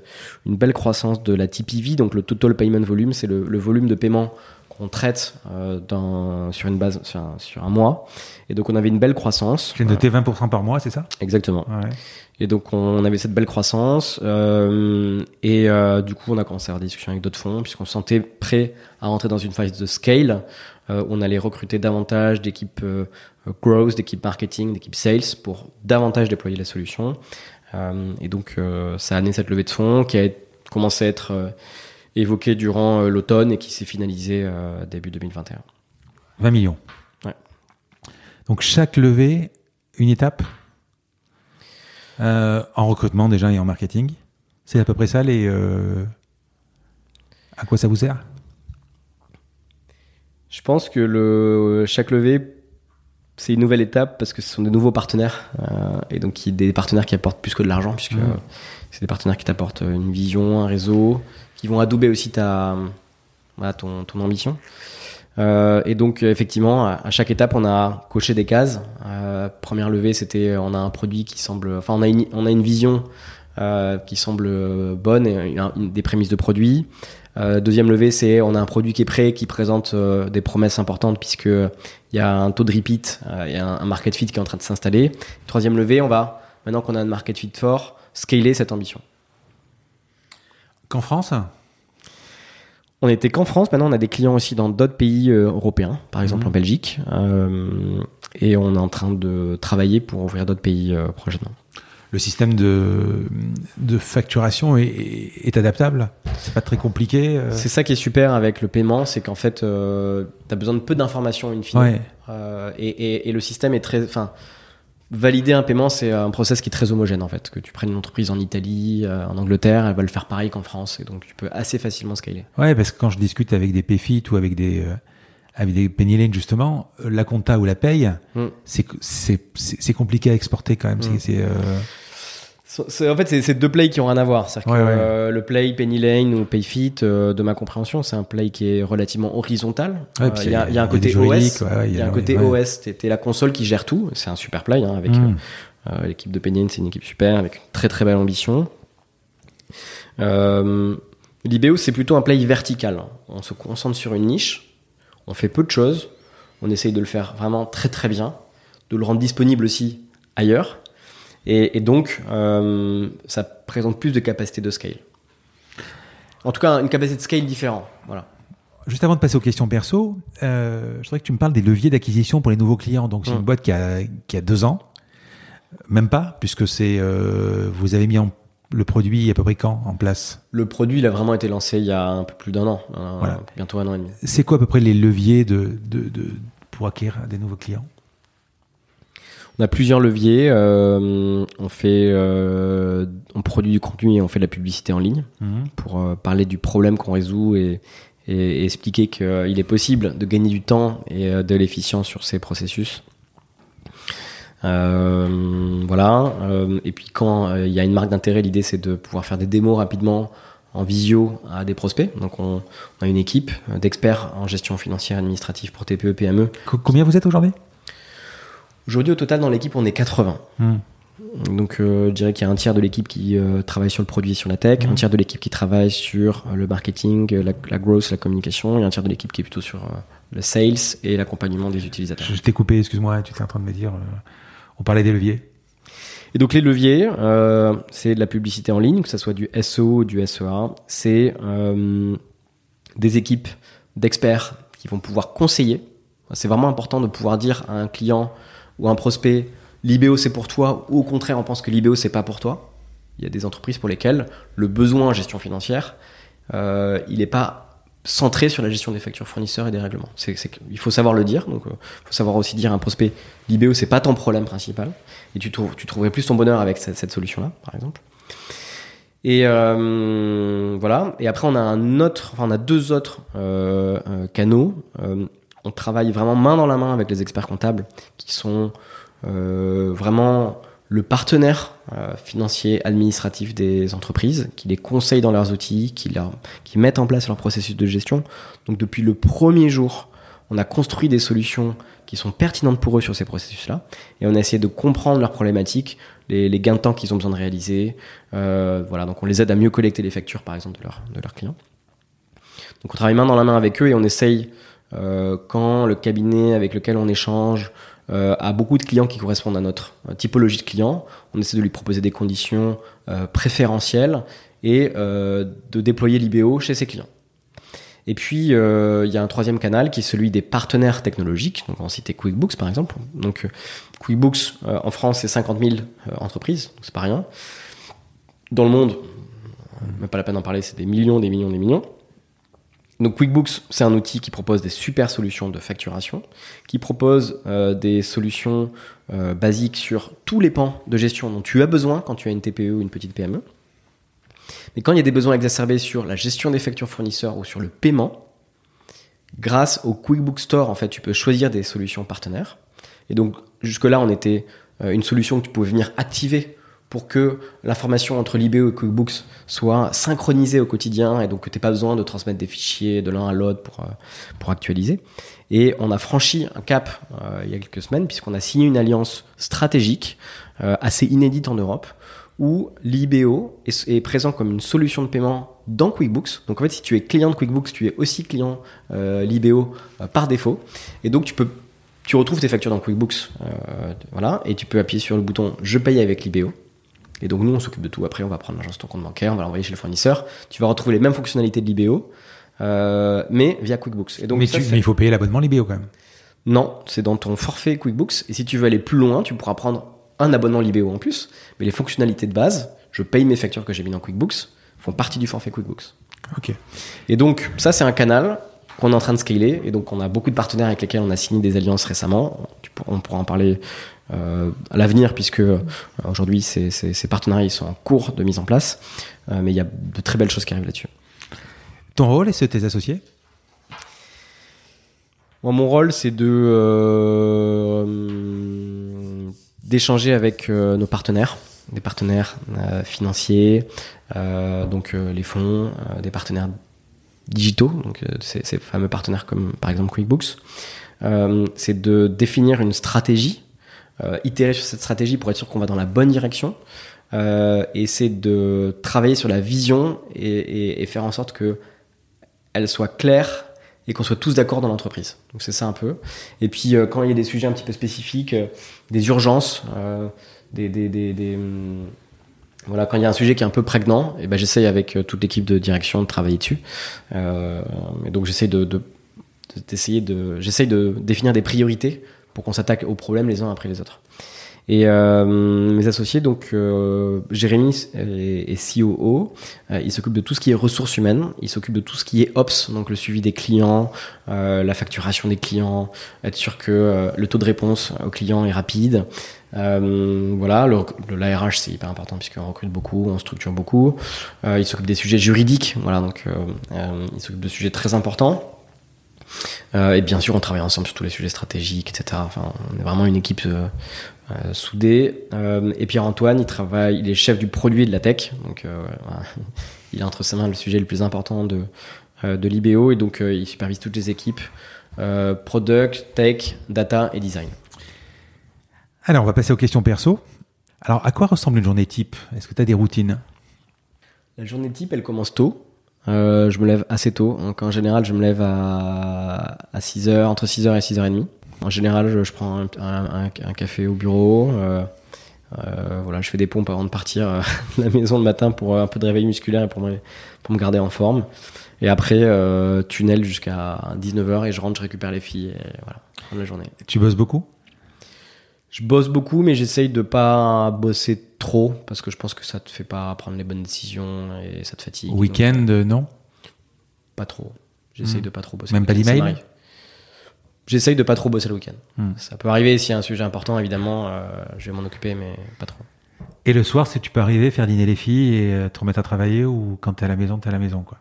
une belle croissance de la TPV, donc le Total Payment Volume, c'est le, le volume de paiement qu'on traite euh, dans, sur une base, sur un, sur un mois. Et donc on avait une belle croissance. J'ai noté 20% par mois, c'est ça? Exactement. Ouais. Et donc on avait cette belle croissance euh, et euh, du coup on a commencé à avoir des discussions avec d'autres fonds puisqu'on se sentait prêt à rentrer dans une phase de scale. Euh, on allait recruter davantage d'équipes euh, growth, d'équipes marketing, d'équipes sales pour davantage déployer la solution. Euh, et donc euh, ça a amené cette levée de fonds qui a commencé à être évoquée durant l'automne et qui s'est finalisée début 2021. 20 millions. Ouais. Donc chaque levée, une étape? Euh, en recrutement déjà et en marketing. C'est à peu près ça les. euh, À quoi ça vous sert? Je pense que le, chaque levée, c'est une nouvelle étape parce que ce sont de nouveaux partenaires euh, et donc qui, des partenaires qui apportent plus que de l'argent puisque euh, c'est des partenaires qui t'apportent une vision, un réseau, qui vont adouber aussi ta, voilà, ton, ton ambition. Euh, et donc euh, effectivement, à, chaque étape, on a coché des cases. Euh, première levée, c'était on a un produit qui semble, enfin on a une, on a une vision qui semble bonne et une- des prémices de produit. Deuxième levée, c'est on a un produit qui est prêt, qui présente des promesses importantes puisque il y a un taux de repeat, il y a un, un market fit qui est en train de s'installer. Troisième levée, on va maintenant qu'on a un market fit fort, scaler cette ambition. Qu'en France? On n'était qu'en France, maintenant on a des clients aussi dans d'autres pays euh, européens, par exemple Mhm. en Belgique, euh, et on est en train de travailler pour ouvrir d'autres pays euh, prochainement. Le système de, de facturation est, est adaptable? C'est pas très compliqué euh? C'est ça qui est super avec le paiement, c'est qu'en fait, tu as besoin de peu d'informations in fine. Ouais. Et, et- et le système est très. Enfin, valider un paiement, c'est un process qui est très homogène en fait. Que tu prennes une entreprise en Italie, euh, en Angleterre, elle va le faire pareil qu'en France, et donc tu peux assez facilement scaler. Ouais, parce que quand je discute avec des PFIT ou avec des, euh, avec des Penny Lane, justement, euh, la compta ou la paye, Mm. c'est, c'est, compliqué à exporter quand même. Mm. C'est, euh, C'est- En fait, c'est c'est deux plays qui ont rien à voir. C'est-à-dire Ouais, que ouais. euh, le play Penny Lane ou Payfit, euh, de ma compréhension, c'est un play qui est relativement horizontal. Ouais, Euh, Il y, a- c'est- il y a un côté OS. il y a un côté. OS. T'es la console qui gère tout. C'est un super play hein, avec euh, l'équipe de Penny Lane. C'est une équipe super avec une très très belle ambition. L'IBO, c'est plutôt un play vertical. On se concentre sur une niche. On fait peu de choses. On essaye de le faire vraiment très très bien, de le rendre disponible aussi ailleurs. Et, et donc, euh, ça présente plus de capacité de scale. En tout cas, une capacité de scale différente. Voilà. Juste avant de passer aux questions perso, euh, je voudrais que tu me parles des leviers d'acquisition pour les nouveaux clients. Donc, c'est Mm. une boîte qui a, qui a deux ans, même pas, puisque c'est euh, vous avez mis en, le produit à peu près quand en place? Le produit, il a vraiment été lancé il y a un peu plus d'un an, un- Voilà. bientôt un an et demi. C'est quoi à peu près les leviers de, de, de- pour acquérir des nouveaux clients? On a plusieurs leviers. euh, on fait, euh, on produit du contenu et on fait de la publicité en ligne pour euh, parler du problème qu'on résout et, et- et expliquer qu'il est possible de gagner du temps et de l'efficience sur ces processus. Euh, voilà. Euh, et puis quand euh, il y a une marque d'intérêt, l'idée c'est de pouvoir faire des démos rapidement en visio à des prospects. Donc on, on a une équipe d'experts en gestion financière et administrative pour TPE PME. Co- Combien vous êtes aujourd'hui? Aujourd'hui au total dans l'équipe on est 80. Donc euh, je dirais qu'il y a un tiers de l'équipe qui euh, travaille sur le produit et sur la tech, un tiers de l'équipe qui travaille sur euh, le marketing, la, la growth, la communication, et un tiers de l'équipe qui est plutôt sur le sales et l'accompagnement des utilisateurs. Je t'ai coupé, excuse-moi, tu étais en train de me dire. on parlait des leviers. Et donc les leviers, c'est de la publicité en ligne, que ce soit du SEO ou du SEA, c'est des équipes d'experts qui vont pouvoir conseiller. C'est vraiment important de pouvoir dire à un client ou un prospect, l'IBO c'est pour toi, ou au contraire on pense que l'IBO c'est pas pour toi. Il y a des entreprises pour lesquelles le besoin en gestion financière, euh, il n'est pas centré sur la gestion des factures fournisseurs et des règlements. Il faut savoir le dire, donc il faut savoir aussi dire un prospect, l'IBO c'est pas ton problème principal, et tu, tu trouverais plus ton bonheur avec cette, solution-là, par exemple. Et euh, voilà. Et après, on a un autre, on a deux autres euh, euh, canaux. On travaille vraiment main dans la main avec les experts comptables, qui sont euh, vraiment le partenaire euh, financier administratif des entreprises, qui les conseillent dans leurs outils, qui, leur, qui mettent en place leur processus de gestion. Donc depuis le premier jour, on a construit des solutions qui sont pertinentes pour eux sur ces processus-là, et on a essayé de comprendre leurs problématiques, les, gains de temps qu'ils ont besoin de réaliser. Euh, voilà, donc on les aide à mieux collecter les factures, par exemple, de, leurs de leurs clients. Donc on travaille main dans la main avec eux et on essaye, quand le cabinet avec lequel on échange euh, a beaucoup de clients qui correspondent à notre euh, typologie de clients, on essaie de lui proposer des conditions euh, préférentielles et euh, de déployer l'IBO chez ses clients. Et puis, euh, il y a un troisième canal qui est celui des partenaires technologiques. Donc, on citait QuickBooks, par exemple. Donc, euh, QuickBooks, euh, en France, c'est 50 000 euh, entreprises, donc c'est pas rien. Dans le monde, euh, même pas la peine d'en parler, c'est des millions, des millions, des millions. Donc QuickBooks, c'est un outil qui propose des super solutions de facturation, qui propose euh, des solutions euh, basiques sur tous les pans de gestion dont tu as besoin quand tu as une TPE ou une petite PME. Mais quand il y a des besoins exacerbés sur la gestion des factures fournisseurs ou sur le paiement, grâce au QuickBooks Store, en fait, tu peux choisir des solutions partenaires. Et donc, jusque-là, on était euh, une solution que tu pouvais venir activer pour que l'information entre l'IBO et QuickBooks soit synchronisée au quotidien et donc que tu n'aies pas besoin de transmettre des fichiers de l'un à l'autre pour, euh, pour actualiser. Et on a franchi un cap euh, il y a quelques semaines puisqu'on a signé une alliance stratégique euh, assez inédite en Europe où l'IBO est, présent comme une solution de paiement dans QuickBooks. Donc en fait, si tu es client de QuickBooks, tu es aussi client euh, l'IBO par défaut. Et donc tu peux tu retrouves tes factures dans QuickBooks, voilà, et tu peux appuyer sur le bouton Je paye avec l'IBO. Et donc nous, on s'occupe de tout. Après, on va prendre l'argent sur ton compte bancaire, on va l'envoyer chez le fournisseur. Tu vas retrouver les mêmes fonctionnalités de l'IBO, euh, mais via QuickBooks. Et donc mais, ça, tu- c'est- mais il faut payer l'abonnement Libéo quand même. non, c'est dans ton forfait QuickBooks. Et si tu veux aller plus loin, tu pourras prendre un abonnement Libéo en plus. Mais les fonctionnalités de base, je paye mes factures que j'ai mis dans QuickBooks, font partie du forfait QuickBooks. Ok. Et donc, ça, c'est un canal qu'on est en train de scaler. Et donc, on a beaucoup de partenaires avec lesquels on a signé des alliances récemment. On pourra en parler à l'avenir, puisque euh, aujourd'hui, ces, ces- ces partenariats ils sont en cours de mise en place. Euh, mais il y a de très belles choses qui arrivent là-dessus. Ton rôle et ceux de tes associés? Moi, mon rôle, c'est de euh, d'échanger avec euh, nos partenaires des partenaires financiers, donc les fonds, des partenaires digitaux, donc ces, ces, fameux partenaires comme par exemple QuickBooks. c'est de définir une stratégie, itérer sur cette stratégie pour être sûr qu'on va dans la bonne direction. et c'est de travailler sur la vision et, faire en sorte que elle soit claire et qu'on soit tous d'accord dans l'entreprise. Donc c'est ça un peu. Et puis euh, quand il y a des sujets un petit peu spécifiques, euh, des urgences, euh, des, des, des, hum, voilà, quand il y a un sujet qui est un peu prégnant, et eh ben j'essaye avec toute l'équipe de direction de travailler dessus. et donc j'essaye de, d'essayer de, j'essaye de définir des priorités pour qu'on s'attaque aux problèmes les uns après les autres. Et euh, mes associés, donc euh, Jérémy est, est COO, euh, il s'occupe de tout ce qui est ressources humaines, il s'occupe de tout ce qui est Ops, donc le suivi des clients, la facturation des clients, être sûr que le taux de réponse aux clients est rapide. voilà, le, le l'ARH c'est hyper important puisqu'on recrute beaucoup, on structure beaucoup. il s'occupe des sujets juridiques, voilà, donc il s'occupe de sujets très importants. Euh, et bien sûr, on travaille ensemble sur tous les sujets stratégiques, etc. Enfin, on est vraiment une équipe euh, euh, soudée. et Pierre-Antoine, il travaille, il est chef du produit de la tech. Donc, voilà. il a entre ses mains le sujet le plus important de, de l'IBO. Et donc, il supervise toutes les équipes product, tech, data et design. Alors, on va passer aux questions perso. Alors, à quoi ressemble une journée type? Est-ce que tu as des routines? La journée type, elle commence tôt. Euh, je me lève assez tôt. Donc en général, je me lève à, à 6h, entre 6h et 6h30. En général, je, prends un, café au bureau. Euh, euh, voilà, je fais des pompes avant de partir de la maison le matin pour un peu de réveil musculaire et pour me, garder en forme. Et après, tunnel jusqu'à 19h et je rentre, je récupère les filles voilà, la journée. Tu bosses beaucoup? Je bosse beaucoup, mais j'essaye de pas bosser trop parce que je pense que ça te fait pas prendre les bonnes décisions et ça te fatigue. Week-end, euh, non? Pas trop. J'essaye hmm. de pas trop bosser. Même pas d'email J'essaye de pas trop bosser le week-end. Hmm. Ça peut arriver s'il y a un sujet important, évidemment, euh, je vais m'en occuper, mais pas trop. Et le soir, si tu peux arriver, faire dîner les filles et euh, te remettre à travailler ou quand t'es à la maison, t'es à la maison, quoi?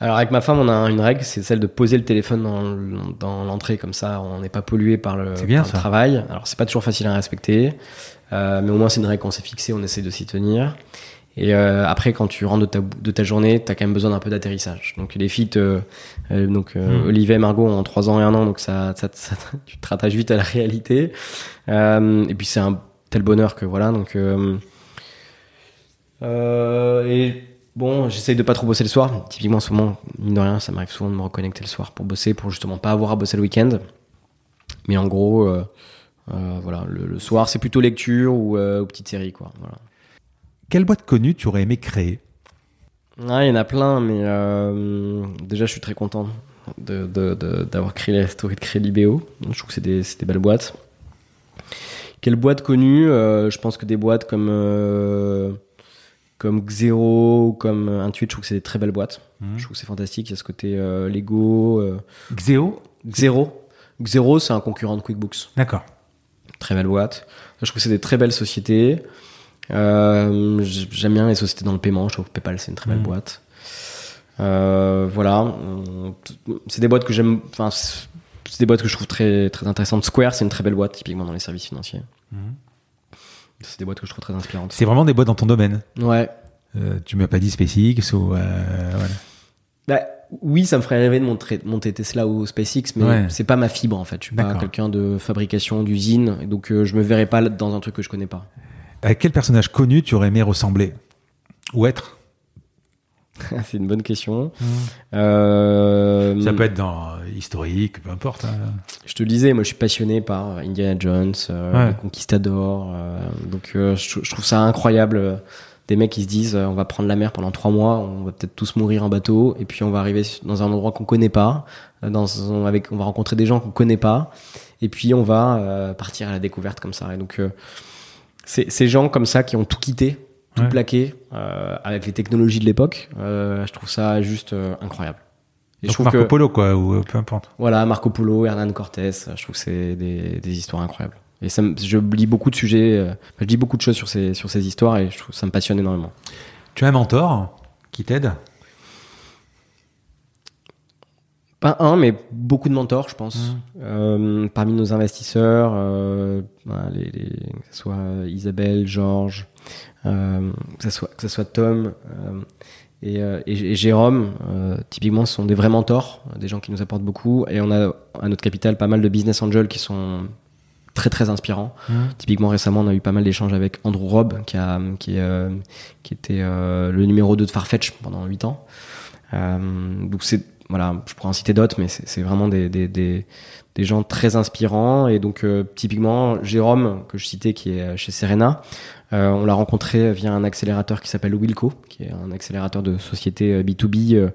Alors avec ma femme, on a une règle, c'est celle de poser le téléphone dans, dans l'entrée comme ça, on n'est pas pollué par le, bien, par le travail. Alors c'est pas toujours facile à respecter, euh, mais au moins c'est une règle qu'on s'est fixée, on essaie de s'y tenir. Et euh, après, quand tu rentres de ta, de ta journée, t'as quand même besoin d'un peu d'atterrissage. Donc les filles, te, euh, donc euh, hmm. Olivier et Margot ont 3 ans et 1 an, donc ça, ça, ça tu te rattaches vite à la réalité. Et puis c'est un tel bonheur que voilà, donc euh, et Bon, j'essaye de pas trop bosser le soir. Typiquement, en ce moment, mine de rien, ça m'arrive souvent de me reconnecter le soir pour bosser, pour justement pas avoir à bosser le week-end. Mais en gros, euh, euh, voilà, le, soir, c'est plutôt lecture ou, euh, ou petite série, quoi. Voilà. Quelle boîte connue tu aurais aimé créer? Ah, Il y en a plein, mais déjà, je suis très content d'avoir de, de, créé la story de créer l'IBO. Je trouve que c'est des, des, belles boîtes. Quelle boîte connue? Je pense que des boîtes comme comme Xero, comme Intuit, je trouve que c'est des très belles boîtes. Mmh. Je trouve que c'est fantastique. Il y a ce côté euh, Lego. Euh... Xero Xero. Xero, c'est un concurrent de QuickBooks. D'accord. Très belle boîte. Je trouve que c'est des très belles sociétés. Euh, J'aime bien les sociétés dans le paiement. Je trouve que PayPal, c'est une très belle mmh. boîte. Euh, voilà. C'est des boîtes que j'aime. Enfin, c'est des boîtes que je trouve très, très intéressantes. Square, c'est une très belle boîte, typiquement dans les services financiers. Mmh. C'est des boîtes que je trouve très inspirantes. C'est vraiment des boîtes dans ton domaine. Ouais. Euh, tu m'as pas dit SpaceX ou euh, voilà. Bah, oui, ça me ferait rêver de monter, monter Tesla ou SpaceX, mais ouais. c'est pas ma fibre en fait. Je suis pas quelqu'un de fabrication, d'usine, donc euh, je me verrais pas dans un truc que je connais pas. À quel personnage connu tu aurais aimé ressembler ou être? c'est une bonne question. Mmh. Euh... Ça peut être dans euh, historique, peu importe. Hein. Je te le disais, moi je suis passionné par Indiana Jones, euh, ouais. les Conquistadors. Euh, donc euh, je, je, trouve ça incroyable. Des mecs qui se disent on va prendre la mer pendant trois mois, on va peut-être tous mourir en bateau, et puis on va arriver dans un endroit qu'on connaît pas, dans, avec, on va rencontrer des gens qu'on connaît pas, et puis on va partir à la découverte comme ça. Et donc ces gens comme ça qui ont tout quitté tout ouais. plaqué euh, avec les technologies de l'époque. Euh, je trouve ça juste euh, incroyable. Et Donc je trouve Marco que, Polo quoi ou peu importe. Voilà Marco Polo, Hernan Cortés. Je trouve que c'est des, des, histoires incroyables. Et ça, je lis beaucoup de sujets, euh, je lis beaucoup de choses sur ces sur ces histoires et je trouve ça me passionne énormément. Tu as un mentor qui t'aide? Pas un, mais beaucoup de mentors, je pense. Mmh. Euh, parmi nos investisseurs, euh, voilà, les, les- que ce soit Isabelle, Georges, euh, que, ce soit, que ce soit Tom euh, et, euh, et- et Jérôme, euh, typiquement, ce sont des vrais mentors, des gens qui nous apportent beaucoup. Et on a à notre capital pas mal de business angels qui sont très très inspirants. Typiquement récemment, on a eu pas mal d'échanges avec Andrew Robb, qui, a, qui, est, euh, qui était euh, le numéro 2 de Farfetch pendant 8 ans. Euh, donc c'est voilà, je pourrais en citer d'autres, mais c'est vraiment des, des, des, des gens très inspirants. Et donc euh, typiquement Jérôme que je citais, qui est chez Serena, euh, on l'a rencontré via un accélérateur qui s'appelle Wilco, qui est un accélérateur de société euh, B2B euh,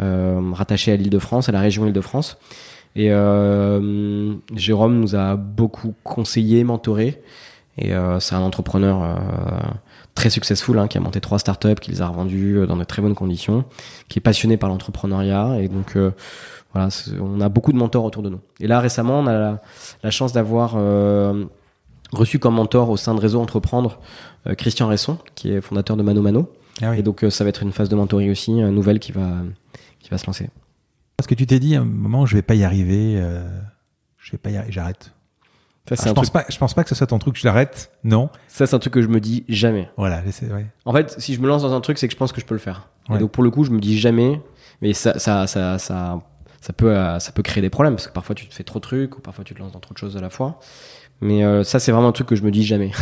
euh, rattaché à l'Île-de-France, à la région Île-de-France. Et euh, Jérôme nous a beaucoup conseillé, mentoré. Et euh, c'est un entrepreneur euh, très successful hein, qui a monté trois startups, qui les a revendues euh, dans de très bonnes conditions, qui est passionné par l'entrepreneuriat. Et donc euh, voilà, on a beaucoup de mentors autour de nous. Et là récemment, on a la, la chance d'avoir euh, reçu comme mentor au sein de Réseau Entreprendre euh, Christian Resson, qui est fondateur de Mano Mano. Ah oui. Et donc ça va être une phase de mentoring aussi, nouvelle qui va qui va se lancer. Parce que tu t'es dit à un moment, je vais pas y arriver, je vais pas y arriver, j'arrête. Ça Ah, c'est je pense truc. pas, je pense pas que ce soit ton truc, je l'arrête. Non. Ça c'est un truc que je me dis jamais. Voilà, laissez, ouais. En fait, si je me lance dans un truc, c'est que je pense que je peux le faire. Ouais. Et donc pour le coup, je me dis jamais. Mais ça, ça, ça, ça, ça peut, euh, ça peut créer des problèmes parce que parfois tu te fais trop de trucs ou parfois tu te lances dans trop de choses à la fois. Mais euh, ça, c'est vraiment un truc que je me dis jamais.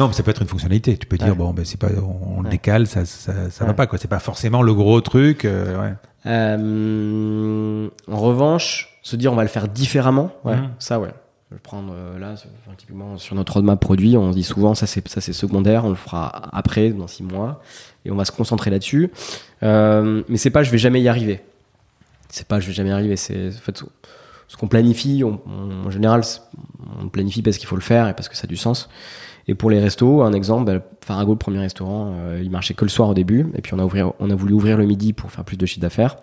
Non, mais ça peut être une fonctionnalité. Tu peux dire bon, ben c'est pas, on, Ouais. décale, ça, ça, ça va pas quoi. C'est pas forcément le gros truc. euh, ouais. Euh, en revanche, se dire on va le faire différemment, ouais, Mhm. ça ouais. Je vais prendre euh, là, typiquement sur notre roadmap produit, on dit souvent ça c'est secondaire, on le fera après dans six mois et on va se concentrer là-dessus. Euh, mais c'est pas je vais jamais y arriver. C'est pas je vais jamais y arriver. C'est en fait ce qu'on planifie. En général, on planifie parce qu'il faut le faire et parce que ça a du sens. Et pour les restos, un exemple, bah, Farago, le premier restaurant, euh, il marchait que le soir au début, et puis on a voulu ouvrir le midi pour faire plus de chiffre d'affaires.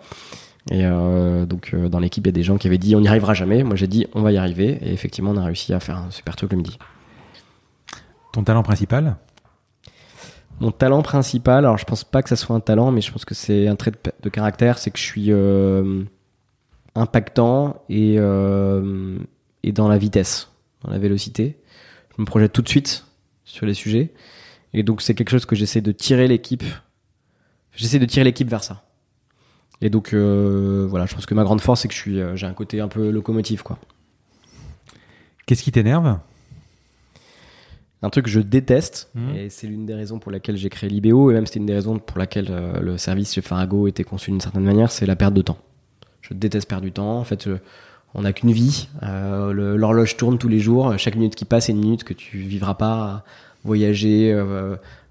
Et euh, donc euh, dans l'équipe, il y a des gens qui avaient dit on n'y arrivera jamais. Moi j'ai dit on va y arriver, et effectivement on a réussi à faire un super truc le midi. Ton talent principal? Mon talent principal, alors je pense pas que ça soit un talent, mais je pense que c'est un trait de, de caractère, c'est que je suis euh, impactant et, euh, et dans la vitesse, dans la vélocité. Je me projette tout de suite sur les sujets. Et donc c'est quelque chose que j'essaie de tirer l'équipe. J'essaie de tirer l'équipe vers ça. Et donc euh, voilà, je pense que ma grande force, c'est que je suis, euh, j'ai un côté un peu locomotive, quoi. Qu'est-ce qui t'énerve? Un truc que je déteste, Mhm. et c'est l'une des raisons pour laquelle j'ai créé l'IBO, et même c'était une des raisons pour laquelle euh, le service chez Farago était conçu d'une certaine manière, c'est la perte de temps. Je déteste perdre du temps. En fait, on n'a qu'une vie. Euh, L'horloge tourne tous les jours. Chaque minute qui passe est une minute que tu vivras pas à voyager,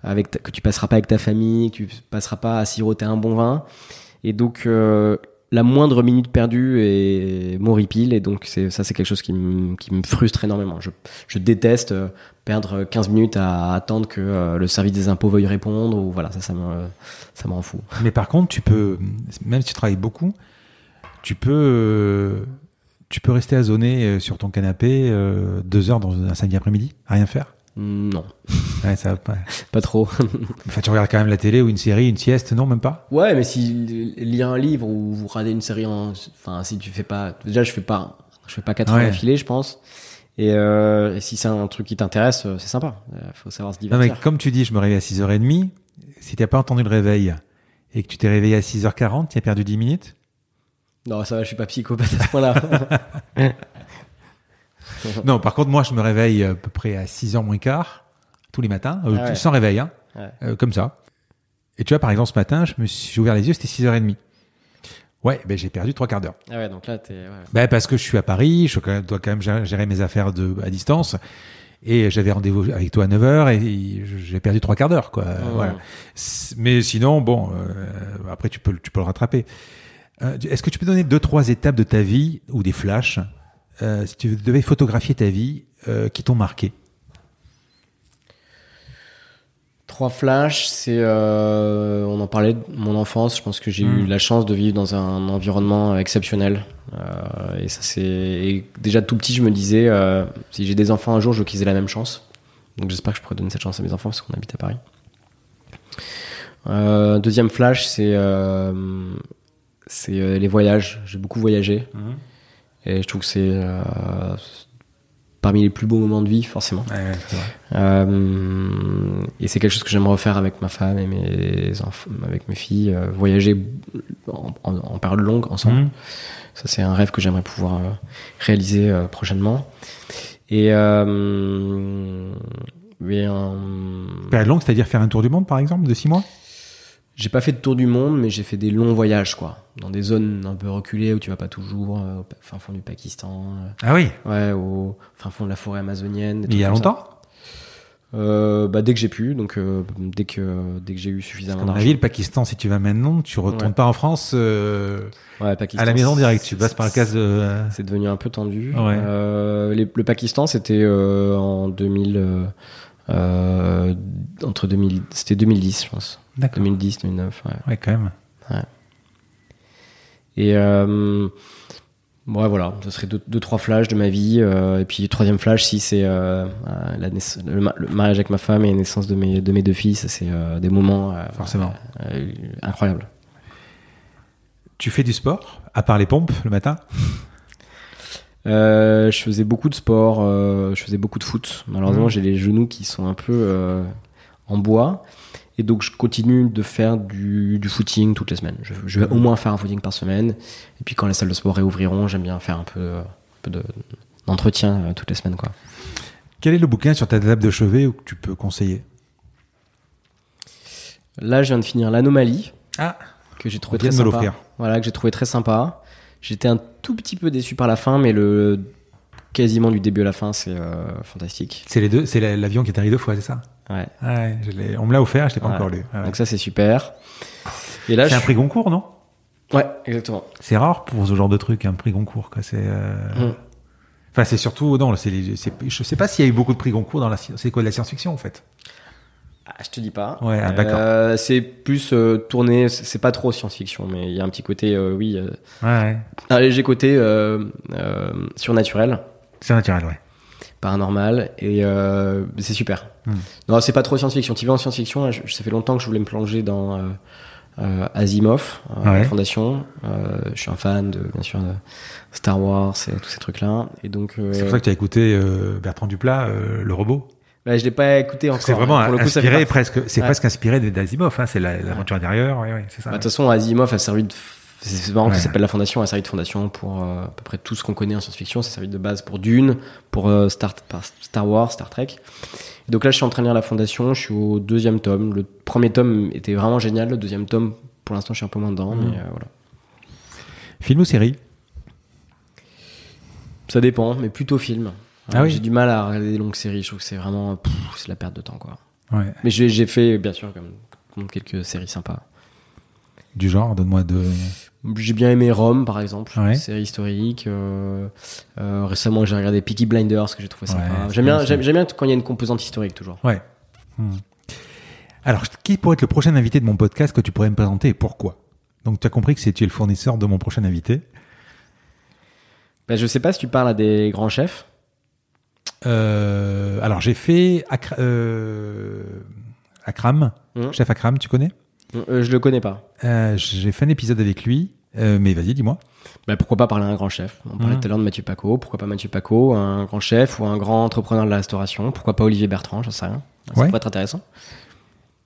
avec ta- que tu passeras pas avec ta famille, que tu passeras pas à siroter un bon vin. Et donc, euh, la moindre minute perdue est m'horripile. Et donc, ça, c'est quelque chose qui me qui me frustre énormément. Je, déteste euh, perdre 15 minutes à attendre que euh, le service des impôts veuille répondre. Ou voilà, ça, ça me, ça me rend. Mais par contre, tu peux, même si tu travailles beaucoup, tu peux, tu peux rester azonné euh, sur ton canapé deux heures dans un samedi après-midi, à rien faire. Non, Ouais, ça va pas. pas trop. Enfin, tu regardes quand même la télé ou une série, une sieste, non, même pas? Ouais, mais si lire un livre ou vous regardez une série en, enfin, si tu fais pas, déjà je fais pas, je fais pas quatre Ouais. heures d'affilée, je pense. Et, euh, et si c'est un truc qui t'intéresse, euh, c'est sympa. Euh, faut savoir se Non, mais divertir. comme tu dis, je me réveille à 6h30. Si t'as pas entendu le réveil et que tu t'es réveillé à 6h40, tu as perdu 10 minutes? Non, ça va, je suis pas psychopathe à ce point-là. Non, par contre, moi, je me réveille à peu près à 6h moins quart tous les matins, euh, Ah ouais. sans réveil, hein, Ouais. euh, comme ça. Et tu vois, par exemple, ce matin, je me suis ouvert les yeux, c'était 6h30. Ouais, ben j'ai perdu trois quarts d'heure. ah ouais, donc là, t'es, ouais. Ben parce que je suis à Paris, je dois quand même- gérer mes affaires de, à distance. Et j'avais rendez-vous avec toi à 9h et j'ai perdu trois quarts d'heure, quoi. Oh. Voilà. Mais sinon, bon, euh, après tu peux, le- tu peux le rattraper. Euh, Est-ce que tu peux donner deux, trois étapes de ta vie ou des flashs, euh, si tu devais photographier ta vie, euh, qui t'ont marqué? Trois flashs, c'est, euh, on en parlait de mon enfance. Je pense que j'ai eu la chance de vivre dans un environnement exceptionnel. Et ça, c'est, déjà tout petit, je me disais, si j'ai des enfants un jour, je veux qu'ils aient la même chance. Donc j'espère que je pourrai donner cette chance à mes enfants parce qu'on habite à Paris. Euh, deuxième flash, c'est euh, c'est euh, les voyages. J'ai beaucoup voyagé et je trouve que c'est euh, parmi les plus beaux moments de vie, forcément. Ouais. Euh, et c'est quelque chose que j'aimerais refaire avec ma femme et mes enfants, avec mes filles, euh, voyager en, en, en période longue ensemble. Mhm. Ça, c'est un rêve que j'aimerais pouvoir euh, réaliser prochainement. Et Période longue, c'est-à-dire faire un tour du monde, par exemple, de six mois? J'ai pas fait de tour du monde, mais j'ai fait des longs voyages, quoi, dans des zones un peu reculées où tu vas pas toujours, euh, au fin fond du Pakistan, Ah oui, euh, ouais, au fin fond de la forêt amazonienne. mais il y a longtemps Euh, bah, dès que j'ai pu, donc euh, dès que dès que j'ai eu suffisamment À mon d'argent. avis, le Pakistan, si tu vas maintenant, tu retournes Ouais. pas en France euh, Ouais, Pakistan, à la maison direct. Tu passes par la case de... euh, C'est devenu un peu tendu. Ouais. Euh, les- le Pakistan, c'était euh, en 2000, euh, euh, entre 2000, c'était 2010, je pense. D'accord. 2010, 2009. Ouais. Ouais, quand même. Et euh, ouais, voilà, ce serait deux, deux, trois flashs de ma vie. euh, et puis troisième flash, si c'est euh, la naiss- le, ma- le mariage avec ma femme et la naissance de mes, de mes deux filles, ça c'est des moments Forcément. incroyables. Tu fais du sport, à part les pompes le matin? Je faisais beaucoup de sport, je faisais beaucoup de foot. Malheureusement, Mhm. j'ai les genoux qui sont un peu en bois. Et donc, je continue de faire du, du footing toutes les semaines. Je, je vais au moins faire un footing par semaine. Et puis, quand les salles de sport réouvriront, j'aime bien faire un peu, un peu d'entretien euh, toutes les semaines. Quoi. Quel est le bouquin sur ta table de chevet que tu peux conseiller? Là, je viens de finir L'Anomalie, Ah, que j'ai trouvé très sympa. Voilà, que j'ai trouvé très sympa. J'étais un tout petit peu déçu par la fin, mais le quasiment du début à la fin, c'est euh, fantastique. c'est les deux, c'est la- l'avion qui est arrivé deux fois, c'est ça? Ouais. Ouais, je l'ai- on me l'a offert, je l'ai pas Ouais. encore lu. Ouais. Donc ça, c'est super. Et là, C'est un prix Goncourt, non? Ouais, exactement. C'est rare pour ce genre de truc, un prix Goncourt. Quoi. C'est, euh, Mm. Enfin, c'est surtout, non, c'est, je sais pas s'il y a eu beaucoup de prix Goncourt dans la, c'est quoi de la science-fiction en fait? Ah, je te dis pas. Ouais, ah, d'accord. Euh, c'est plus euh, tourné, c'est pas trop science-fiction, mais il y a un petit côté, oui, Ouais, un léger côté surnaturel, c'est naturel, ouais. paranormal, et euh, c'est super. Hmm. Non, c'est pas trop science-fiction. Tu vas en science-fiction, ça fait longtemps que je voulais me plonger dans euh, euh, Asimov, euh, Ouais. la Fondation. Euh, je suis un fan de, bien sûr, de Star Wars et tous ces trucs-là. Et donc, C'est pour ça que tu as écouté Bertrand Duplat, le robot. bah, je l'ai pas écouté encore. C'est vraiment Pour le coup, ça fait inspiré presque, c'est Ouais. presque inspiré d'Asimov. Hein, c'est la- l'aventure intérieure, ouais, ouais, c'est ça. Bah, De toute façon, Asimov a servi de. C'est marrant Ouais. qu'il s'appelle la Fondation, a servi de fondation pour euh, à peu près tout ce qu'on connaît en science-fiction. Ça servi de base pour Dune, pour euh, Star, Star Wars, Star Trek. Et donc là, je suis en train de lire la Fondation. Je suis au deuxième tome. Le premier tome était vraiment génial. Le deuxième tome, pour l'instant, je suis un peu moins dedans, Mhm. mais euh, voilà. Film ou série? Ça dépend, mais plutôt film. Ah oui. J'ai du mal à regarder des longues séries. Je trouve que c'est vraiment c'est la perte de temps, quoi. ouais. Mais j'ai j'ai fait, bien sûr, comme, comme quelques séries sympas. Du genre, donne-moi deux. J'ai bien aimé Rome, par exemple, Ouais. série historique. Euh, euh, récemment, j'ai regardé Peaky Blinders, que j'ai trouvé sympa. J'aime bien j'aime, bien quand il y a une composante historique, toujours. Ouais. Hmm. Alors, qui pourrait être le prochain invité de mon podcast que tu pourrais me présenter et pourquoi? Donc, tu as compris que c'est tu es le fournisseur de mon prochain invité? Ben, je sais pas si tu parles à des grands chefs. Euh, alors, j'ai fait Akra- Akram, Mhm. chef Akram, tu connais? Euh, je le connais pas. Euh, J'ai fait un épisode avec lui, euh, mais vas-y, dis-moi. Ben, pourquoi pas parler à un grand chef? On parlait Mhm. tout à l'heure de Mathieu Paco. Pourquoi pas Mathieu Paco, un grand chef ou un grand entrepreneur de la restauration? Pourquoi pas Olivier Bertrand? J'en sais rien. Ça Ouais. pourrait être intéressant.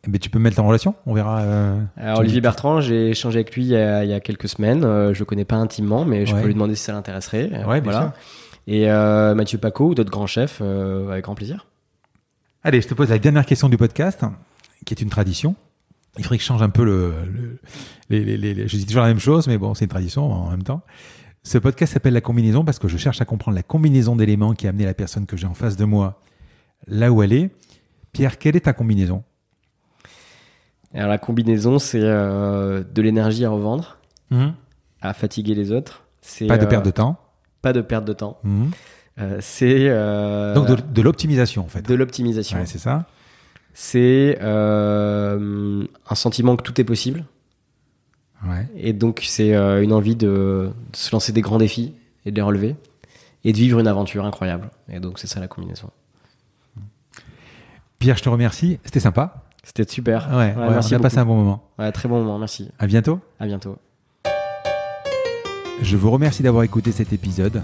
Mais tu peux me mettre en relation, on verra. euh, Alors, Olivier. Bertrand, j'ai échangé avec lui il y a, il y a quelques semaines. Euh, je le connais pas intimement, mais je Ouais. peux lui demander si ça l'intéresserait. Ouais, sûr. Et Mathieu Paco ou d'autres grands chefs, avec grand plaisir. Allez, je te pose la dernière question du podcast, qui est une tradition. Il faudrait que je change un peu le. le- les, les- les- les- je dis toujours la même chose, mais bon, c'est une tradition en même temps. Ce podcast s'appelle La combinaison parce que je cherche à comprendre la combinaison d'éléments qui a amené la personne que j'ai en face de moi là où elle est. Pierre, quelle est ta combinaison? Alors la combinaison, c'est euh, de l'énergie à revendre, à fatiguer les autres. C'est Pas de euh, perte de temps. Pas de perte de temps. Mhm. Euh, c'est Donc de, de l'optimisation en fait. de l'optimisation. Ouais, c'est ça. C'est euh, un sentiment que tout est possible. Ouais. Et donc c'est euh, une envie de, de se lancer des grands défis et de les relever. Et de vivre une aventure incroyable. Et donc c'est ça la combinaison. Pierre, je te remercie. C'était sympa. C'était super. Ouais, ouais, merci on a passé un bon moment. Ouais, très bon moment, merci. À bientôt. À bientôt. Je vous remercie d'avoir écouté cet épisode.